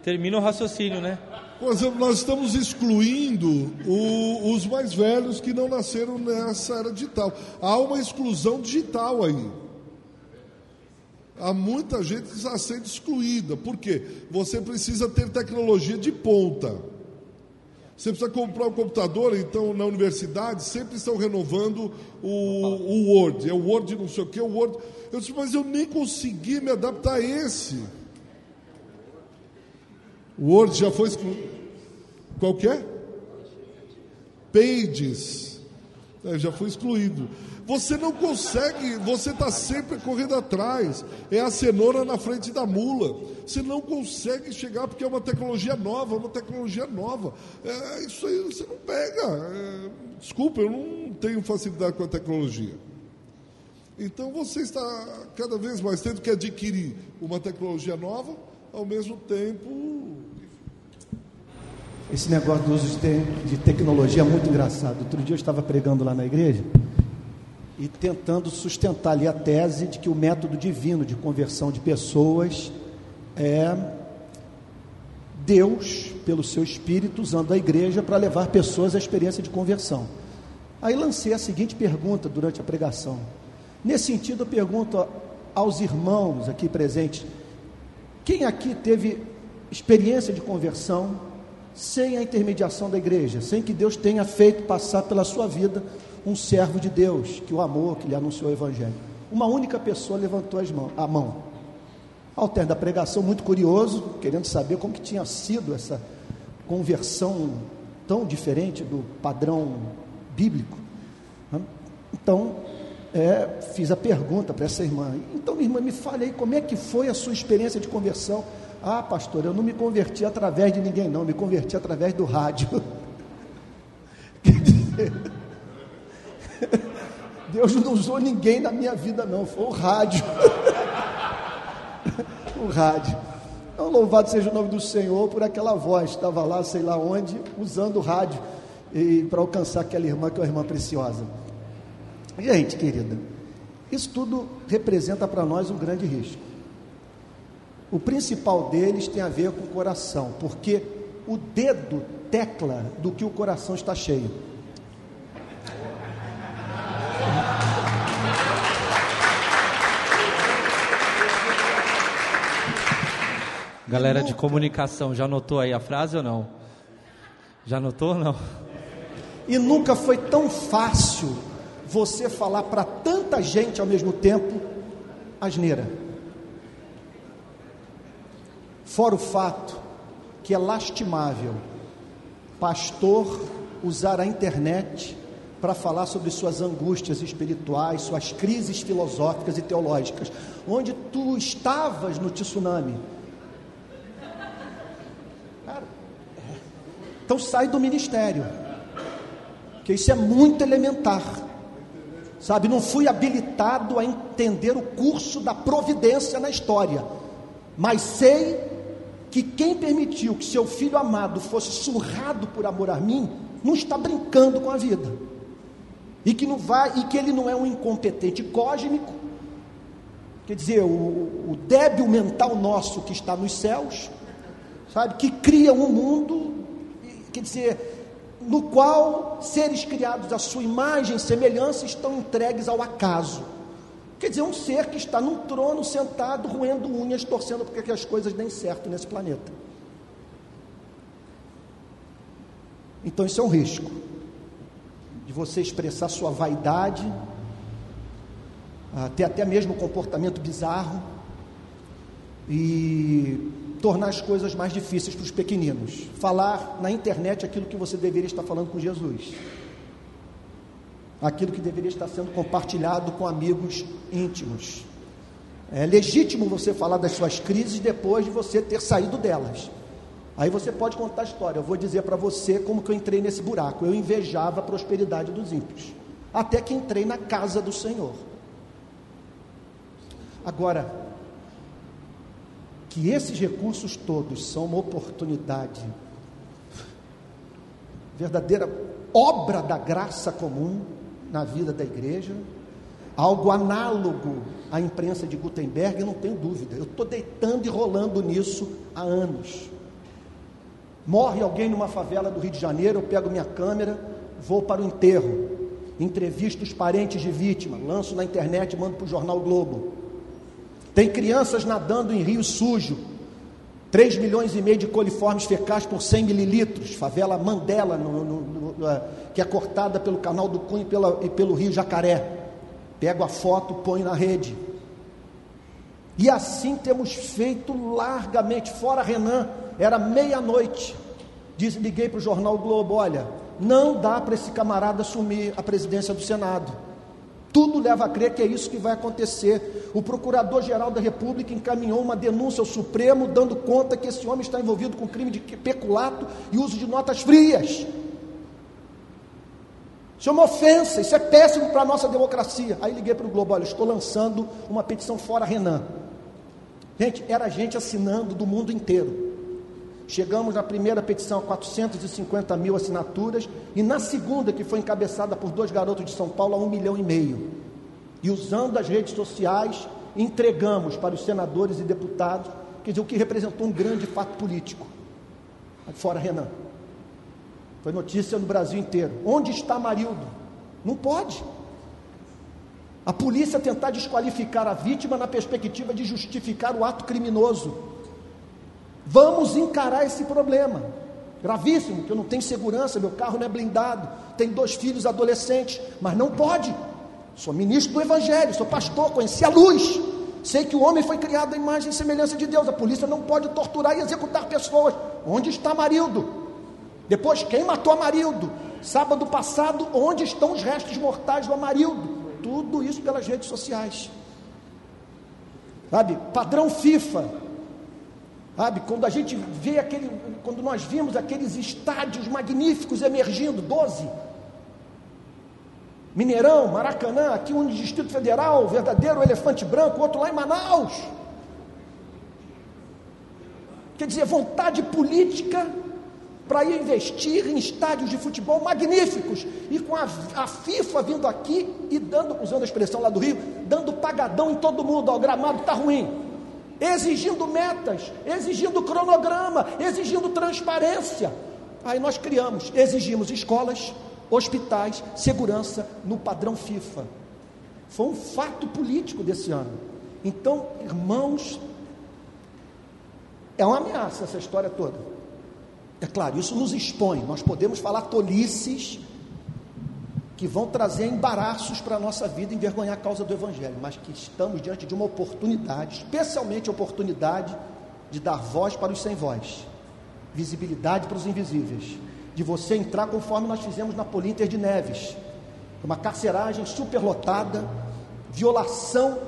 Speaker 1: Termina o raciocínio, né?
Speaker 8: Por exemplo, nós estamos excluindo o, os mais velhos que não nasceram nessa era digital. Há uma exclusão digital aí há muita gente que está sendo excluída. Por quê? Você precisa ter tecnologia de ponta. Você precisa comprar um computador, então na universidade sempre estão renovando o, o Word. É o Word não sei o que, o Word. Eu disse, mas eu nem consegui me adaptar a esse. O Word já foi excluído. Qual que é? Pages. É, já foi excluído. Você não consegue, você está sempre correndo atrás. É a cenoura na frente da mula. Você não consegue chegar porque é uma tecnologia nova, uma tecnologia nova. É, isso aí você não pega. É, desculpa, eu não tenho facilidade com a tecnologia. Então você está cada vez mais tendo que adquirir uma tecnologia nova, ao mesmo tempo.
Speaker 7: Esse negócio do uso de tecnologia é muito engraçado. Outro dia eu estava pregando lá na igreja e tentando sustentar ali a tese de que o método divino de conversão de pessoas é Deus, pelo seu Espírito, usando a igreja para levar pessoas à experiência de conversão. Aí lancei a seguinte pergunta durante a pregação. Nesse sentido, eu pergunto aos irmãos aqui presentes: quem aqui teve experiência de conversão sem a intermediação da igreja, sem que Deus tenha feito passar pela sua vida um servo de Deus que o amou, que lhe anunciou o Evangelho. Uma única pessoa levantou mãos, a mão. Ao término da pregação, muito curioso, querendo saber como que tinha sido essa conversão tão diferente do padrão bíblico. Então, é, fiz a pergunta para essa irmã. Então, minha irmã, me fale aí como é que foi a sua experiência de conversão. Ah, pastor, eu não me converti através de ninguém, não, me converti através do rádio. Quer dizer, Deus não usou ninguém na minha vida, não, foi o rádio. o rádio. Então, louvado seja o nome do Senhor por aquela voz, estava lá, sei lá onde, usando o rádio para alcançar aquela irmã que é uma irmã preciosa. Gente querida, isso tudo representa para nós um grande risco. O principal deles tem a ver com o coração, porque o dedo tecla do que o coração está cheio.
Speaker 1: Galera de comunicação, já anotou aí a frase ou não? Já anotou ou não?
Speaker 7: E nunca foi tão fácil você falar para tanta gente ao mesmo tempo asneira. Fora o fato que é lastimável pastor usar a internet para falar sobre suas angústias espirituais, suas crises filosóficas e teológicas, onde tu estavas no tsunami Então sai do ministério. Porque isso é muito elementar. Sabe, não fui habilitado a entender o curso da providência na história, mas sei que quem permitiu que seu filho amado fosse surrado por amor a mim, não está brincando com a vida. E que não vai, e que ele não é um incompetente cósmico. Quer dizer, o, o débil mental nosso que está nos céus, sabe, que cria um mundo, quer dizer, no qual seres criados à sua imagem e semelhança estão entregues ao acaso. Quer dizer, um ser que está num trono sentado, roendo unhas, torcendo para que as coisas deem certo nesse planeta. Então, isso é um risco de você expressar sua vaidade, ter até mesmo comportamento bizarro e tornar as coisas mais difíceis para os pequeninos. Falar na internet aquilo que você deveria estar falando com Jesus. Aquilo que deveria estar sendo compartilhado com amigos íntimos. É legítimo você falar das suas crises depois de você ter saído delas. Aí você pode contar a história. Eu vou dizer para você como que eu entrei nesse buraco. Eu invejava a prosperidade dos ímpios. Até que entrei na casa do Senhor. Agora, que esses recursos todos são uma oportunidade, verdadeira obra da graça comum na vida da igreja, algo análogo à imprensa de Gutenberg, não tenho dúvida. Eu estou deitando e rolando nisso há anos. Morre alguém numa favela do Rio de Janeiro, eu pego minha câmera, vou para o enterro, entrevisto os parentes de vítima, lanço na internet, mando para o jornal Globo. Tem crianças nadando em rio sujo. 3 milhões e meio de coliformes fecais por 100 mililitros. Favela Mandela, no, no, no, é, que é cortada pelo canal do Cunho e, pela, e pelo rio Jacaré. Pego a foto, ponho na rede. E assim temos feito largamente. Fora Renan, era meia-noite. Liguei para o jornal Globo: olha, não dá para esse camarada assumir a presidência do Senado. Tudo leva a crer que é isso que vai acontecer. O Procurador-Geral da República encaminhou uma denúncia ao Supremo, dando conta que esse homem está envolvido com crime de peculato e uso de notas frias. Isso é uma ofensa, isso é péssimo para a nossa democracia. Aí liguei para o Globo: olha, estou lançando uma petição fora Renan. Gente, era gente assinando do mundo inteiro. Chegamos na primeira petição a 450 mil assinaturas e na segunda, que foi encabeçada por dois garotos de São Paulo, a um milhão e meio. E usando as redes sociais, entregamos para os senadores e deputados, quer dizer, o que representou um grande fato político. Fora Renan. Foi notícia no Brasil inteiro. Onde está Marildo? Não pode. A polícia tentar desqualificar a vítima na perspectiva de justificar o ato criminoso. Vamos encarar esse problema. Gravíssimo, que eu não tenho segurança, meu carro não é blindado, tenho dois filhos adolescentes, mas não pode. Sou ministro do Evangelho, sou pastor, conheci a luz. Sei que o homem foi criado à imagem e semelhança de Deus. A polícia não pode torturar e executar pessoas. Onde está Marildo? Depois, quem matou Amarildo? Sábado passado, onde estão os restos mortais do Amarildo? Tudo isso pelas redes sociais. Sabe? Padrão FIFA, Sabe, quando a gente vê aquele, quando nós vimos aqueles estádios magníficos emergindo, 12. Mineirão, Maracanã, aqui um no Distrito Federal, verdadeiro elefante branco, outro lá em Manaus. Quer dizer, vontade política para ir investir em estádios de futebol magníficos e com a, a, FIFA vindo aqui e dando, usando a expressão lá do Rio, dando pagadão em todo mundo, ó, o gramado está ruim exigindo metas, exigindo cronograma, exigindo transparência. Aí nós criamos, exigimos escolas, hospitais, segurança no padrão FIFA. Foi um fato político desse ano. Então, irmãos, é uma ameaça essa história toda. É claro, isso nos expõe. Nós podemos falar tolices que vão trazer embaraços para a nossa vida, envergonhar a causa do Evangelho, mas que estamos diante de uma oportunidade, especialmente a oportunidade de dar voz para os sem voz, visibilidade para os invisíveis, de você entrar conforme nós fizemos na Polinter de Neves, uma carceragem superlotada, violação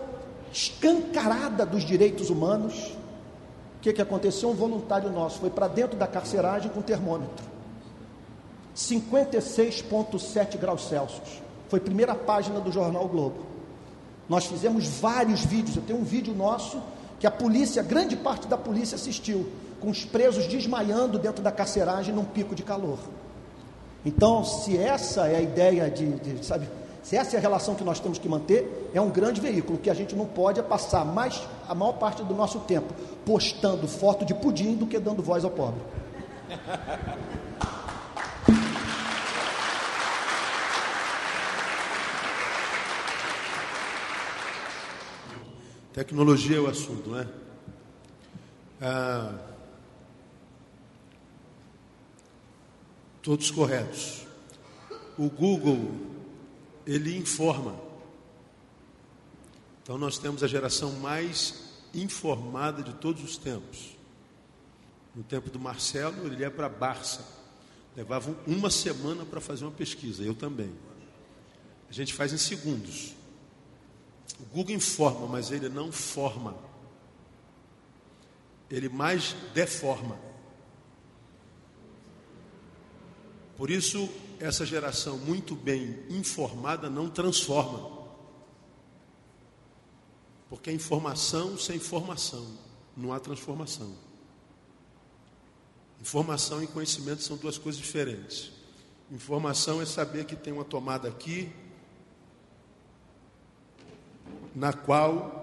Speaker 7: escancarada dos direitos humanos. O que, que aconteceu? Um voluntário nosso foi para dentro da carceragem com termômetro 56,7 graus Celsius. Foi primeira página do jornal Globo. Nós fizemos vários vídeos. Eu tenho um vídeo nosso que a polícia, grande parte da polícia assistiu, com os presos desmaiando dentro da carceragem num pico de calor. Então, se essa é a ideia de, de, sabe, se essa é a relação que nós temos que manter, é um grande veículo. Que a gente não pode passar mais a maior parte do nosso tempo postando foto de pudim do que dando voz ao pobre.
Speaker 3: Tecnologia é o assunto, não é? Ah, todos corretos. O Google, ele informa. Então nós temos a geração mais informada de todos os tempos. No tempo do Marcelo, ele ia para Barça. Levava uma semana para fazer uma pesquisa, eu também. A gente faz em segundos. O Google informa, mas ele não forma. Ele mais deforma. Por isso, essa geração muito bem informada não transforma. Porque é informação sem formação, não há transformação. Informação e conhecimento são duas coisas diferentes. Informação é saber que tem uma tomada aqui, na qual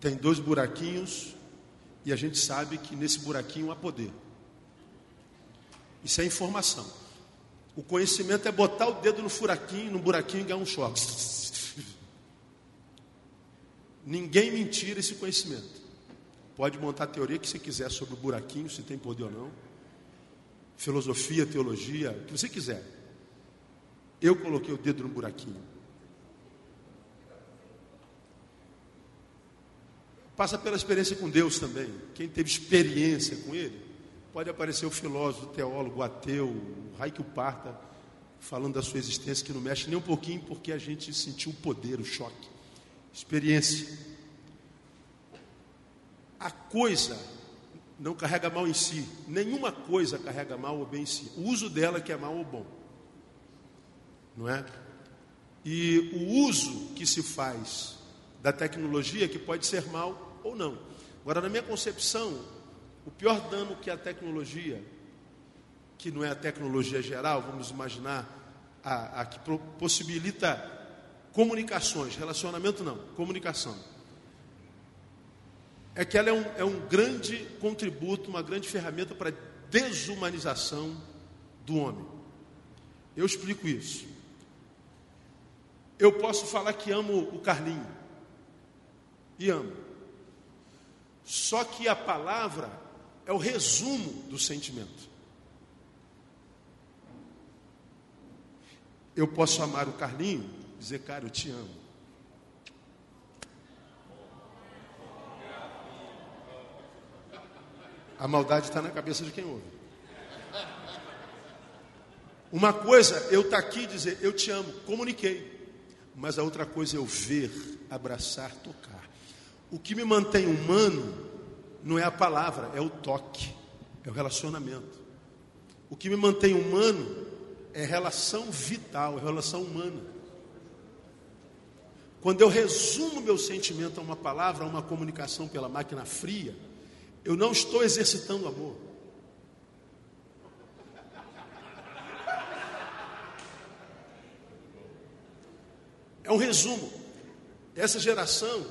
Speaker 3: tem dois buraquinhos e a gente sabe que nesse buraquinho há poder. Isso é informação. O conhecimento é botar o dedo no furaquinho, no buraquinho e ganhar um choque. Ninguém me tira esse conhecimento. Pode montar a teoria que você quiser sobre o buraquinho, se tem poder ou não. Filosofia, teologia, o que você quiser. Eu coloquei o dedo no buraquinho. Passa pela experiência com Deus também. Quem teve experiência com Ele, pode aparecer o filósofo, o teólogo, o ateu, o Parta, falando da sua existência, que não mexe nem um pouquinho, porque a gente sentiu o poder, o choque. Experiência. A coisa não carrega mal em si. Nenhuma coisa carrega mal ou bem em si. O uso dela que é mal ou bom não é? E o uso que se faz da tecnologia que pode ser mal ou não. Agora, na minha concepção, o pior dano que a tecnologia, que não é a tecnologia geral, vamos imaginar, a, a que possibilita comunicações, relacionamento não, comunicação. É que ela é um, é um grande contributo, uma grande ferramenta para desumanização do homem. Eu explico isso. Eu posso falar que amo o Carlinho. E amo. Só que a palavra é o resumo do sentimento. Eu posso amar o Carlinho, dizer, cara, eu te amo. A maldade está na cabeça de quem ouve. Uma coisa, eu estar tá aqui e dizer, eu te amo, comuniquei mas a outra coisa é eu ver, abraçar, tocar. O que me mantém humano não é a palavra, é o toque, é o relacionamento. O que me mantém humano é relação vital, é relação humana. Quando eu resumo meu sentimento a uma palavra, a uma comunicação pela máquina fria, eu não estou exercitando amor. É um resumo. Essa geração,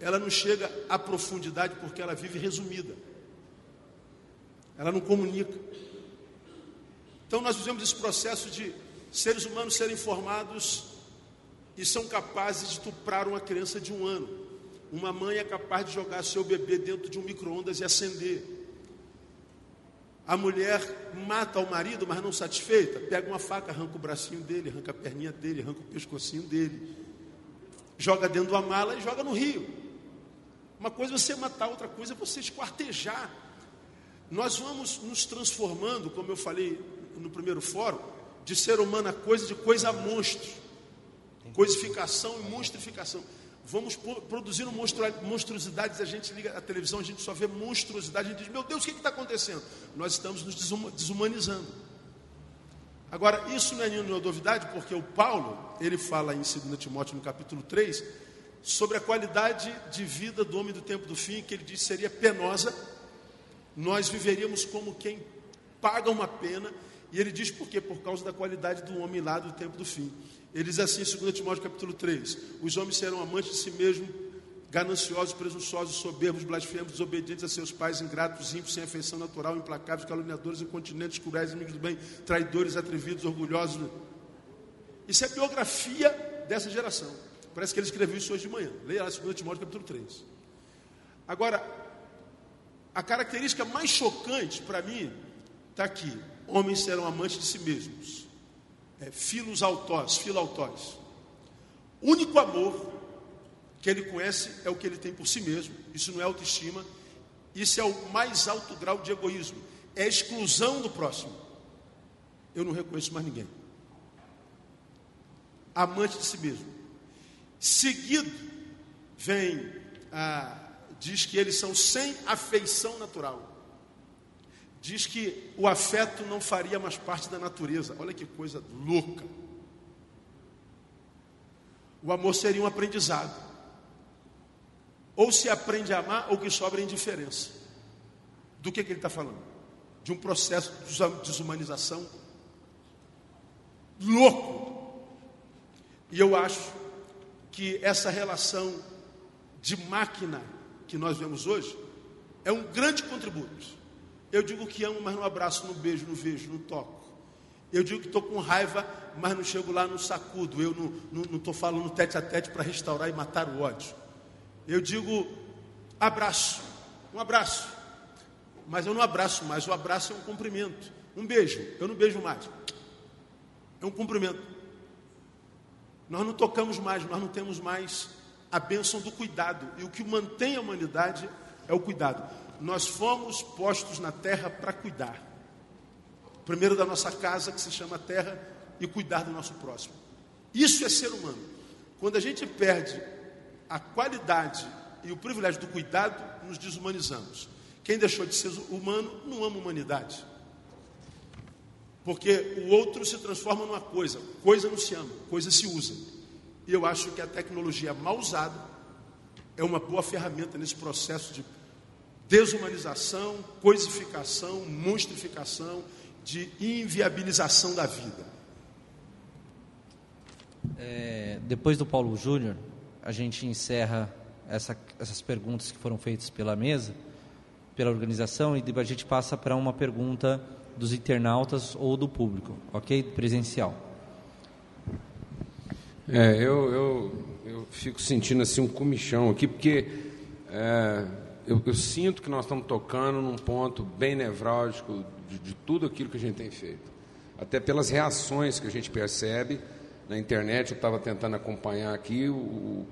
Speaker 3: ela não chega à profundidade porque ela vive resumida. Ela não comunica. Então nós vivemos esse processo de seres humanos serem formados e são capazes de estuprar uma criança de um ano. Uma mãe é capaz de jogar seu bebê dentro de um micro-ondas e acender. A mulher mata o marido, mas não satisfeita, pega uma faca, arranca o bracinho dele, arranca a perninha dele, arranca o pescocinho dele, joga dentro da mala e joga no rio. Uma coisa é você matar, outra coisa é você esquartejar. Nós vamos nos transformando, como eu falei no primeiro fórum, de ser humano a coisa, de coisa a monstro. Coisificação e monstrificação. Vamos produzindo monstruosidades, a gente liga a televisão, a gente só vê monstruosidade, a gente diz, meu Deus, o que está acontecendo? Nós estamos nos desumanizando. Agora, isso não é nenhuma novidade, porque o Paulo, ele fala em 2 Timóteo, no capítulo 3, sobre a qualidade de vida do homem do tempo do fim, que ele diz seria penosa, nós viveríamos como quem paga uma pena, e ele diz por quê? Por causa da qualidade do homem lá do tempo do fim. Ele diz assim em 2 Timóteo capítulo 3: Os homens serão amantes de si mesmos, gananciosos, presunçosos, soberbos, blasfemos, desobedientes a seus pais, ingratos, ímpios, sem afeição natural, implacáveis, caluniadores, incontinentes, cruéis, inimigos do bem, traidores, atrevidos, orgulhosos. Isso é biografia dessa geração. Parece que ele escreveu isso hoje de manhã. Leia lá 2 Timóteo capítulo 3. Agora, a característica mais chocante para mim está aqui: homens serão amantes de si mesmos é, filos autós, filautós. O único amor que ele conhece é o que ele tem por si mesmo. Isso não é autoestima. Isso é o mais alto grau de egoísmo. É a exclusão do próximo. Eu não reconheço mais ninguém. Amante de si mesmo. Seguido vem, ah, diz que eles são sem afeição natural diz que o afeto não faria mais parte da natureza. Olha que coisa louca. O amor seria um aprendizado. Ou se aprende a amar, ou que sobra indiferença. Do que, que ele está falando? De um processo de desumanização louco. E eu acho que essa relação de máquina que nós vemos hoje é um grande contributo eu digo que amo, mas não abraço, não beijo, não vejo, não toco. Eu digo que estou com raiva, mas não chego lá, não sacudo. Eu não estou falando tete a tete para restaurar e matar o ódio. Eu digo abraço, um abraço. Mas eu não abraço mais, o abraço é um cumprimento. Um beijo, eu não beijo mais. É um cumprimento. Nós não tocamos mais, nós não temos mais a bênção do cuidado. E o que mantém a humanidade é o cuidado nós fomos postos na terra para cuidar. Primeiro da nossa casa, que se chama terra, e cuidar do nosso próximo. Isso é ser humano. Quando a gente perde a qualidade e o privilégio do cuidado, nos desumanizamos. Quem deixou de ser humano não ama a humanidade. Porque o outro se transforma numa coisa, coisa não se ama, coisa se usa. E eu acho que a tecnologia mal usada é uma boa ferramenta nesse processo de desumanização, coisificação, monstrificação, de inviabilização da vida.
Speaker 1: É, depois do Paulo Júnior, a gente encerra essa, essas perguntas que foram feitas pela mesa, pela organização, e a gente passa para uma pergunta dos internautas ou do público, ok? Presencial.
Speaker 4: É, eu, eu, eu fico sentindo assim um comichão aqui, porque é, eu, eu, sinto que nós estamos tocando num ponto bem nevrálgico de, de, tudo aquilo que a gente tem feito. Até pelas reações que a gente percebe na internet, eu estava tentando acompanhar aqui o,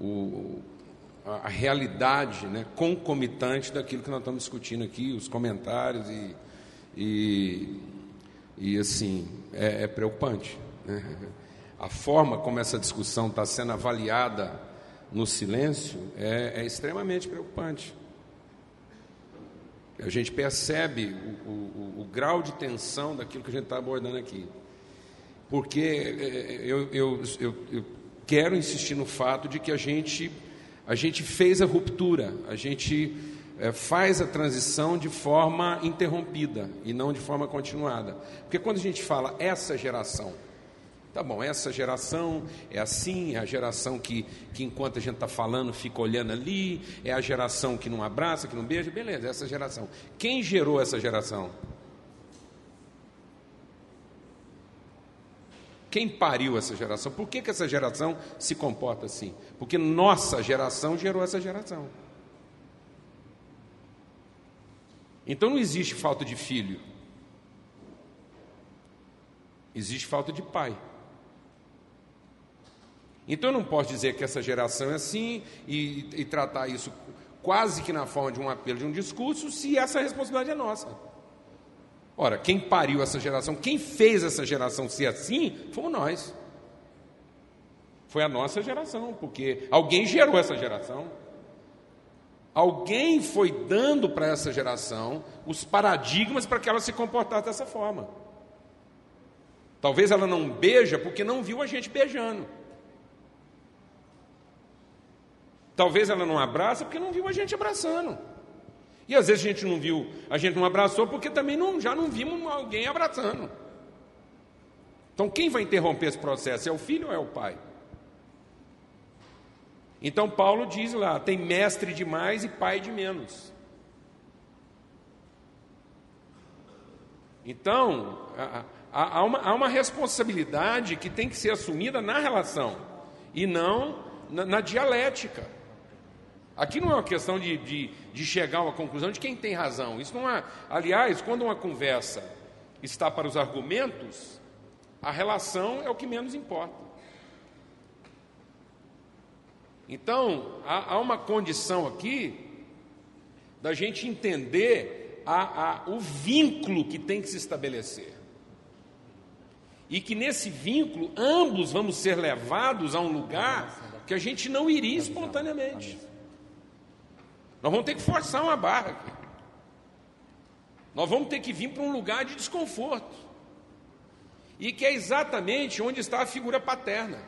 Speaker 4: o, a, a, realidade né, concomitante daquilo que nós estamos discutindo aqui, os comentários e, e, e assim, é, é preocupante. Né? A forma como essa discussão está sendo avaliada no silêncio é, é extremamente preocupante. A gente percebe o, o, o grau de tensão daquilo que a gente está abordando aqui. Porque é, eu, eu, eu, eu quero insistir no fato de que a gente, a gente fez a ruptura, a gente é, faz a transição de forma interrompida e não de forma continuada. Porque quando a gente fala essa geração, Tá bom, essa geração é assim, é a geração que, que enquanto a gente está falando fica olhando ali, é a geração que não abraça, que não beija, beleza, essa geração. Quem gerou essa geração? Quem pariu essa geração? Por que, que essa geração se comporta assim? Porque nossa geração gerou essa geração. Então não existe falta de filho, existe falta de pai. Então eu não posso dizer que essa geração é assim e, e tratar isso quase que na forma de um apelo de um discurso, se essa responsabilidade é nossa. Ora, quem pariu essa geração, quem fez essa geração ser assim, fomos nós. Foi a nossa geração, porque alguém gerou essa geração. Alguém foi dando para essa geração os paradigmas para que ela se comportasse dessa forma. Talvez ela não beija porque não viu a gente beijando. Talvez ela não abraça porque não viu a gente abraçando. E às vezes a gente não viu, a gente não abraçou porque também não, já não vimos alguém abraçando. Então quem vai interromper esse processo? É o filho ou é o pai? Então Paulo diz lá: tem mestre de mais e pai de menos. Então, há uma, há uma responsabilidade que tem que ser assumida na relação e não na, na dialética. Aqui não é uma questão de, de, de, chegar a uma conclusão de quem tem razão. Isso não é. Aliás, quando uma conversa está para os argumentos, a relação é o que menos importa. Então, há, há uma condição aqui da gente entender a, a, o vínculo que tem que se estabelecer. E que nesse vínculo, ambos vamos ser levados a um lugar que a gente não iria espontaneamente. Nós vamos ter que forçar uma barra aqui. Nós vamos ter que vir para um lugar de desconforto. E que é exatamente onde está a figura paterna.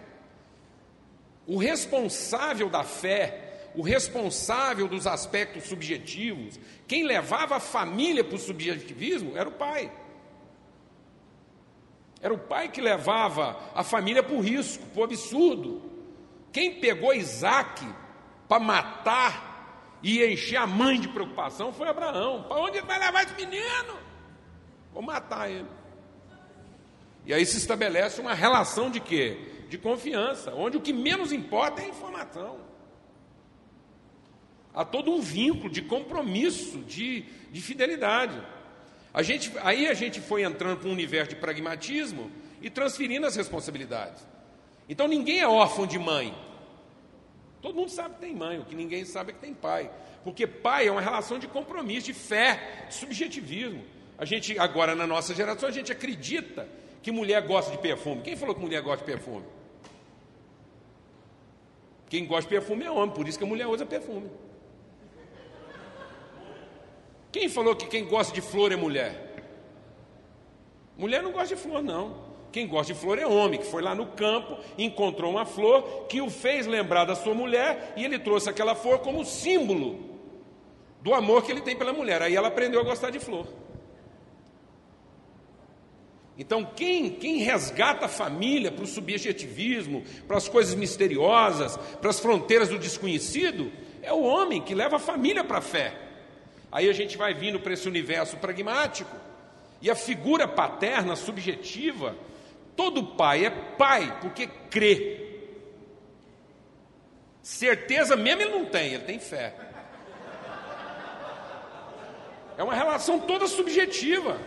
Speaker 4: O responsável da fé, o responsável dos aspectos subjetivos, quem levava a família para o subjetivismo era o pai. Era o pai que levava a família para o risco, para o absurdo. Quem pegou Isaac para matar e encher a mãe de preocupação foi Abraão. Para onde ele vai levar esse menino? Vou matar ele. E aí se estabelece uma relação de quê? De confiança, onde o que menos importa é a informação. Há todo um vínculo de compromisso, de, de fidelidade. A gente, aí a gente foi entrando para um universo de pragmatismo e transferindo as responsabilidades. Então ninguém é órfão de mãe. Todo mundo sabe que tem mãe, o que ninguém sabe é que tem pai. Porque pai é uma relação de compromisso, de fé, de subjetivismo. A gente, agora na nossa geração, a gente acredita que mulher gosta de perfume. Quem falou que mulher gosta de perfume? Quem gosta de perfume é homem, por isso que a mulher usa perfume. Quem falou que quem gosta de flor é mulher? Mulher não gosta de flor, não. Quem gosta de flor é homem, que foi lá no campo, encontrou uma flor que o fez lembrar da sua mulher e ele trouxe aquela flor como símbolo do amor que ele tem pela mulher. Aí ela aprendeu a gostar de flor. Então, quem, quem resgata a família para o subjetivismo, para as coisas misteriosas, para as fronteiras do desconhecido, é o homem que leva a família para a fé. Aí a gente vai vindo para esse universo pragmático, e a figura paterna subjetiva Todo pai é pai porque crê. Certeza mesmo ele não tem, ele tem fé. É uma relação toda subjetiva.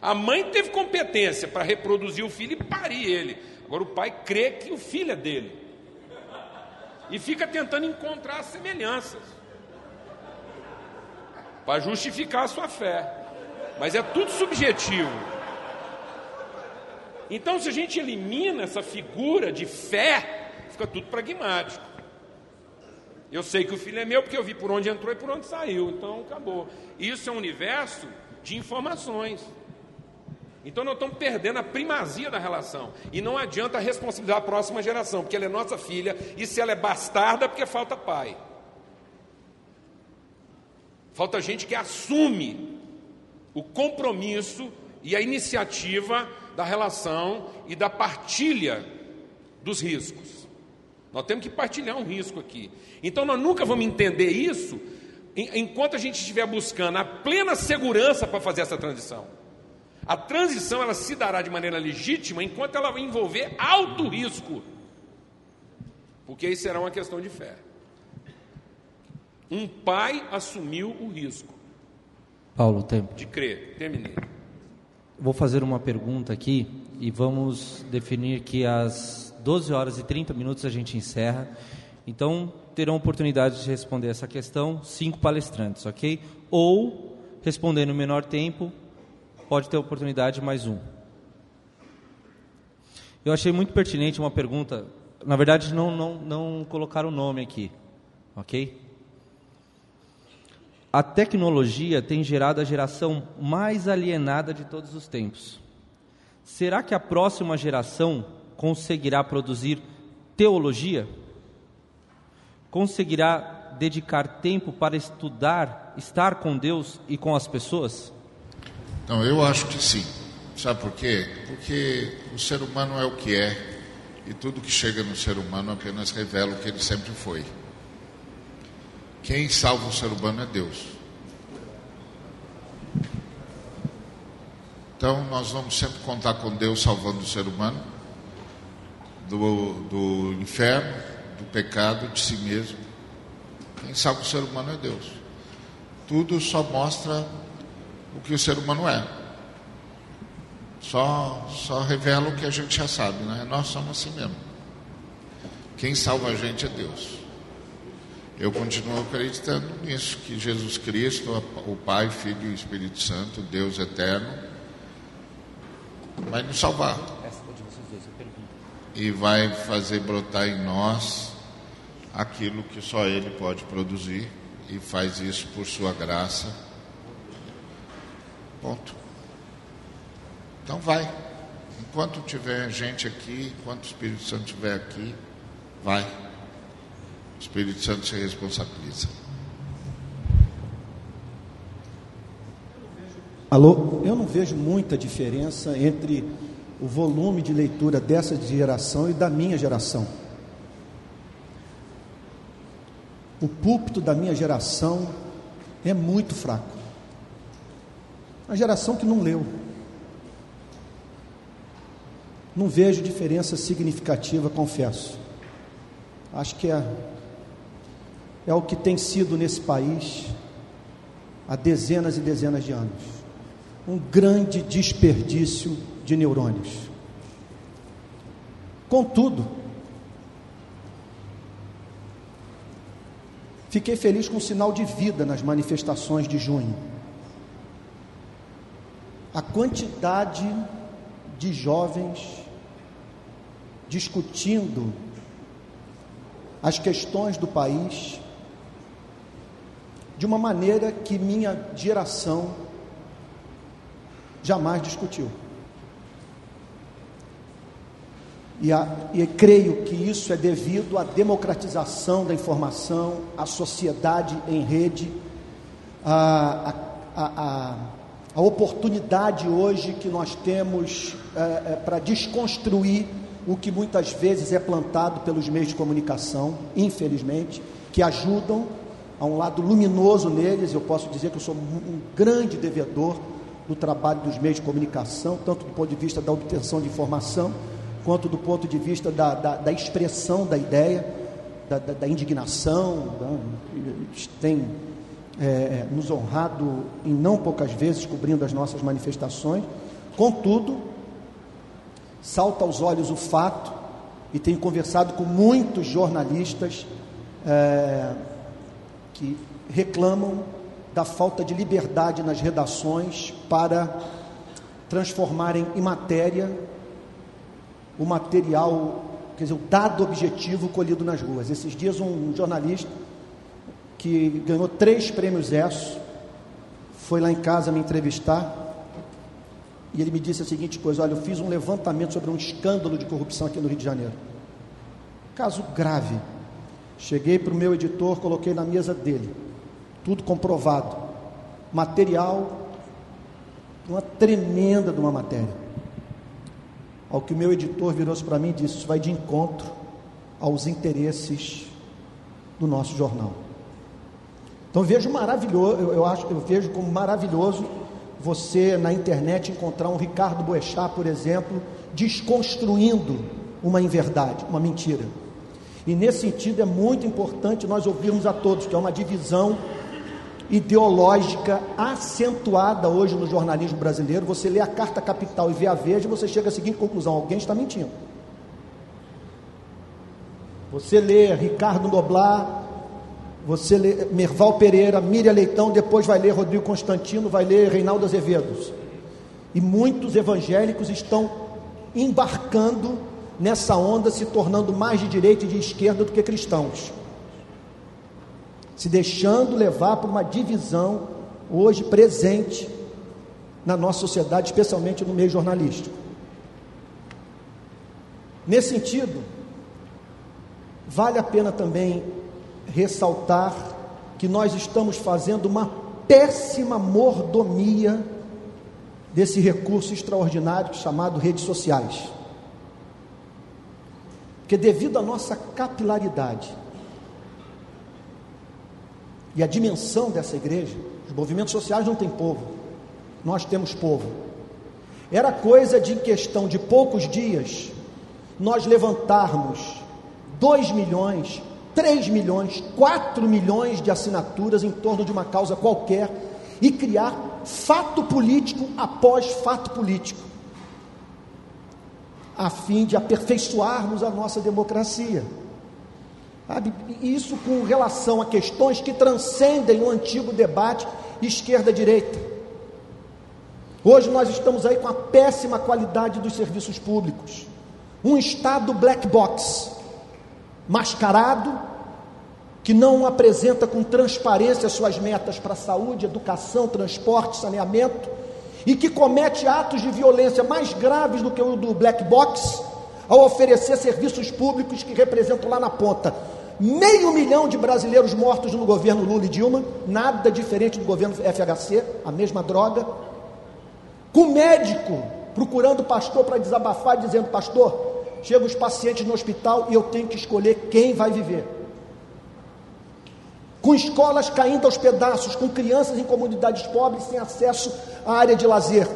Speaker 4: A mãe teve competência para reproduzir o filho e parir ele. Agora o pai crê que o filho é dele. E fica tentando encontrar semelhanças para justificar a sua fé. Mas é tudo subjetivo. Então, se a gente elimina essa figura de fé, fica tudo pragmático. Eu sei que o filho é meu porque eu vi por onde entrou e por onde saiu, então acabou. Isso é um universo de informações. Então nós estamos perdendo a primazia da relação. E não adianta responsabilizar a próxima geração, porque ela é nossa filha, e se ela é bastarda, é porque falta pai. Falta gente que assume o compromisso e a iniciativa da relação e da partilha dos riscos. Nós temos que partilhar um risco aqui. Então nós nunca vamos entender isso enquanto a gente estiver buscando a plena segurança para fazer essa transição. A transição ela se dará de maneira legítima enquanto ela envolver alto risco. Porque isso será uma questão de fé. Um pai assumiu o risco.
Speaker 1: Paulo, tempo.
Speaker 4: De crer. Terminei.
Speaker 1: Vou fazer uma pergunta aqui e vamos definir que às 12 horas e 30 minutos a gente encerra. Então, terão oportunidade de responder essa questão cinco palestrantes, ok? Ou, responder no menor tempo, pode ter oportunidade mais um. Eu achei muito pertinente uma pergunta. Na verdade, não, não, não colocaram o nome aqui, ok? A tecnologia tem gerado a geração mais alienada de todos os tempos. Será que a próxima geração conseguirá produzir teologia? Conseguirá dedicar tempo para estudar, estar com Deus e com as pessoas?
Speaker 2: Então, eu acho que sim. Sabe por quê? Porque o ser humano é o que é e tudo que chega no ser humano apenas revela o que ele sempre foi. Quem salva o ser humano é Deus. Então, nós vamos sempre contar com Deus salvando o ser humano do, do inferno, do pecado, de si mesmo. Quem salva o ser humano é Deus. Tudo só mostra o que o ser humano é. Só, só revela o que a gente já sabe, né? Nós somos assim mesmo. Quem salva a gente é Deus. Eu continuo acreditando nisso, que Jesus Cristo, o Pai, Filho e Espírito Santo, Deus eterno, vai nos salvar. E vai fazer brotar em nós aquilo que só Ele pode produzir, e faz isso por Sua graça. Ponto. Então vai. Enquanto tiver gente aqui, enquanto o Espírito Santo estiver aqui, vai. O Espírito Santo se responsabiliza.
Speaker 7: Alô? Eu não vejo muita diferença entre o volume de leitura dessa geração e da minha geração. O púlpito da minha geração é muito fraco. Uma geração que não leu. Não vejo diferença significativa, confesso. Acho que é, é o que tem sido nesse país há dezenas e dezenas de anos. Um grande desperdício de neurônios. Contudo, fiquei feliz com o sinal de vida nas manifestações de junho. A quantidade de jovens discutindo as questões do país de uma maneira que minha geração jamais discutiu. E, a, e creio que isso é devido à democratização da informação, à sociedade em rede, a, a, a oportunidade hoje que nós temos é, é, para desconstruir o que muitas vezes é plantado pelos meios de comunicação, infelizmente, que ajudam a um lado luminoso neles. Eu posso dizer que eu sou um grande devedor do trabalho dos meios de comunicação, tanto do ponto de vista da obtenção de informação, quanto do ponto de vista da, da, da expressão da ideia, da, da, da indignação. Eles têm é, nos honrado em não poucas vezes cobrindo as nossas manifestações. Contudo, salta aos olhos o fato, e tenho conversado com muitos jornalistas é, que reclamam da falta de liberdade nas redações para transformarem em matéria o material, quer dizer, o dado objetivo colhido nas ruas. Esses dias um jornalista que ganhou três prêmios ESSO foi lá em casa me entrevistar e ele me disse a seguinte coisa: Olha, eu fiz um levantamento sobre um escândalo de corrupção aqui no Rio de Janeiro. Caso grave. Cheguei para o meu editor, coloquei na mesa dele. Tudo comprovado. Material, uma tremenda de uma matéria. Ao que o meu editor virou-se para mim e disse: Isso vai de encontro aos interesses do nosso jornal. Então vejo maravilhoso, eu, eu acho, eu vejo como maravilhoso você na internet encontrar um Ricardo Boechat, por exemplo, desconstruindo uma inverdade, uma mentira. E nesse sentido é muito importante nós ouvirmos a todos que é uma divisão ideológica acentuada hoje no jornalismo brasileiro. Você lê a Carta Capital e vê a Veja, você chega à seguinte conclusão: alguém está mentindo. Você lê Ricardo Noblar, você lê Merval Pereira, Miriam Leitão, depois vai ler Rodrigo Constantino, vai ler Reinaldo Azevedo. E muitos evangélicos estão embarcando nessa onda, se tornando mais de direita e de esquerda do que cristãos, se deixando levar por uma divisão hoje presente na nossa sociedade, especialmente no meio jornalístico. Nesse sentido, vale a pena também ressaltar que nós estamos fazendo uma péssima mordomia desse recurso extraordinário chamado redes sociais. Porque devido à nossa capilaridade e à dimensão dessa igreja, os movimentos sociais não têm povo, nós temos povo. Era coisa de questão de poucos dias nós levantarmos 2 milhões, 3 milhões, 4 milhões de assinaturas em torno de uma causa qualquer e criar fato político após fato político, a fim de aperfeiçoarmos a nossa democracia. Sabe? Isso com relação a questões que transcendem o antigo debate esquerda-direita. Hoje nós estamos aí com a péssima qualidade dos serviços públicos, um Estado black box, mascarado, que não apresenta com transparência suas metas para saúde, educação, transporte, saneamento, e que comete atos de violência mais graves do que o do black box, ao oferecer serviços públicos que representam lá na ponta meio milhão de brasileiros mortos no governo Lula e Dilma, nada diferente do governo FHC, a mesma droga, com médico procurando pastor para desabafar, dizendo: Pastor, chegam os pacientes no hospital e eu tenho que escolher quem vai viver. Com escolas caindo aos pedaços, com crianças em comunidades pobres sem acesso à área de lazer.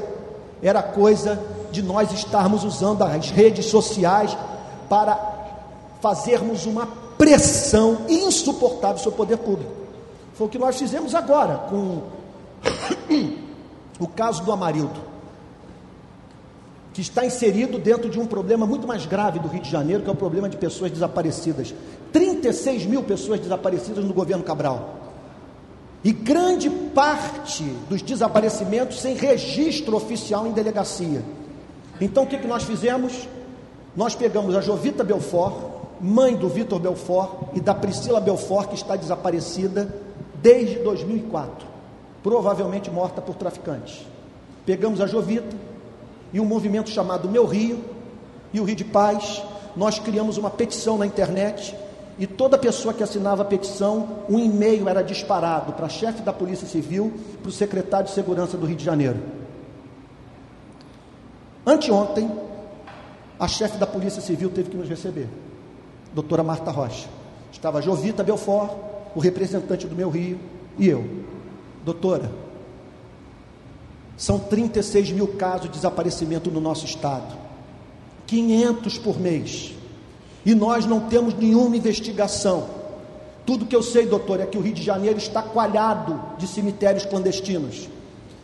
Speaker 7: Era coisa de nós estarmos usando as redes sociais para fazermos uma pressão insuportável sobre o poder público. Foi o que nós fizemos agora com o caso do Amarildo, que está inserido dentro de um problema muito mais grave do Rio de Janeiro, que é o problema de pessoas desaparecidas. 36 mil pessoas desaparecidas no governo Cabral. E grande parte dos desaparecimentos sem registro oficial em delegacia. Então o que, que nós fizemos? Nós pegamos a Jovita Belfort, mãe do Vitor Belfort e da Priscila Belfort, que está desaparecida desde 2004, provavelmente morta por traficantes. Pegamos a Jovita e um movimento chamado Meu Rio e o Rio de Paz, nós criamos uma petição na internet e toda pessoa que assinava a petição, um e-mail era disparado para chefe da Polícia Civil, para o secretário de Segurança do Rio de Janeiro. Anteontem, a chefe da Polícia Civil teve que nos receber doutora Marta Rocha. Estava Jovita Belfort, o representante do meu Rio, e eu. Doutora, são 36 mil casos de desaparecimento no nosso estado, 500 por mês, e nós não temos nenhuma investigação. Tudo que eu sei, doutor, é que o Rio de Janeiro está coalhado de cemitérios clandestinos,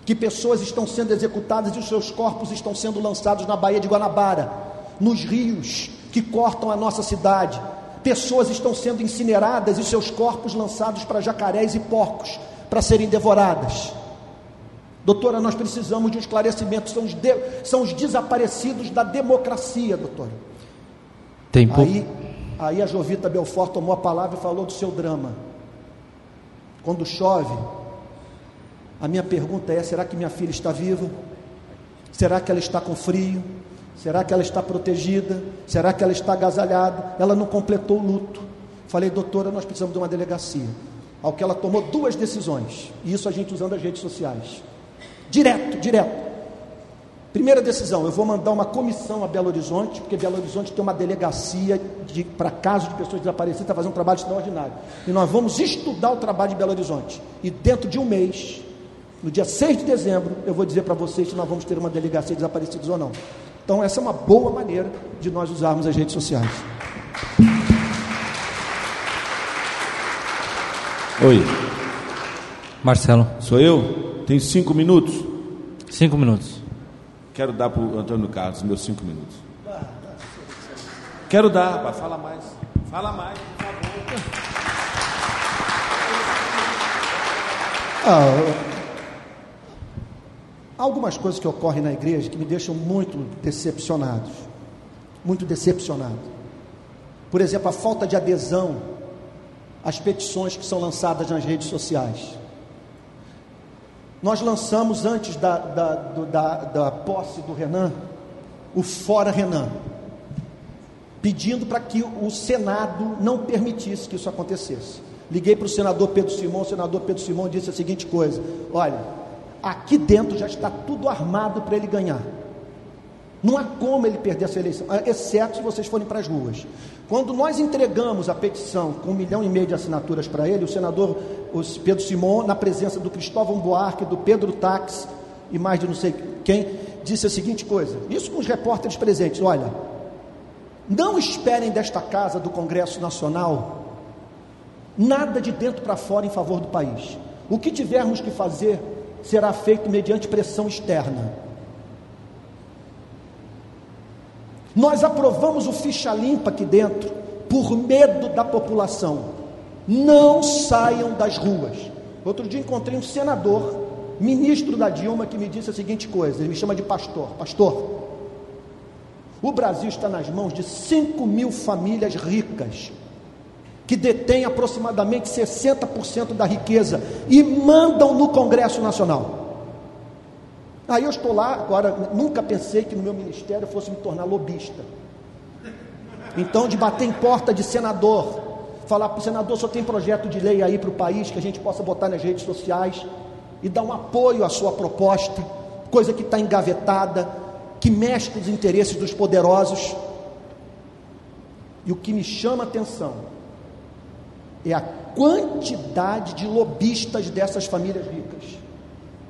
Speaker 7: que pessoas estão sendo executadas e os seus corpos estão sendo lançados na Baía de Guanabara, nos rios, que cortam a nossa cidade. Pessoas estão sendo incineradas e seus corpos lançados para jacarés e porcos para serem devoradas. Doutora, nós precisamos de um esclarecimento. São os, de, são os desaparecidos da democracia, doutora.
Speaker 1: Tempo.
Speaker 7: Aí, aí a Jovita Belfort tomou a palavra e falou do seu drama. Quando chove, a minha pergunta é: será que minha filha está viva? Será que ela está com frio? Será que ela está protegida? Será que ela está agasalhada? Ela não completou o luto. Falei, doutora, nós precisamos de uma delegacia. Ao que ela tomou duas decisões. E isso a gente usando as redes sociais. Direto, direto. Primeira decisão, eu vou mandar uma comissão a Belo Horizonte, porque Belo Horizonte tem uma delegacia de, para casos de pessoas desaparecidas, está fazendo um trabalho extraordinário. E nós vamos estudar o trabalho de Belo Horizonte. E dentro de um mês, no dia 6 de dezembro, eu vou dizer para vocês se nós vamos ter uma delegacia de desaparecidos ou não. Então, essa é uma boa maneira de nós usarmos as redes sociais.
Speaker 6: Oi.
Speaker 1: Marcelo.
Speaker 6: Sou eu? Tenho cinco minutos?
Speaker 1: Cinco minutos.
Speaker 6: Quero dar para o Antônio Carlos meus cinco minutos. Quero dar, rapaz. Fala mais. Fala mais, por favor.
Speaker 7: Ah, algumas coisas que ocorrem na igreja que me deixam muito decepcionados. muito decepcionado. Por exemplo, a falta de adesão às petições que são lançadas nas redes sociais. Nós lançamos antes da, da, da, da posse do Renan o Fora Renan, pedindo para que o Senado não permitisse que isso acontecesse. Liguei para o senador Pedro Simão, o senador Pedro Simão disse a seguinte coisa: olha, aqui dentro já está tudo armado para ele ganhar. Não há como ele perder essa eleição, exceto se vocês forem para as ruas. Quando nós entregamos a petição com um milhão e meio de assinaturas para ele, o senador o Pedro Simon, na presença do Cristóvão Buarque, do Pedro Tax e mais de não sei quem, disse a seguinte coisa: isso com os repórteres presentes, olha, não esperem desta casa do Congresso Nacional nada de dentro para fora em favor do país. O que tivermos que fazer será feito mediante pressão externa. Nós aprovamos o ficha limpa aqui dentro por medo da população. Não saiam das ruas. Outro dia encontrei um senador, ministro da Dilma, que me disse a seguinte coisa: ele me chama de pastor. Pastor, o Brasil está nas mãos de 5 mil famílias ricas, que detêm aproximadamente 60% da riqueza e mandam no Congresso Nacional. Aí eu estou lá, agora nunca pensei que no meu ministério fosse me tornar lobista. Então, de bater em porta de senador, falar para o senador, só tem projeto de lei aí para o país que a gente possa botar nas redes sociais e dar um apoio à sua proposta, coisa que está engavetada, que mexe com os interesses dos poderosos. E o que me chama a atenção é a quantidade de lobistas dessas famílias ricas.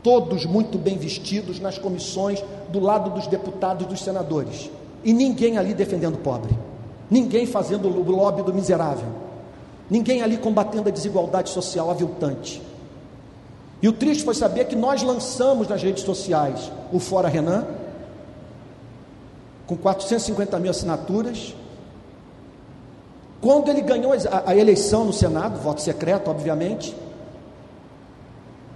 Speaker 7: Todos muito bem vestidos nas comissões, do lado dos deputados e dos senadores, e ninguém ali defendendo o pobre, ninguém fazendo o lobby do miserável, ninguém ali combatendo a desigualdade social aviltante. E o triste foi saber que nós lançamos nas redes sociais o Fora Renan, com 450 mil assinaturas. Quando ele ganhou a eleição no Senado, voto secreto, obviamente,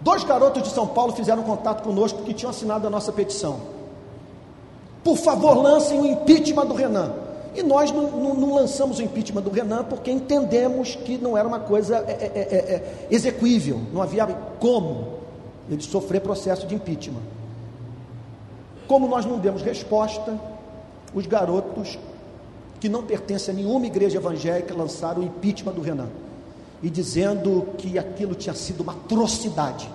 Speaker 7: Dois garotos de São Paulo fizeram contato conosco que tinham assinado a nossa petição. Por favor, lancem o impeachment do Renan. E nós não, não, não lançamos o impeachment do Renan porque entendemos que não era uma coisa é, é, é, é execuível, não havia como ele sofrer processo de impeachment. Como nós não demos resposta, os garotos que não pertencem a nenhuma igreja evangélica lançaram o impeachment do Renan e dizendo que aquilo tinha sido uma atrocidade.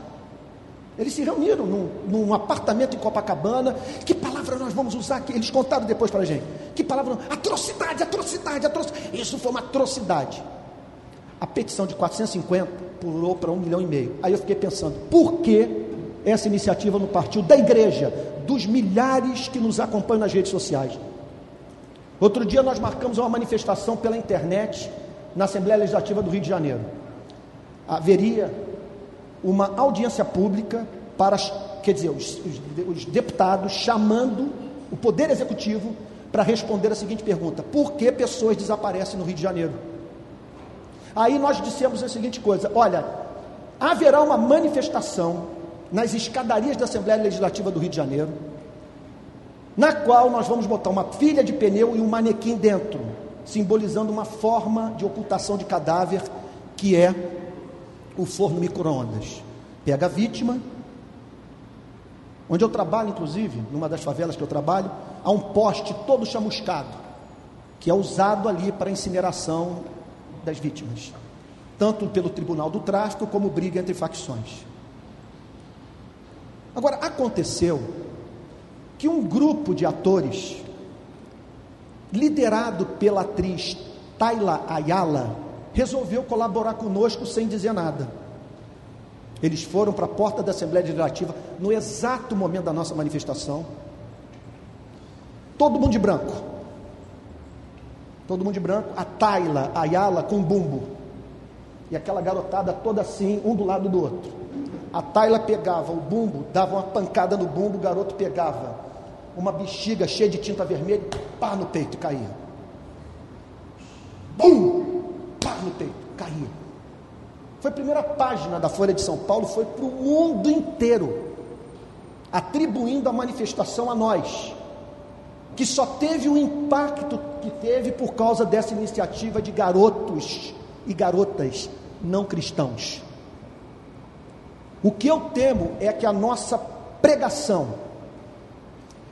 Speaker 7: Eles se reuniram num, num, apartamento em Copacabana. Que palavra nós vamos usar aqui? Eles contaram depois para a gente. Que palavra? Atrocidade, atrocidade, atrocidade. Isso foi uma atrocidade. A petição de 450 pulou para um milhão e meio. Aí eu fiquei pensando, por que essa iniciativa não partiu da igreja, dos milhares que nos acompanham nas redes sociais? Outro dia nós marcamos uma manifestação pela internet na Assembleia Legislativa do Rio de Janeiro. Haveria uma audiência pública para, quer dizer, os, os, os deputados chamando o Poder Executivo para responder a seguinte pergunta: por que pessoas desaparecem no Rio de Janeiro? Aí nós dissemos a seguinte coisa: olha, haverá uma manifestação nas escadarias da Assembleia Legislativa do Rio de Janeiro, na qual nós vamos botar uma filha de pneu e um manequim dentro simbolizando uma forma de ocultação de cadáver que é o forno micro-ondas. Pega a vítima, onde eu trabalho, inclusive, numa das favelas que eu trabalho, há um poste todo chamuscado, que é usado ali para incineração das vítimas, tanto pelo Tribunal do Tráfico como briga entre facções. Agora, aconteceu que um grupo de atores liderado pela atriz Tayla Ayala, resolveu colaborar conosco sem dizer nada. Eles foram para a porta da Assembleia Legislativa no exato momento da nossa manifestação. Todo mundo de branco. Todo mundo de branco. A Tayla Ayala com bumbo. E aquela garotada toda assim, um do lado do outro. A Tayla pegava o bumbo, dava uma pancada no bumbo, o garoto pegava uma bexiga cheia de tinta vermelha, pá no peito, caía. Bum! No peito, caía. Foi a primeira página da Folha de São Paulo, foi para o mundo inteiro, atribuindo a manifestação a nós. que só teve o impacto que teve por causa dessa iniciativa de garotos e garotas não cristãos. O que eu temo é que a nossa pregação,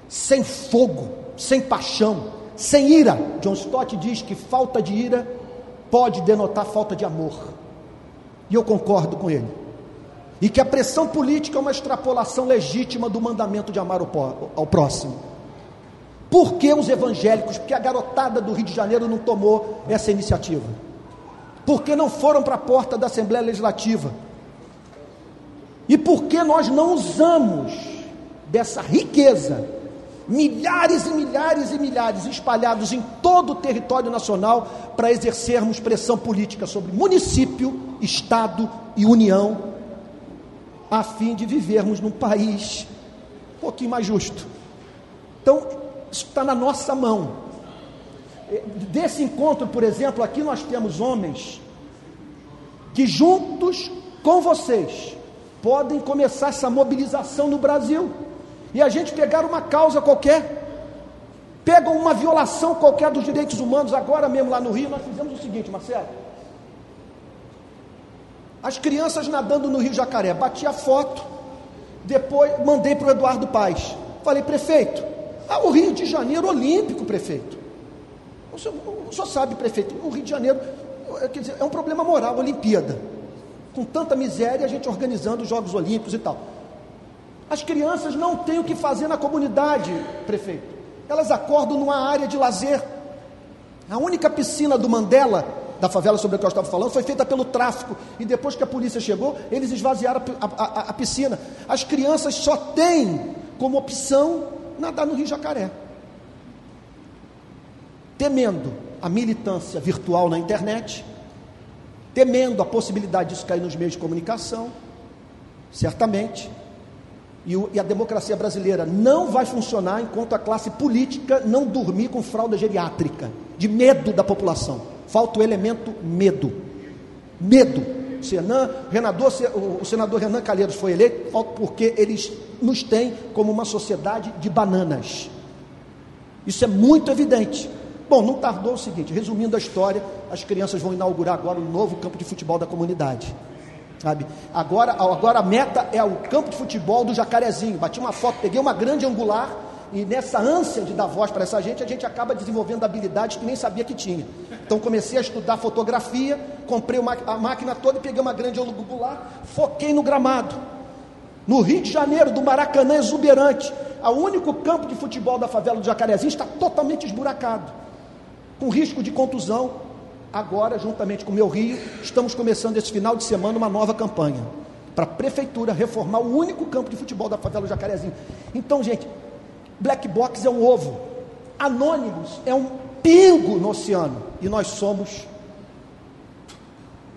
Speaker 7: sem fogo, sem paixão, sem ira, John Stott diz que falta de ira pode denotar falta de amor. E eu concordo com ele. E que a pressão política é uma extrapolação legítima do mandamento de amar ao próximo. Por que os evangélicos? Porque a garotada do Rio de Janeiro não tomou essa iniciativa. Por que não foram para a porta da Assembleia Legislativa? E por que nós não usamos dessa riqueza, milhares e milhares e milhares espalhados em todo o território nacional, para exercermos pressão política sobre município, Estado e União, a fim de vivermos num país um pouquinho mais justo? Então, isso está na nossa mão. Desse encontro, por exemplo, aqui nós temos homens que juntos com vocês podem começar essa mobilização no Brasil. E a gente pegar uma causa qualquer, pega uma violação qualquer dos direitos humanos, agora mesmo lá no Rio, nós fizemos o seguinte, Marcelo. As crianças nadando no Rio Jacaré, bati a foto, depois mandei para o Eduardo Paes. Falei, prefeito, ah, o Rio de Janeiro olímpico, prefeito. O senhor, o senhor sabe, prefeito, o Rio de Janeiro quer dizer, é um problema moral, Olimpíada com tanta miséria, a gente organizando os Jogos Olímpicos e tal. As crianças não têm o que fazer na comunidade, prefeito. Elas acordam numa área de lazer. A única piscina do Mandela, da favela sobre a que eu estava falando, foi feita pelo tráfico. E depois que a polícia chegou, eles esvaziaram a, a, a, a piscina. As crianças só têm como opção nadar no Rio Jacaré. Temendo a militância virtual na internet, temendo a possibilidade disso cair nos meios de comunicação, certamente. E, o, e, a democracia brasileira não vai funcionar enquanto a classe política não dormir com fralda geriátrica, de medo da população. Falta o elemento medo. Medo. Senan, Renador, o senador Renan Calheiros foi eleito porque eles nos têm como uma sociedade de bananas. Isso é muito evidente. Bom, não tardou o seguinte, resumindo a história, as crianças vão inaugurar agora um novo campo de futebol da comunidade. Sabe? Agora, agora a meta é o campo de futebol do Jacarezinho. Bati uma foto, peguei uma grande angular e nessa ânsia de dar voz para essa gente, a gente acaba desenvolvendo habilidades que nem sabia que tinha. Então comecei a estudar fotografia, comprei uma, a máquina toda e peguei uma grande angular, foquei no gramado. No Rio de Janeiro, do Maracanã exuberante, o único campo de futebol da favela do Jacarezinho está totalmente esburacado com risco de contusão. Agora, juntamente com o meu Rio, estamos começando esse final de semana uma nova campanha para a prefeitura reformar o único campo de futebol da favela do Jacarezinho. Então, gente, Black Box é um ovo, Anônimos é um pingo no oceano e nós somos,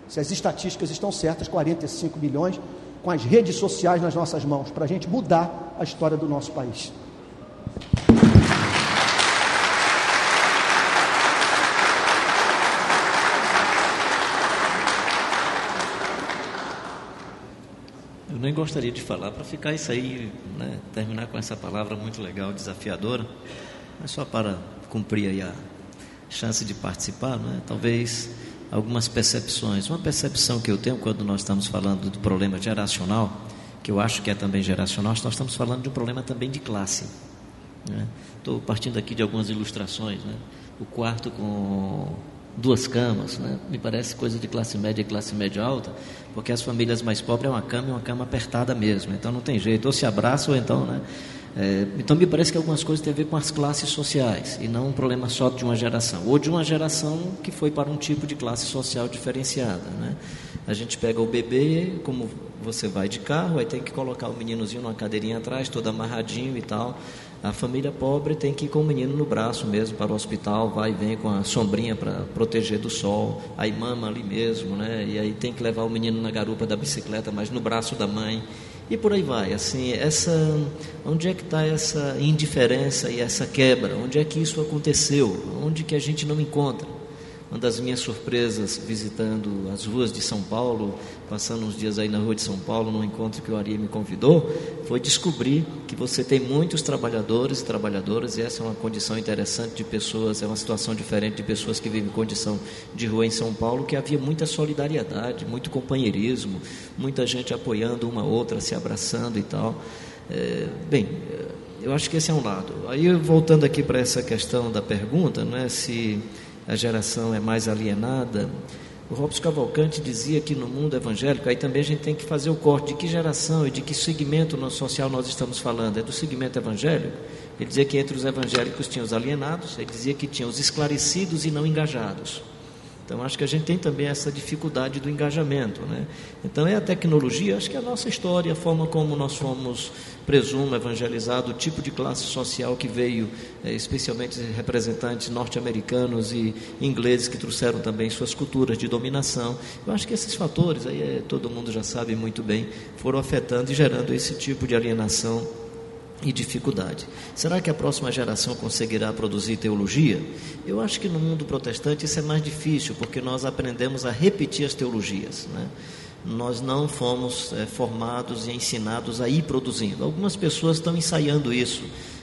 Speaker 7: se as estatísticas estão certas, 45 milhões com as redes sociais nas nossas mãos para a gente mudar a história do nosso país.
Speaker 5: Nem gostaria de falar para ficar isso aí, né, terminar com essa palavra muito legal, desafiadora, mas só para cumprir aí a chance de participar, né, talvez algumas percepções. Uma percepção que eu tenho quando nós estamos falando do problema geracional, que eu acho que é também geracional, nós estamos falando de um problema também de classe. Estou né? partindo aqui de algumas ilustrações. Né? O quarto com duas camas, né? me parece coisa de classe média e classe média alta, porque as famílias mais pobres é uma cama e uma cama apertada mesmo, então não tem jeito, ou se abraça ou então, né? É, então me parece que algumas coisas têm a ver com as classes sociais e não um problema só de uma geração, ou de uma geração que foi para um tipo de classe social diferenciada, né? A gente pega o bebê, como você vai de carro, aí tem que colocar o meninozinho numa cadeirinha atrás, todo amarradinho e tal. A família pobre tem que ir com o menino no braço mesmo para o hospital, vai e vem com a sombrinha para proteger do sol, aí mama ali mesmo, né? E aí tem que levar o menino na garupa da bicicleta, mas no braço da mãe. E por aí vai, assim, essa, onde é que está essa indiferença e essa quebra? Onde é que isso aconteceu? Onde que a gente não encontra? Uma das minhas surpresas visitando as ruas de São Paulo, passando uns dias aí na rua de São Paulo, num encontro que o Ari me convidou, foi descobrir que você tem muitos trabalhadores e trabalhadoras, e essa é uma condição interessante de pessoas, é uma situação diferente de pessoas que vivem em condição de rua em São Paulo, que havia muita solidariedade, muito companheirismo, muita gente apoiando uma outra, se abraçando e tal. É, bem, eu acho que esse é um lado. Aí, voltando aqui para essa questão da pergunta, não é se a geração é mais alienada. O Robson Cavalcante dizia que no mundo evangélico, aí também a gente tem que fazer o corte de que geração e de que segmento social nós estamos falando. É do segmento evangélico? Ele dizia que entre os evangélicos tinha os alienados, ele dizia que tinha os esclarecidos e não engajados. Então, acho que a gente tem também essa dificuldade do engajamento. Né? Então, é a tecnologia, acho que é a nossa história, a forma como nós fomos, presumo, evangelizados, o tipo de classe social que veio, é, especialmente representantes norte-americanos e ingleses que trouxeram também suas culturas de dominação. Eu acho que esses fatores, aí é, todo mundo já sabe muito bem, foram afetando e gerando esse tipo de alienação e dificuldade. Será que a próxima geração conseguirá produzir teologia? Eu acho que no mundo protestante isso é mais difícil, porque nós aprendemos a repetir as teologias. Né? Nós não fomos é, formados e ensinados a ir produzindo. Algumas pessoas estão ensaiando isso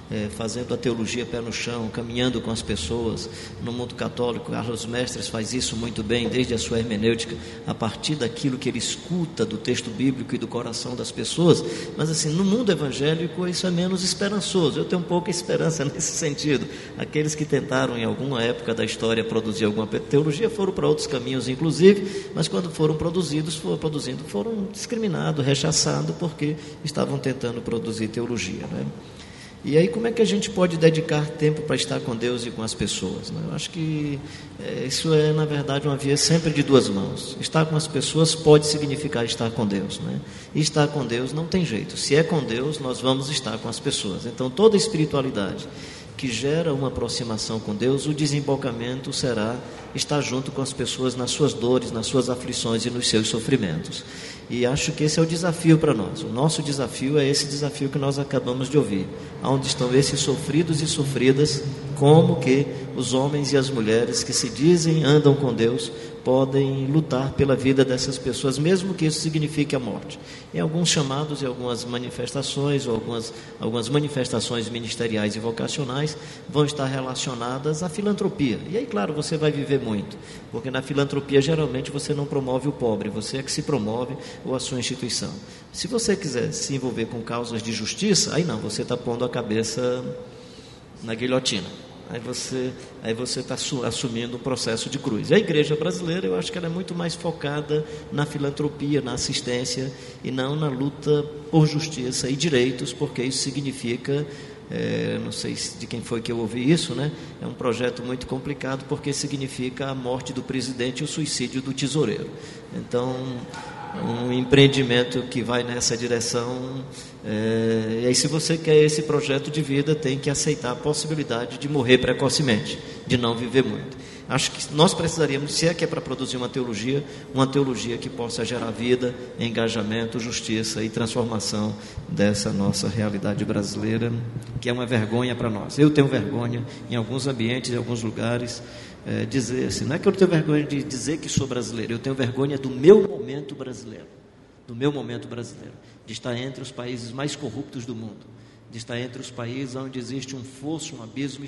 Speaker 5: é, fazendo a teologia pé no chão, caminhando com as pessoas. No mundo católico, Carlos Mestres faz isso muito bem, desde a sua hermenêutica, a partir daquilo que ele escuta do texto bíblico e do coração das pessoas. Mas, assim, no mundo evangélico, isso é menos esperançoso. Eu tenho pouca esperança nesse sentido. Aqueles que tentaram, em alguma época da história, produzir alguma teologia foram para outros caminhos, inclusive, mas quando foram produzidos, foram produzindo, foram discriminados, rechaçados, porque estavam tentando produzir teologia. Não é? E aí, como é que a gente pode dedicar tempo para estar com Deus e com as pessoas? Né? Eu acho que é, isso é, na verdade, uma via sempre de duas mãos. Estar com as pessoas pode significar estar com Deus. Né? E estar com Deus não tem jeito. Se é com Deus, nós vamos estar com as pessoas. Então, toda espiritualidade que gera uma aproximação com Deus, o desembocamento será estar junto com as pessoas nas suas dores, nas suas aflições e nos seus sofrimentos. E acho que esse é o desafio para nós. O nosso desafio é esse desafio que nós acabamos de ouvir. Onde estão esses sofridos e sofridas, como que os homens e as mulheres que se dizem andam com Deus podem lutar pela vida dessas pessoas, mesmo que isso signifique a morte. Em alguns chamados e algumas manifestações, ou algumas, algumas manifestações ministeriais e vocacionais, vão estar relacionadas à filantropia. E aí, claro, você vai viver muito, porque na filantropia geralmente você não promove o pobre, você é que se promove ou a sua instituição. Se você quiser se envolver com causas de justiça, aí não, você está pondo a cabeça na guilhotina aí você aí você está assumindo um processo de cruz. A igreja brasileira, eu acho que ela é muito mais focada na filantropia, na assistência e não na luta por justiça e direitos, porque isso significa é, não sei de quem foi que eu ouvi isso, né? É um projeto muito complicado porque significa a morte do presidente e o suicídio do tesoureiro. Então, um empreendimento que vai nessa direção. É, e aí, se você quer esse projeto de vida, tem que aceitar a possibilidade de morrer precocemente, de não viver muito. Acho que nós precisaríamos, se é que é para produzir uma teologia, uma teologia que possa gerar vida, engajamento, justiça e transformação dessa nossa realidade brasileira, que é uma vergonha para nós. Eu tenho vergonha em alguns ambientes, em alguns lugares, é, dizer assim, não é que eu tenho vergonha de dizer que sou brasileiro, eu tenho vergonha do meu momento brasileiro, do meu momento brasileiro, de estar entre os países mais corruptos do mundo, de estar entre os países onde existe um fosso, um abismo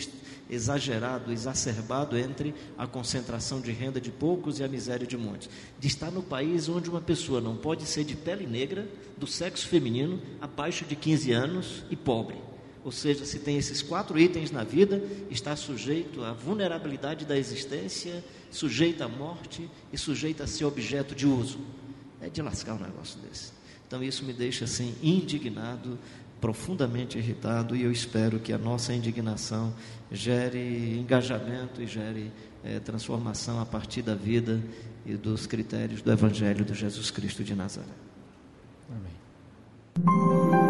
Speaker 5: exagerado, exacerbado entre a concentração de renda de poucos e a miséria de muitos, de estar no país onde uma pessoa não pode ser de pele negra, do sexo feminino, abaixo de 15 anos e pobre ou seja, se tem esses quatro itens na vida, está sujeito à vulnerabilidade da existência, sujeito à morte e sujeito a ser objeto de uso. É de lascar um negócio desse. Então isso me deixa assim indignado, profundamente irritado e eu espero que a nossa indignação gere engajamento e gere é, transformação a partir da vida e dos critérios do Evangelho de Jesus Cristo de Nazaré. Amém.